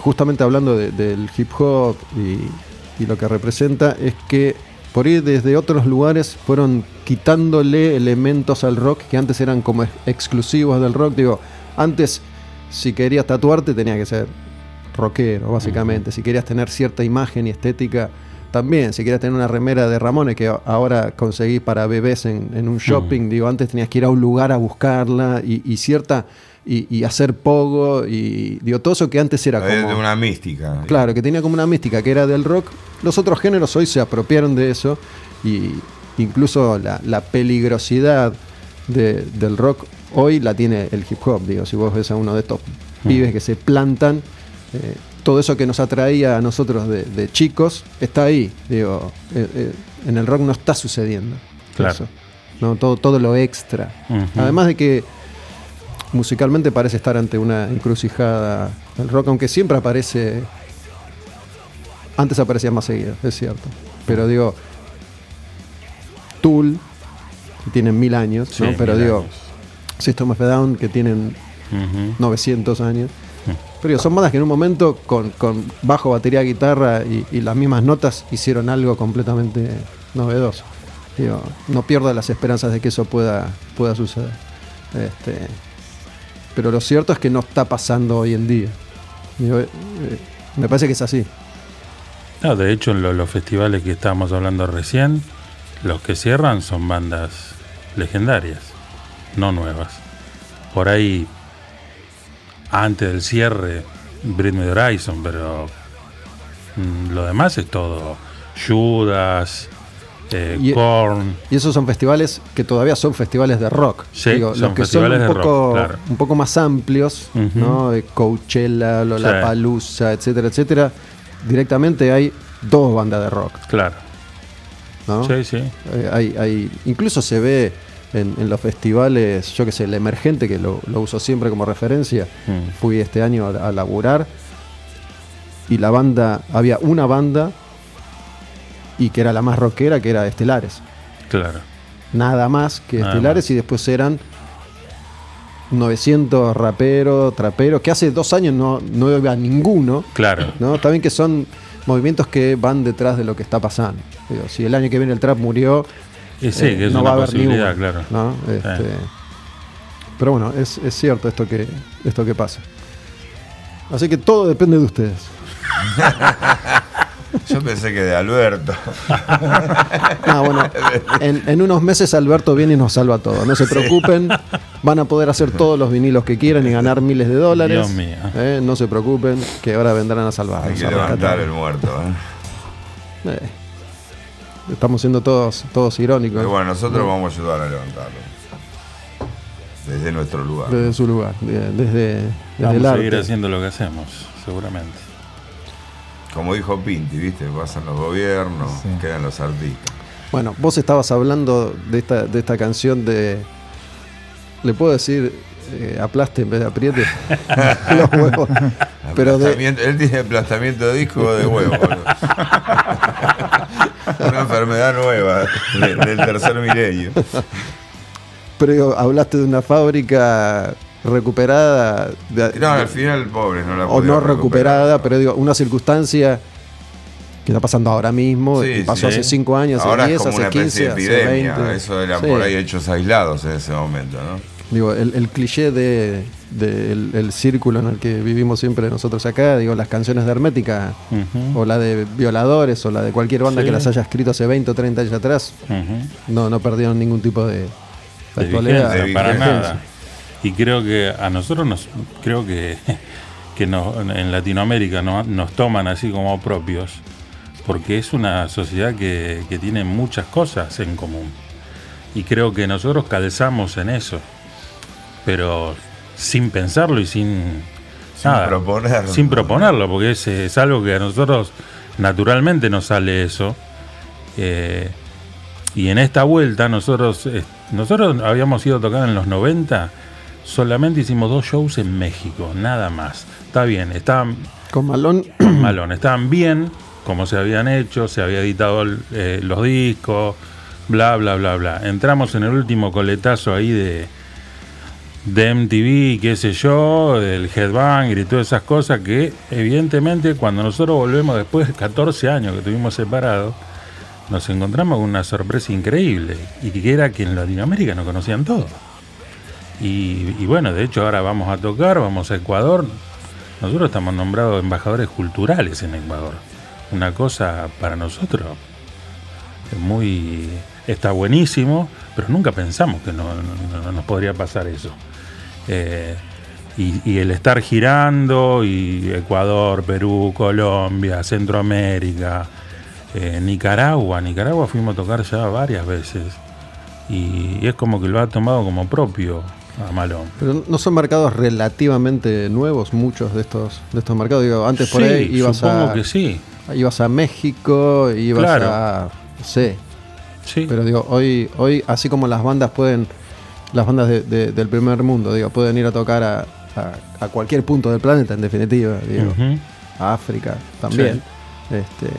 justamente hablando de- del hip hop y, y lo que representa, es que por ir desde otros lugares fueron quitándole elementos al rock que antes eran como ex- exclusivos del rock. Digo, antes si querías tatuarte tenía que ser rockero, básicamente. Si querías tener cierta imagen y estética, también, si quieres tener una remera de Ramones que ahora conseguís para bebés en, en un shopping, digo, antes tenías que ir a un lugar a buscarla y, y cierta. Y, y hacer pogo y digo todo eso que antes era como de una mística. Claro, que tenía como una mística que era del rock. Los otros géneros hoy se apropiaron de eso y incluso la, la peligrosidad de- del rock hoy la tiene el hip hop. Digo, si vos ves a uno de estos pibes que se plantan, eh, todo eso que nos atraía a nosotros de, de chicos está ahí. Digo, eh, eh, en el rock no está sucediendo. Claro. eso. No, todo, todo lo extra. Además de que musicalmente parece estar ante una encrucijada el rock, aunque siempre aparece. Antes aparecía más seguido, es cierto. Pero digo, Tool, que tienen mil años, Sí, ¿no? pero mil digo, años. System of a Down, que tienen Ujú. 900 años. Pero son bandas que en un momento, con, con bajo, batería, guitarra y, las mismas notas, hicieron algo completamente novedoso. No pierdo las esperanzas de que eso pueda, pueda suceder. Este, pero lo cierto es que no está pasando hoy en día. Eh, me parece que es así. No, de hecho, en lo- los festivales que estábamos hablando recién, los que cierran son bandas legendarias, no nuevas. Por ahí, antes del cierre, Bring Me Horizon, pero mm, lo demás es todo Judas, eh, Y- Korn. Y esos son festivales que todavía son festivales de rock. Sí, los son que son festivales un de poco, rock, claro. un poco más amplios. ¿no? Coachella, Lollapalooza, etcétera, etcétera. Directamente hay dos bandas de rock, Claro, ¿no? sí, sí. Eh, hay, hay, incluso se ve en, en los festivales, yo que sé, el emergente, que lo, lo uso siempre como referencia. Mm. Fui este año a, a laburar y la banda, había una banda y que era la más rockera, que era Estelares. Claro. Nada más que Nada Estelares más. y después eran 900 raperos, traperos, que hace dos años no, no iba ninguno. Claro. ¿no? Está bien que son movimientos que van detrás de lo que está pasando. Digo, si el año que viene el trap murió, Y sí, eh, que es no una va a haber posibilidad, claro. ¿no? Este, Pero bueno, es, es cierto esto que, esto que pasa. Así que todo depende de ustedes. [laughs] Yo pensé que de Alberto. [laughs] Ah, bueno, en, en unos meses Alberto viene y nos salva todo. No se preocupen, van a poder hacer todos los vinilos que quieran y ganar miles de dólares. Dios mío. Eh, no se preocupen, que ahora vendrán a salvarnos. Hay que a levantar el muerto. ¿eh? Eh, estamos siendo todos, todos irónicos Pero bueno, nosotros vamos a ayudar a levantarlo. Desde nuestro lugar. desde su lugar, de- desde, desde Vamos el a seguir haciendo lo que hacemos, seguramente. Como dijo Pinti, ¿viste? Pasan los gobiernos, Sí. quedan los artistas. Bueno, vos estabas hablando de esta, de esta canción de. ¿Le puedo decir eh, aplaste en vez de apriete? [laughs] [laughs] Los huevos. Pero de, Aplastamiento- Él tiene aplastamiento de disco o de huevo. [laughs] Una enfermedad nueva de- del tercer milenio. pero digo, hablaste de una fábrica recuperada. de- No, al final, pobre, no la o no recuperar. recuperada, pero digo, una circunstancia que está pasando ahora mismo, Sí, pasó sí. hace 5 años, Ahora hace es 10, como una hace 15, especie de hace epidemia. 20. Eso eran Sí. por ahí hechos aislados en ese momento, ¿no? Digo, el, el cliché de, de el, el círculo en el que vivimos siempre nosotros acá, digo, las canciones de Hermética, o la de Violadores, o la de cualquier banda Sí. que las haya escrito hace 20 o 30 años atrás, no, no perdieron ningún tipo de, de de vigencia, de para nada. Y creo que a nosotros nos, creo que, [laughs] que nos- en Latinoamérica no- nos toman así como propios, porque es una sociedad que, que tiene muchas cosas en común. Y creo que nosotros calzamos en eso, pero sin pensarlo y sin, Sin proponerlo. Sin proponerlo, porque es, es algo que a nosotros naturalmente nos sale eso. Eh, y en esta vuelta nosotros eh, nosotros habíamos ido a tocar en los 90, solamente hicimos dos shows en México, nada más. Está bien, estaban Con Malón, [clears throat] malón, estaban bien, como se habían hecho, se había editado eh, los discos, bla, bla, bla, bla. Entramos en el último coletazo ahí de, de MTV, qué sé yo, del Headbanger y todas esas cosas que evidentemente cuando nosotros volvemos después de 14 años que estuvimos separados, nos encontramos con una sorpresa increíble y que era que en Latinoamérica no conocían todo. Y, bueno, de hecho ahora vamos a tocar, vamos a Ecuador. Nosotros estamos nombrados embajadores culturales en Ecuador. una cosa para nosotros muy está buenísimo, pero nunca pensamos que no, no- no nos podría pasar eso. Eh, y, y el estar girando, y Ecuador, Perú, Colombia, Centroamérica, eh, Nicaragua, Nicaragua fuimos a tocar ya varias veces. Y es como que lo ha tomado como propio a Malón. Pero no son mercados relativamente nuevos, muchos de estos, de estos mercados. Digo, antes por Sí, ahí ibas supongo a, que sí. ibas a México, ibas Claro. a. Sé. Sí. Pero digo, hoy, hoy así como las bandas pueden, las bandas de- de- del primer mundo, digo, pueden ir a tocar a, a- a cualquier punto del planeta, en definitiva, digo, a África también. Este,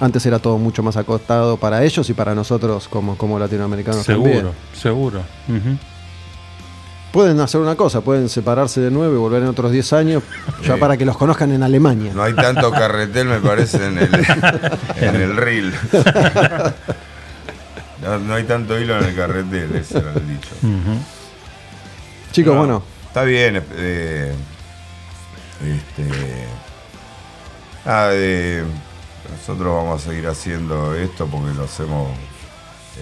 antes era todo mucho más acostado para ellos y para nosotros como, como latinoamericanos Seguro, también. seguro. Pueden hacer una cosa, pueden separarse de nuevo y volver en otros 10 años, [laughs] ya Sí. para que los conozcan en Alemania. No hay tanto carretel, me parece, en el, [laughs] en el reel. [laughs] No, no hay tanto hilo en el carretel, ese era el dicho. Chicos, No, bueno, Está bien. eh, este. eh, nosotros vamos a seguir haciendo esto porque lo hacemos.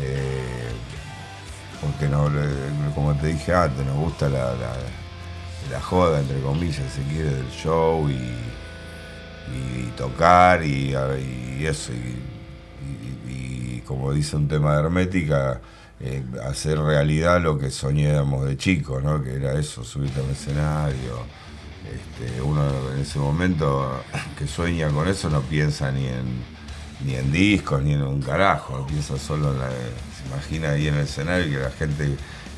eh, porque no, como te dije antes, nos gusta la, la- la joda, entre comillas, si quiere, del show y, y tocar y, y eso. Y como dice un tema de hermética, eh, hacer realidad lo que soñábamos de chicos, ¿no? que era eso, subirte al escenario. Este, uno en ese momento que sueña con eso no piensa ni en ni en discos ni en un carajo, piensa solo en la. se imagina ahí en el escenario que la gente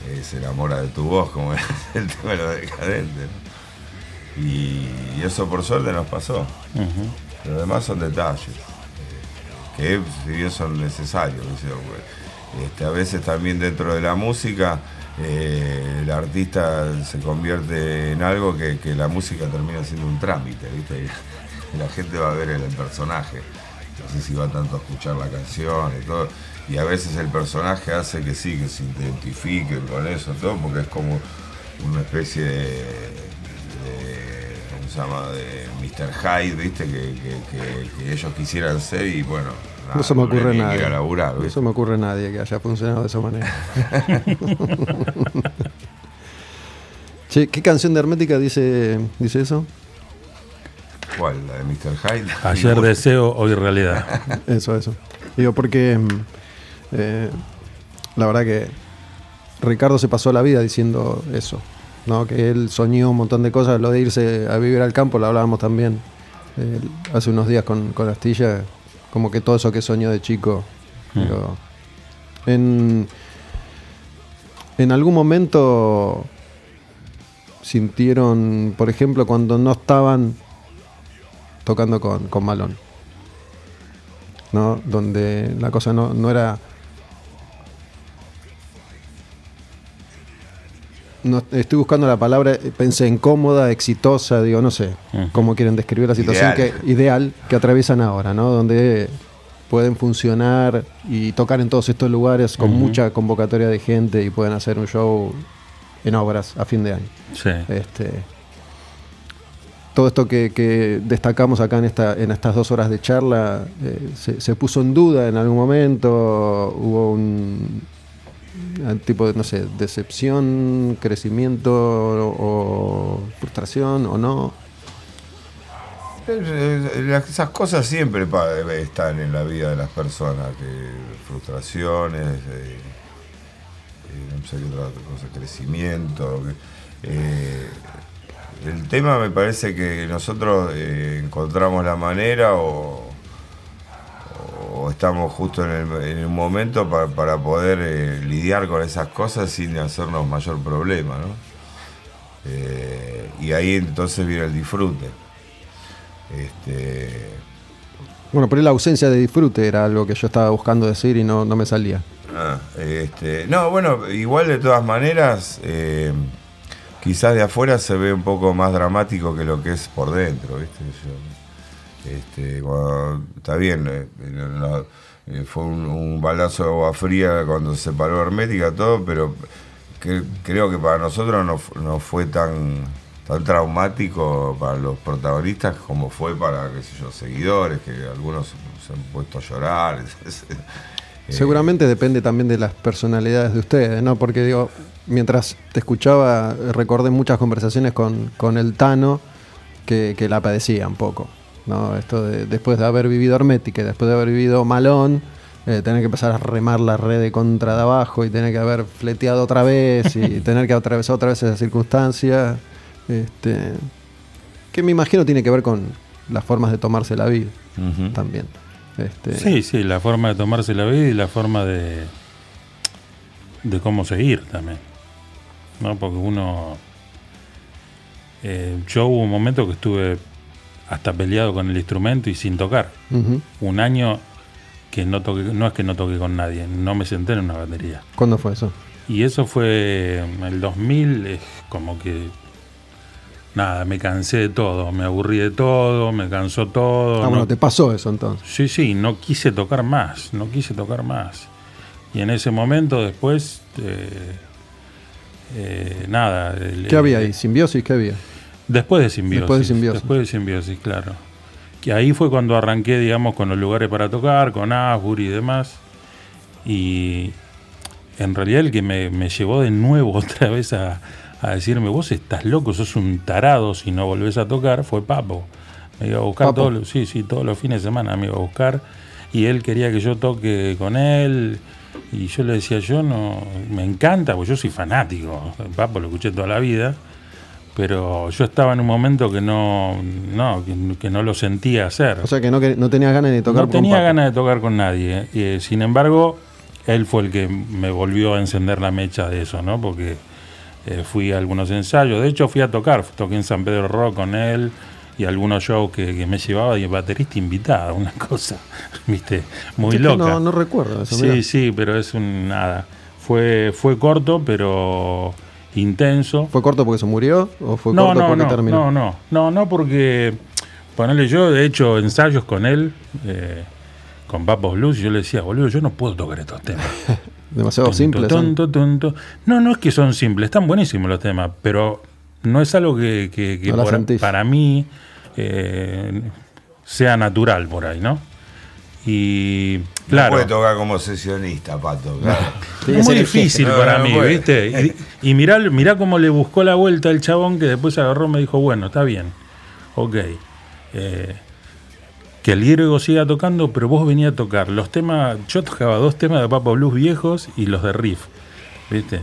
eh, se enamora de tu voz, como [laughs] es el tema de lo decadente. ¿no? Y, y eso por suerte nos pasó. Ujú. Lo demás son detalles, que si bien son necesarios. a veces también dentro de la música eh, el artista se convierte en algo que, la música termina siendo un trámite, ¿viste? Y [laughs] la gente va a ver el, personaje. No sé si va tanto a escuchar la canción y todo. Y a veces el personaje hace que sí, que se identifiquen con eso, todo, porque es como una especie de, de- ¿cómo se llama? De Mr. Hyde, ¿viste? Que, que- que- que ellos quisieran ser y bueno, nada, no se me no ocurre ni nadie. laburar, no me ocurre a nadie que haya funcionado de esa manera. [laughs] che, ¿qué canción de Hermética dice, dice eso? ¿Cuál? ¿La de Mr. Hyde? Ayer deseo, hoy realidad. [laughs] Eso, eso. Digo, porque eh, la verdad que Ricardo se pasó la vida diciendo eso, ¿no? Que él soñó un montón de cosas, lo de irse a vivir al campo, lo hablábamos también eh, hace unos días con, con Astilla, como que todo eso que soñó de chico. digo, en, en algún momento sintieron, por ejemplo, cuando no estaban tocando con, con Malón. ¿no? Donde la cosa no, no era. No, estoy buscando la palabra, eh, pensé en cómoda, exitosa, digo, no sé Ujú. cómo quieren describir la situación Ideal. que ideal que atraviesan ahora, ¿no? Donde pueden funcionar y tocar en todos estos lugares con mucha convocatoria de gente y pueden hacer un show en obras a fin de año. Sí. Este, todo esto que, que destacamos acá en, esta, en estas dos horas de charla eh, se, se puso en duda en algún momento, hubo un tipo de, no sé, decepción, crecimiento o, frustración o no. Eh, Esas cosas siempre están en la vida de las personas, que frustraciones, eh, eh, no sé qué otra cosa, crecimiento. el tema me parece que nosotros encontramos la manera o estamos justo en, el, en un momento pa- para poder eh, lidiar con esas cosas sin hacernos mayor problema, ¿no? Eh, y ahí entonces viene el disfrute. Este, Bueno, pero la ausencia de disfrute era algo que yo estaba buscando decir y no, no me salía. ah, este, no, bueno, igual de todas maneras, eh, quizás de afuera se ve un poco más dramático que lo que es por dentro, ¿viste? Yo, este, cuando- está bien, eh, eh, fue un, balazo de agua fría cuando se paró Hermética, todo, pero creo que para nosotros no fue tan tan traumático para los protagonistas como fue para, qué sé yo, seguidores, que algunos se han puesto a llorar. [laughs] Eh, Seguramente depende también de las personalidades de ustedes, ¿no? Porque digo, mientras te escuchaba, recordé muchas conversaciones con, con el Tano que, que la padecía un poco, ¿no? Esto de después de haber vivido Hermética, y después de haber vivido Malón, eh, tener que empezar a remar la red de contra de abajo y tener que haber fleteado otra vez y [laughs] tener que atravesar otra vez esas circunstancias, este, que me imagino tiene que ver con las formas de tomarse la vida también. Este, Sí, sí, la forma de tomarse la vida y la forma de, de cómo seguir también. ¿No? Porque uno. eh, yo hubo un momento que estuve hasta peleado con el instrumento y sin tocar. Un año que no toqué, no es que no toqué con nadie, no me senté en una batería. ¿Cuándo fue eso? Y eso fue en el 2000, es como que. Nada, me cansé de todo, me aburrí de todo, me cansó todo. Ah, no- bueno, te pasó eso entonces. Sí, sí, no quise tocar más, no quise tocar más. Y en ese momento después, eh, eh, nada. el- ¿Qué había ahí? ¿Simbiosis? ¿Qué había? Después de simbiosis. Después de Simbiosis. Después de simbiosis, claro. Que ahí fue cuando arranqué, digamos, con los lugares para tocar, con Asbury y demás. Y en realidad el que me, me llevó de nuevo [laughs] otra vez a, a decirme, vos estás loco, sos un tarado si no volvés a tocar, fue Papo. Me iba a buscar Papo. todos los, sí, sí, todos los fines de semana me iba a buscar. Y él quería que yo toque con él. Y yo le decía, yo no, me encanta, porque yo soy fanático. Papo lo escuché toda la vida pero yo estaba en un momento que no, no que, que no lo sentía hacer. O sea que no, que- no tenías ganas de tocar no con tenía ganas de tocar con nadie. Y, eh, sin embargo, él fue el que me volvió a encender la mecha de eso, ¿no? Porque eh, fui a algunos ensayos. De hecho, fui a tocar. Toqué en San Pedro Rock con él y algunos shows que, que me llevaba y baterista invitada, una [laughs] cosa, viste, muy Es loca. No, no recuerdo eso. Sí, mirá. sí, pero es un nada. Fue, fue corto, pero intenso. ¿Fue corto porque se murió o fue no, corto no, porque no, terminó? no, no, no, no, porque ponerle yo he hecho ensayos con él, eh, con Papos Blues, y yo le decía, boludo, yo no puedo tocar estos temas. [laughs] Demasiado Tonto, simple. son. tonto, tonto. No, no es que son simples, están buenísimos los temas, pero no es algo que, por- para mí eh, sea natural por ahí, ¿no? Y No claro, puede tocar como sesionista, Pato. Claro. Es muy difícil No, para no mí, puede. ¿viste? Y, y mirá, mirá cómo le buscó la vuelta el chabón que después agarró y me dijo, bueno, está bien, ok. eh, que el griego siga tocando, pero vos venía a tocar los temas, yo tocaba dos temas de Papa Blues viejos y los de Riff, ¿viste?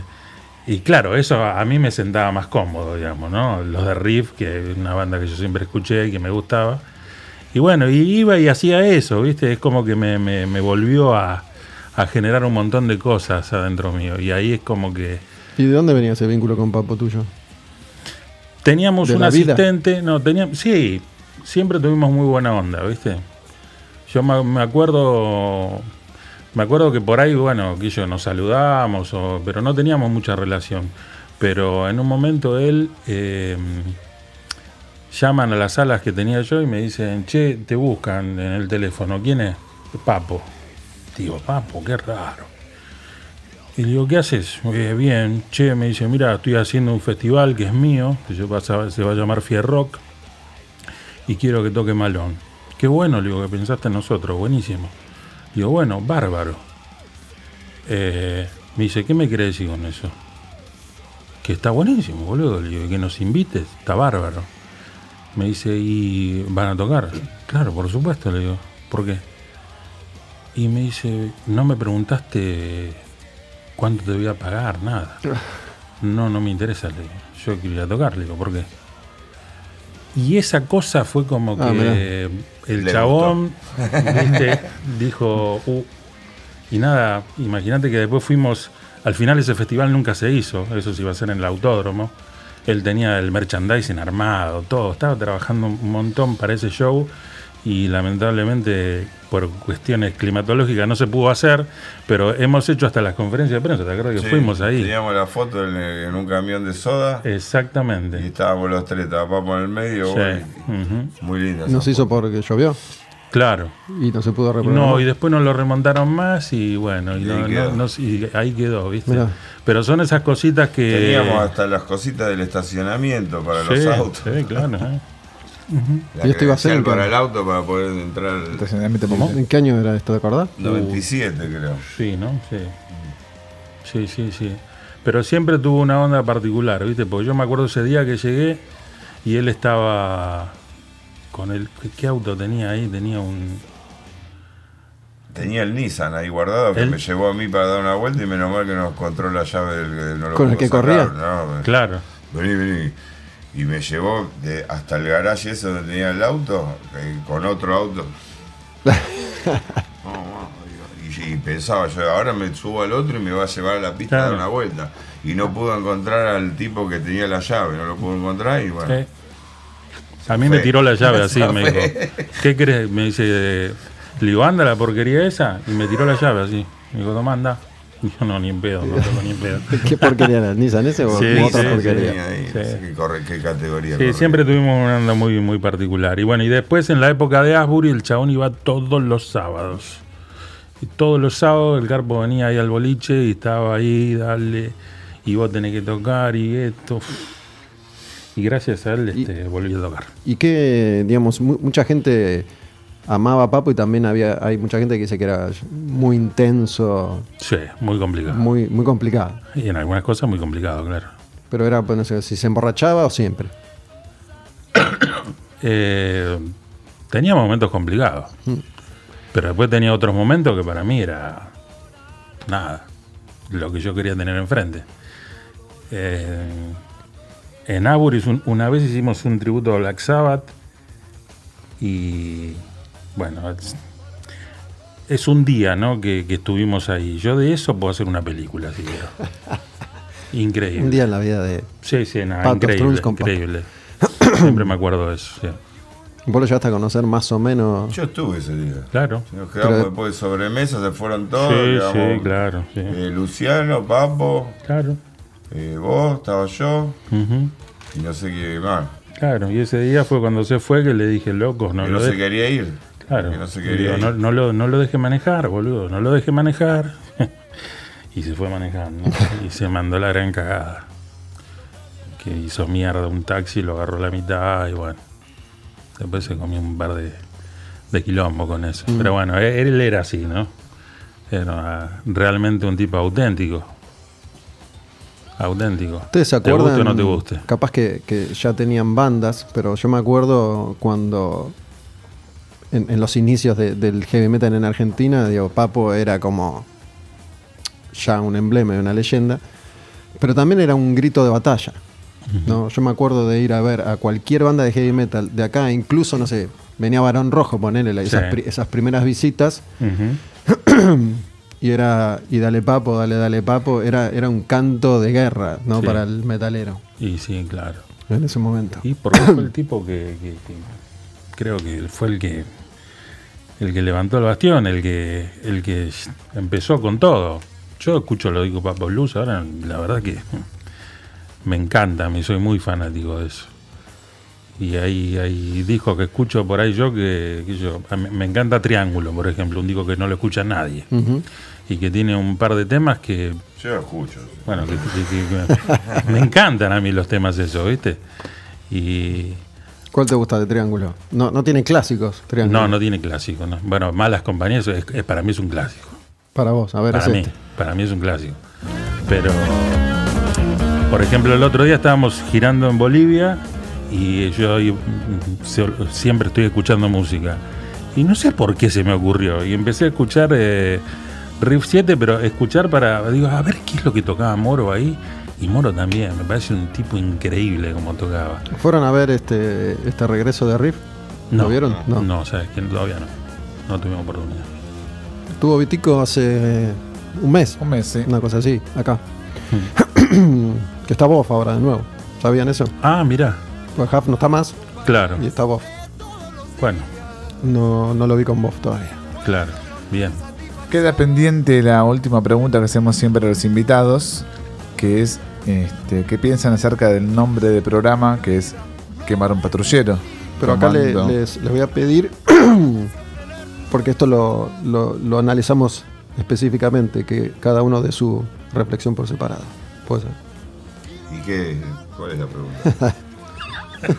Y claro, eso a a mí me sentaba más cómodo, digamos, ¿no? Los de Riff, que es una banda que yo siempre escuché y que me gustaba. Y bueno, y iba y hacía eso, ¿viste? Es como que me, me- me volvió a, a generar un montón de cosas adentro mío. Y ahí es como que ¿Y de dónde venía ese vínculo con Papo tuyo? teníamos ¿De un vida? asistente, no, teníamos, sí, siempre tuvimos muy buena onda, ¿viste? Yo me, me acuerdo, me acuerdo que por ahí, bueno, que yo nos saludamos, o- pero no teníamos mucha relación. Pero en un momento él eh, llaman a las salas que tenía yo y me dicen, che, te buscan en el teléfono, ¿quién es? Papo. Digo, Papo, qué raro. Y digo, ¿qué haces? "Eh, bien, che, me dice, mira, estoy haciendo un festival que es mío, que a, se va a llamar Fierrock, y quiero que toque Malón. Qué bueno, le digo, que pensaste en nosotros, buenísimo. Digo, bueno, bárbaro. Eh, me dice, ¿qué me quiere decir con eso? Que está buenísimo, boludo. Le digo, que nos invites, está bárbaro. Me dice, ¿y van a tocar? Claro, por supuesto, le digo, ¿por qué? Y me dice, no me preguntaste cuánto te voy a pagar, nada. [laughs] No, no me interesa, le digo. Yo quiero ir a tocar, le digo, ¿por qué? Y esa cosa fue como Ah, que el Le chabón, viste, [laughs] dijo, "Uh", y nada, imagínate que después fuimos, al final ese festival nunca se hizo, eso se iba a hacer en el autódromo. Él tenía el merchandising armado, todo, estaba trabajando un montón para ese show y lamentablemente por cuestiones climatológicas no se pudo hacer, pero hemos hecho hasta las conferencias de prensa, ¿te acuerdas que Sí, fuimos ahí? Teníamos la foto en, en un camión de soda y Exactamente. estábamos los tres, Papo en el medio. Sí. bueno. Muy linda. ¿No se hizo porque llovió? Claro. y no se pudo Y reprogramar. No, y después no lo remontaron más y bueno, y, Y no- ahí quedó. no- y ahí quedó, ¿viste? Mirá. Pero son esas cositas que... Teníamos hasta las cositas del estacionamiento para los Sí, autos. sí, claro. ¿eh? [laughs] La ¿Y esto iba a ser para el auto para poder entrar. Estacionamiento ¿Cómo? ¿En qué año era esto, te acordás? 97 creo. Sí, ¿no? Sí. Sí, sí, sí. Pero siempre tuvo una onda particular, ¿viste? Porque yo me acuerdo ese día que llegué y él estaba con el... ¿Qué, auto tenía ahí? Tenía un... Tenía el Nissan ahí guardado que ¿El? me llevó a mí para dar una vuelta y menos mal que nos encontró la llave del no lo ¿Con el pudo que sacar, corría? no, Claro. Vení, vení. Y me llevó de- hasta el garaje ese donde tenía el auto, eh, con otro auto. [laughs] No, no, digo, y, y pensaba yo, ahora me subo al otro y me va a llevar a la pista a dar una vuelta. Y no pudo encontrar al tipo que tenía la llave, no lo pudo encontrar y bueno. Sí. A mí me tiró la llave así, Esa me dijo. ¿Qué crees? Me dice, le digo, anda la porquería esa. Y me tiró la llave así. Me dijo, toma, anda. Y yo no, ni en pedo, no toco ni en pedo. [laughs] ¿Qué porquería era? ¿Nissan ese o Sí, otra sí, porquería? Ahí, qué, corre- qué categoría. Sí, siempre tuvimos una onda muy, muy particular. Y bueno, y después en la época de Asbury, el chabón iba todos los sábados. Y todos los sábados el carpo venía ahí al boliche y estaba ahí, dale, y vos tenés que tocar y esto. Y gracias a él este, volví a tocar. Y que, digamos, mu- mucha gente amaba a Papo y también había hay mucha gente que dice que era muy intenso, Sí, muy complicado. muy muy complicado. Y en algunas cosas muy complicado, claro. Pero era, pues, no sé, si se emborrachaba o siempre. [coughs] Eh, tenía momentos complicados. Pero después tenía otros momentos que para mí era nada. Lo que yo quería tener enfrente. Eh, en Aburis un- una vez hicimos un tributo a Black Sabbath. Y bueno, es, es un día ¿no? que, que estuvimos ahí. Yo de eso puedo hacer una película, si quiero. [laughs] Increíble. Un día en la vida de... Sí, sí, nada, Pato increíble. Siempre me acuerdo de eso, sí. [clears throat] Vos lo llegaste a conocer más o menos... Yo estuve ese día. Claro. Nos quedamos Pero- después de sobremesa, se fueron todos. Sí, quedamos, sí, claro, sí. eh, Luciano, Papo, Claro. Eh, vos, estaba yo y no sé qué más. Claro, y ese día fue cuando se fue que le dije, locos, no que lo no se quería ir. Claro. Que no se quería ir. no lo, no lo deje manejar, boludo, no lo deje manejar. [laughs] y se fue manejando. y se mandó la gran cagada. Que hizo mierda un taxi, lo agarró a la mitad y bueno. Después se comió un par de, de quilombo con eso. Mm. Pero bueno, e- él era así, ¿no? Era realmente un tipo auténtico. Auténtico. ¿Ustedes se ¿Te acuerdan? guste o no te guste? Capaz que, que ya tenían bandas, pero yo me acuerdo cuando en, en los inicios de- del heavy metal en Argentina, digo, Papo era como ya un emblema y una leyenda, pero también era un grito de batalla. ¿no? Yo me acuerdo de ir a ver a cualquier banda de heavy metal de acá, incluso, no sé, venía Barón Rojo, ponerle esas, Sí. pri- esas primeras visitas, Ujú. [clears throat] [coughs] y era, y dale papo, dale, dale papo, era, era un canto de guerra, ¿no? Sí. Para el metalero, Y sí, claro. en ese momento. Y porque fue el tipo que, que- que creo que fue el que el que levantó el bastión, el que el que empezó con todo. Yo escucho lo digo Papo Blues, ahora la verdad que me encanta, me soy muy fanático de eso. Y hay, hay discos que escucho por ahí yo que, yo me encanta Triángulo, por ejemplo, un disco que no lo escucha nadie Ujú. Y que tiene un par de temas que Yo escucho. bueno, que, que- que- que- [laughs] me encantan a mí los temas esos, ¿viste? Y ¿Cuál te gusta de Triángulo? No, no tiene clásicos, Triángulo. no, no tiene clásico, ¿no? Bueno, Malas Compañías es- es- para mí es un clásico. Para vos, a ver, Para es mí, este. para mí es un clásico. Pero, por ejemplo, el otro día estábamos girando en Bolivia y yo ahí, mm, siempre estoy escuchando música. Y no sé por qué se me ocurrió. Y empecé a escuchar eh, Riff 7, pero escuchar para, digo, a ver qué es lo que tocaba Moro ahí. Y Moro también, me parece un tipo increíble como tocaba. ¿Fueron a ver este, este regreso de Riff? ¿Lo vieron? No, no, sabes que todavía no. No tuvimos oportunidad. Tuvo Vitico hace un mes, Un mes, sí. una cosa así, acá. Hmm. [coughs] que está Boff ahora de nuevo. ¿Sabían eso? Ah, mira, Pues Huff no está más claro. y está Boff. Bueno, No, no lo vi con Boff todavía. claro, bien. Queda pendiente la última pregunta que hacemos siempre a los invitados, que es este, ¿qué piensan acerca del nombre del programa que es Quemar un patrullero? Pero acá le- les, les voy a pedir [clears throat] porque esto lo, lo- lo analizamos específicamente, que cada uno de su reflexión por separado. Puede ser. ¿Y qué? ¿Cuál es la pregunta?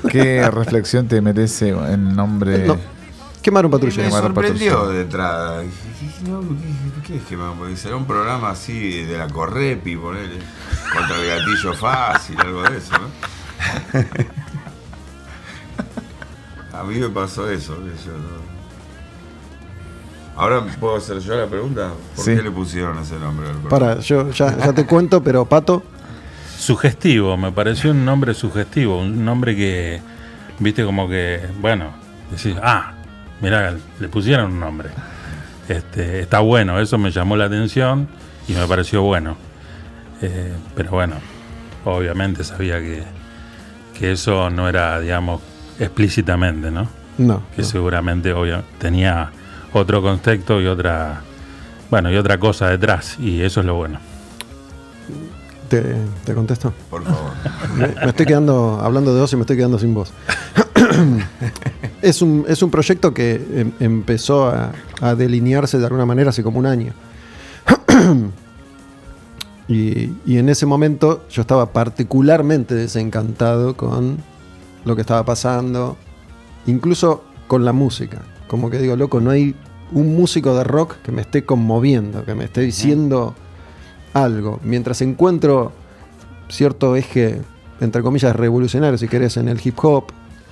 [laughs] ¿Qué reflexión te merece en nombre? No, quemar un me sorprendió de entrada. ¿qué, es que Porque será un programa así de la Correpi, ponele, contra el gatillo fácil, algo de eso, ¿no? [laughs] A mí me pasó eso, yo no- Ahora puedo hacer yo la pregunta. ¿Por Sí. qué le pusieron ese nombre al programa? Para, yo ya, ya te cuento, pero Pato, Sugestivo, me pareció un nombre sugestivo, un nombre que, viste, como que, bueno, decís, ah, mirá, le pusieron un nombre. Este, está bueno, eso me llamó la atención y me pareció bueno. Eh, pero bueno, obviamente sabía que, que eso no era, digamos, explícitamente, ¿no? no. Que no. seguramente obvio, tenía otro contexto y otra, bueno, y otra cosa detrás, y eso es lo bueno. ¿Te, te contesto? Por favor. Me, me estoy quedando, hablando de vos y me estoy quedando sin voz. [coughs] es, un, es un proyecto que em- empezó a, a delinearse de alguna manera hace como un año. [coughs] y, y en ese momento yo estaba particularmente desencantado con lo que estaba pasando, incluso con la música. Como que digo, loco, no hay un músico de rock que me esté conmoviendo, que me esté diciendo algo. Mientras encuentro cierto eje, entre comillas, revolucionario, si querés, en el hip hop,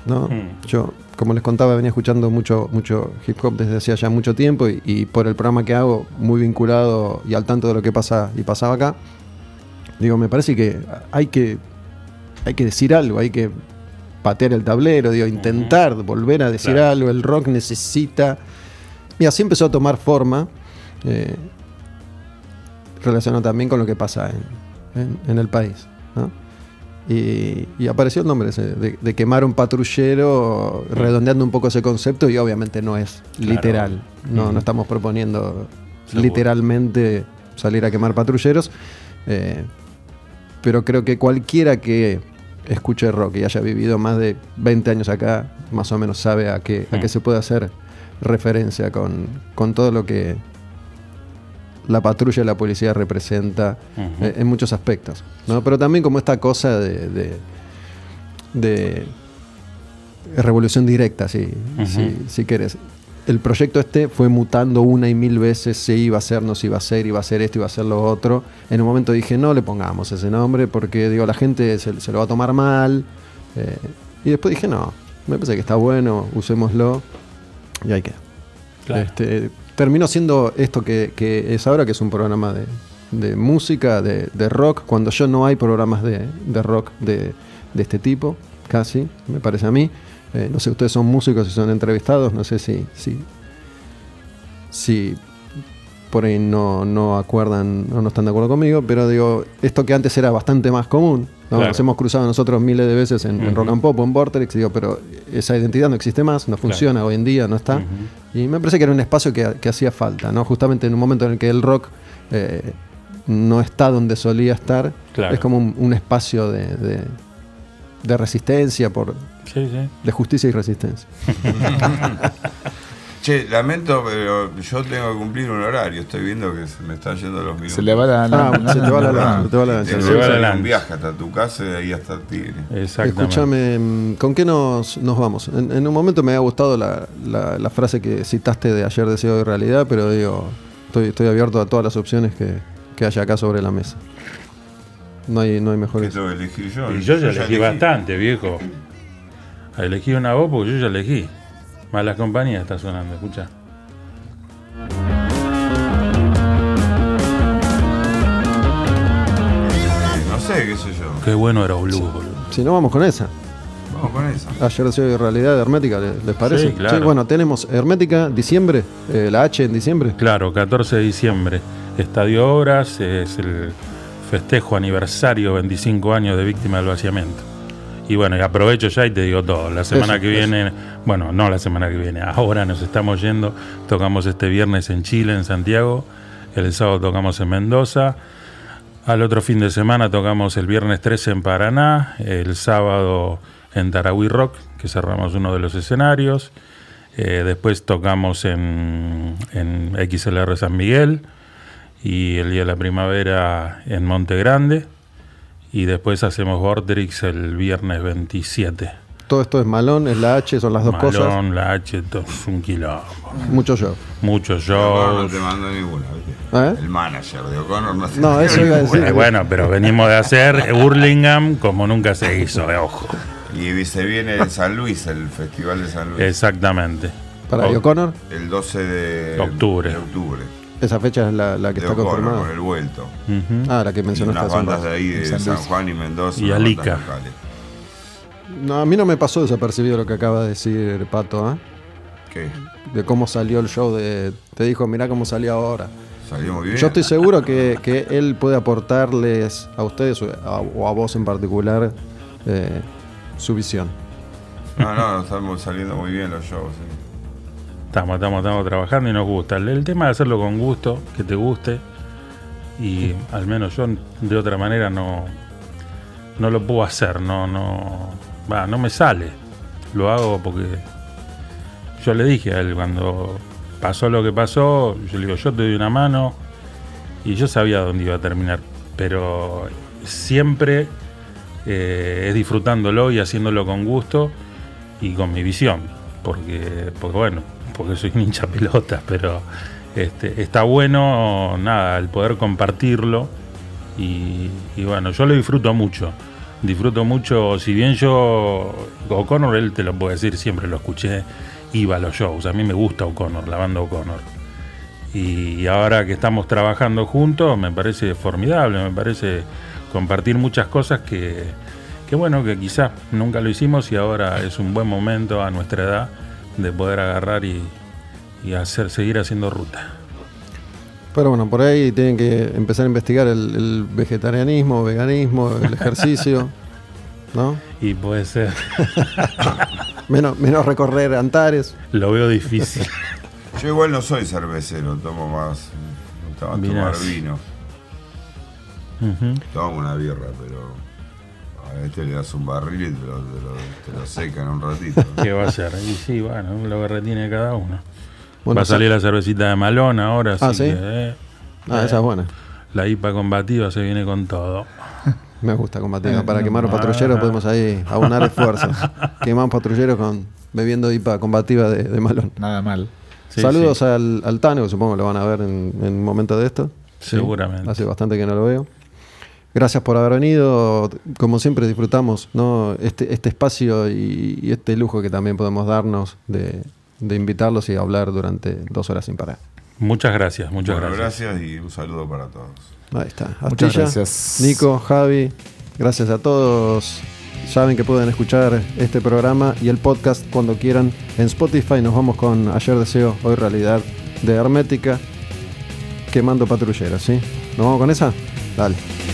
¿no? Mm. Yo, como les contaba, venía escuchando mucho, mucho hip hop desde hacía ya mucho tiempo y, y por el programa que hago, muy vinculado y al tanto de lo que pasa y pasaba acá, digo, me parece que hay que, hay que decir algo, hay que patear el tablero, digo, intentar volver a decir Claro. algo, el rock necesita... Y así empezó a tomar forma. eh, relacionado también con lo que pasa en, en- en el país. ¿no? Y, y apareció el nombre ese, de, de quemar un patrullero, redondeando un poco ese concepto, y obviamente no es Claro. literal. No, no estamos proponiendo Seguro. literalmente salir a quemar patrulleros. eh, pero creo que cualquiera que escuche rock y haya vivido más de 20 años acá, más o menos sabe a qué, a qué Mm. se puede hacer referencia con, con todo lo que la patrulla y la policía representa eh, en muchos aspectos. ¿no? Pero también como esta cosa de, de, de revolución directa, si, Ujú. si, si querés. El proyecto este fue mutando una y mil veces, se iba a hacer, no se iba a hacer, iba a hacer esto, iba a hacer lo otro. En un momento dije, no le pongamos ese nombre porque digo, la gente se, se lo va a tomar mal. Eh, y después dije, no, me parece que está bueno, usémoslo. Y ahí queda. Claro. Este, terminó siendo esto que, que es ahora, que es un programa de, de música, de, de rock, cuando yo no hay programas de, de rock de, este tipo, casi, me parece a mí. Eh, no sé, ustedes son músicos y son entrevistados, no sé si, si, si por ahí no, no acuerdan o no están de acuerdo conmigo, pero digo, esto que antes era bastante más común, ¿no? Claro. nos hemos cruzado nosotros miles de veces en, en Ujú. Rock and Pop o en Vortex, digo, pero esa identidad no existe más, no funciona hoy en día, no está. Ujú. Y me parece que era un espacio que, que hacía falta, ¿no? Justamente en un momento en el que el rock eh, no está donde solía estar, Claro. es como un, un espacio de, de- de resistencia, por, Sí, sí. de justicia y resistencia. [laughs] Che, lamento, pero yo tengo que cumplir un horario. Estoy viendo que se me están yendo los minutos. Se le va la. Ah, se te va la lanza, se te va la lanza. Tengo Se que va la hacer lanza. un viaje hasta tu casa y de ahí hasta Tigre. Exactamente. Escúchame, ¿con qué nos, nos vamos? En, en un momento me ha gustado la, la- la frase que citaste de ayer deseo de realidad, pero digo, estoy, estoy abierto a todas las opciones que, que haya acá sobre la mesa. No hay, no hay ¿Qué mejores. yo? Y yo ya elegí bastante, viejo. Elegí una voz porque yo ya elegí. Malas compañías está sonando, escucha. No sé, qué sé yo. Qué bueno era Blue, boludo. Si no, vamos con esa. Vamos con esa. Ayer de realidad de Hermética, ¿le- ¿les parece? Sí, claro. bueno, tenemos Hermética, diciembre, eh, la H en diciembre. Claro, 14 de diciembre. Estadio Obras es el festejo aniversario 25 años de víctima del vaciamiento. Y bueno, y aprovecho ya y te digo todo. La semana Eso, que eso. viene, bueno, no la semana que viene, ahora nos estamos yendo. Tocamos este viernes en Chile, en Santiago. El sábado tocamos en Mendoza. Al otro fin de semana tocamos el viernes 13 en Paraná. El sábado en Tarahui Rock, que cerramos uno de los escenarios. Eh, después tocamos en, en XLR San Miguel y el día de la primavera en Monte Grande. Y después hacemos Vortrix el viernes 27. Todo esto es Malón, es la H, son las dos cosas. Malón, la H, todo es un quilombo. Mucho show. Muchos O'Connor no te mandó ninguna, ¿viste? ¿Eh? El manager de O'Connor no No, eso iba a decir. Bueno, pero venimos de hacer Hurlingham como nunca se hizo, eh, ojo. Y se viene en San Luis, el Festival de San Luis. Exactamente. Para O- O'Connor, El 12 de Octubre. de octubre. Esa fecha es la, la que de está O'Connor, confirmada. con el vuelto. Ujú. Ah, la que Y mencionaste unas hace un bandas de ahí, de San. Juan y Mendoza. Y unas Alica. No, a mí no me pasó desapercibido lo que acaba de decir Pato, ¿eh? ¿Qué? De cómo salió el show, de, te dijo, mirá cómo salió ahora. Salió muy bien. Yo estoy seguro que, que él puede aportarles a ustedes o a, o a vos en particular eh, su visión. No, no, estamos saliendo muy bien los shows. sí. Estamos, estamos, estamos trabajando y nos gusta. El, tema de hacerlo con gusto, que te guste. Y al menos yo de otra manera no, no lo puedo hacer, no, no, va, no me sale. Lo hago porque yo le dije a él cuando pasó lo que pasó, yo le digo, yo te doy una mano y yo sabía dónde iba a terminar, pero siempre eh, es disfrutándolo y haciéndolo con gusto y con mi visión, porque, porque bueno, porque soy hincha pelota, pero este, está bueno, nada, el poder compartirlo y, y bueno, yo lo disfruto mucho. Disfruto mucho, si bien yo, O'Connor, él te lo puede decir, siempre lo escuché, iba a los shows. A mí me gusta O'Connor, la banda O'Connor. Y ahora que estamos trabajando juntos, me parece formidable, me parece compartir muchas cosas que, que bueno, que quizás nunca lo hicimos y ahora es un buen momento a nuestra edad de poder agarrar y, y hacer, seguir haciendo ruta. Pero bueno, por ahí tienen que empezar a investigar el, el vegetarianismo, veganismo, el [laughs] ejercicio, ¿no? Y puede ser, [laughs] Menos, menos recorrer Antares. lo veo difícil. [laughs] Yo igual no soy cervecero, tomo más. Me gusta más tomar vino. Ujú. Tomo una birra, pero. A este le das un barril y te lo, te lo, te lo seca en un ratito. ¿Qué va a ser? Y sí, bueno, lo que retiene cada uno. Bueno, va a salir la cervecita de Malón ahora, Ah, ¿sí? que, eh, Ah, esa es buena. la IPA combativa se viene con todo. [laughs] Me gusta combativa. Eh, Para no, quemar un ah. patrullero podemos ahí aunar esfuerzos. [laughs] Quemar un patrullero con bebiendo IPA combativa de, de malón. Nada mal. Sí, Saludos sí, Al, al Tano, que supongo lo van a ver en, en un momento de esto. Sí, seguramente. Hace bastante que no lo veo. Gracias por haber venido. Como siempre disfrutamos ¿no? este, este espacio y, y este lujo que también podemos darnos de, de invitarlos y hablar durante dos horas sin parar. Muchas gracias, muchas Bueno, gracias. gracias y un saludo para todos. Ahí está. Muchas Astilla, gracias. Nico, Javi, gracias a todos. Saben que pueden escuchar este programa y el podcast cuando quieran en Spotify. Nos vamos con Ayer Deseo, Hoy Realidad de Hermética, quemando patrulleros, ¿sí? ¿Nos vamos con esa? Dale.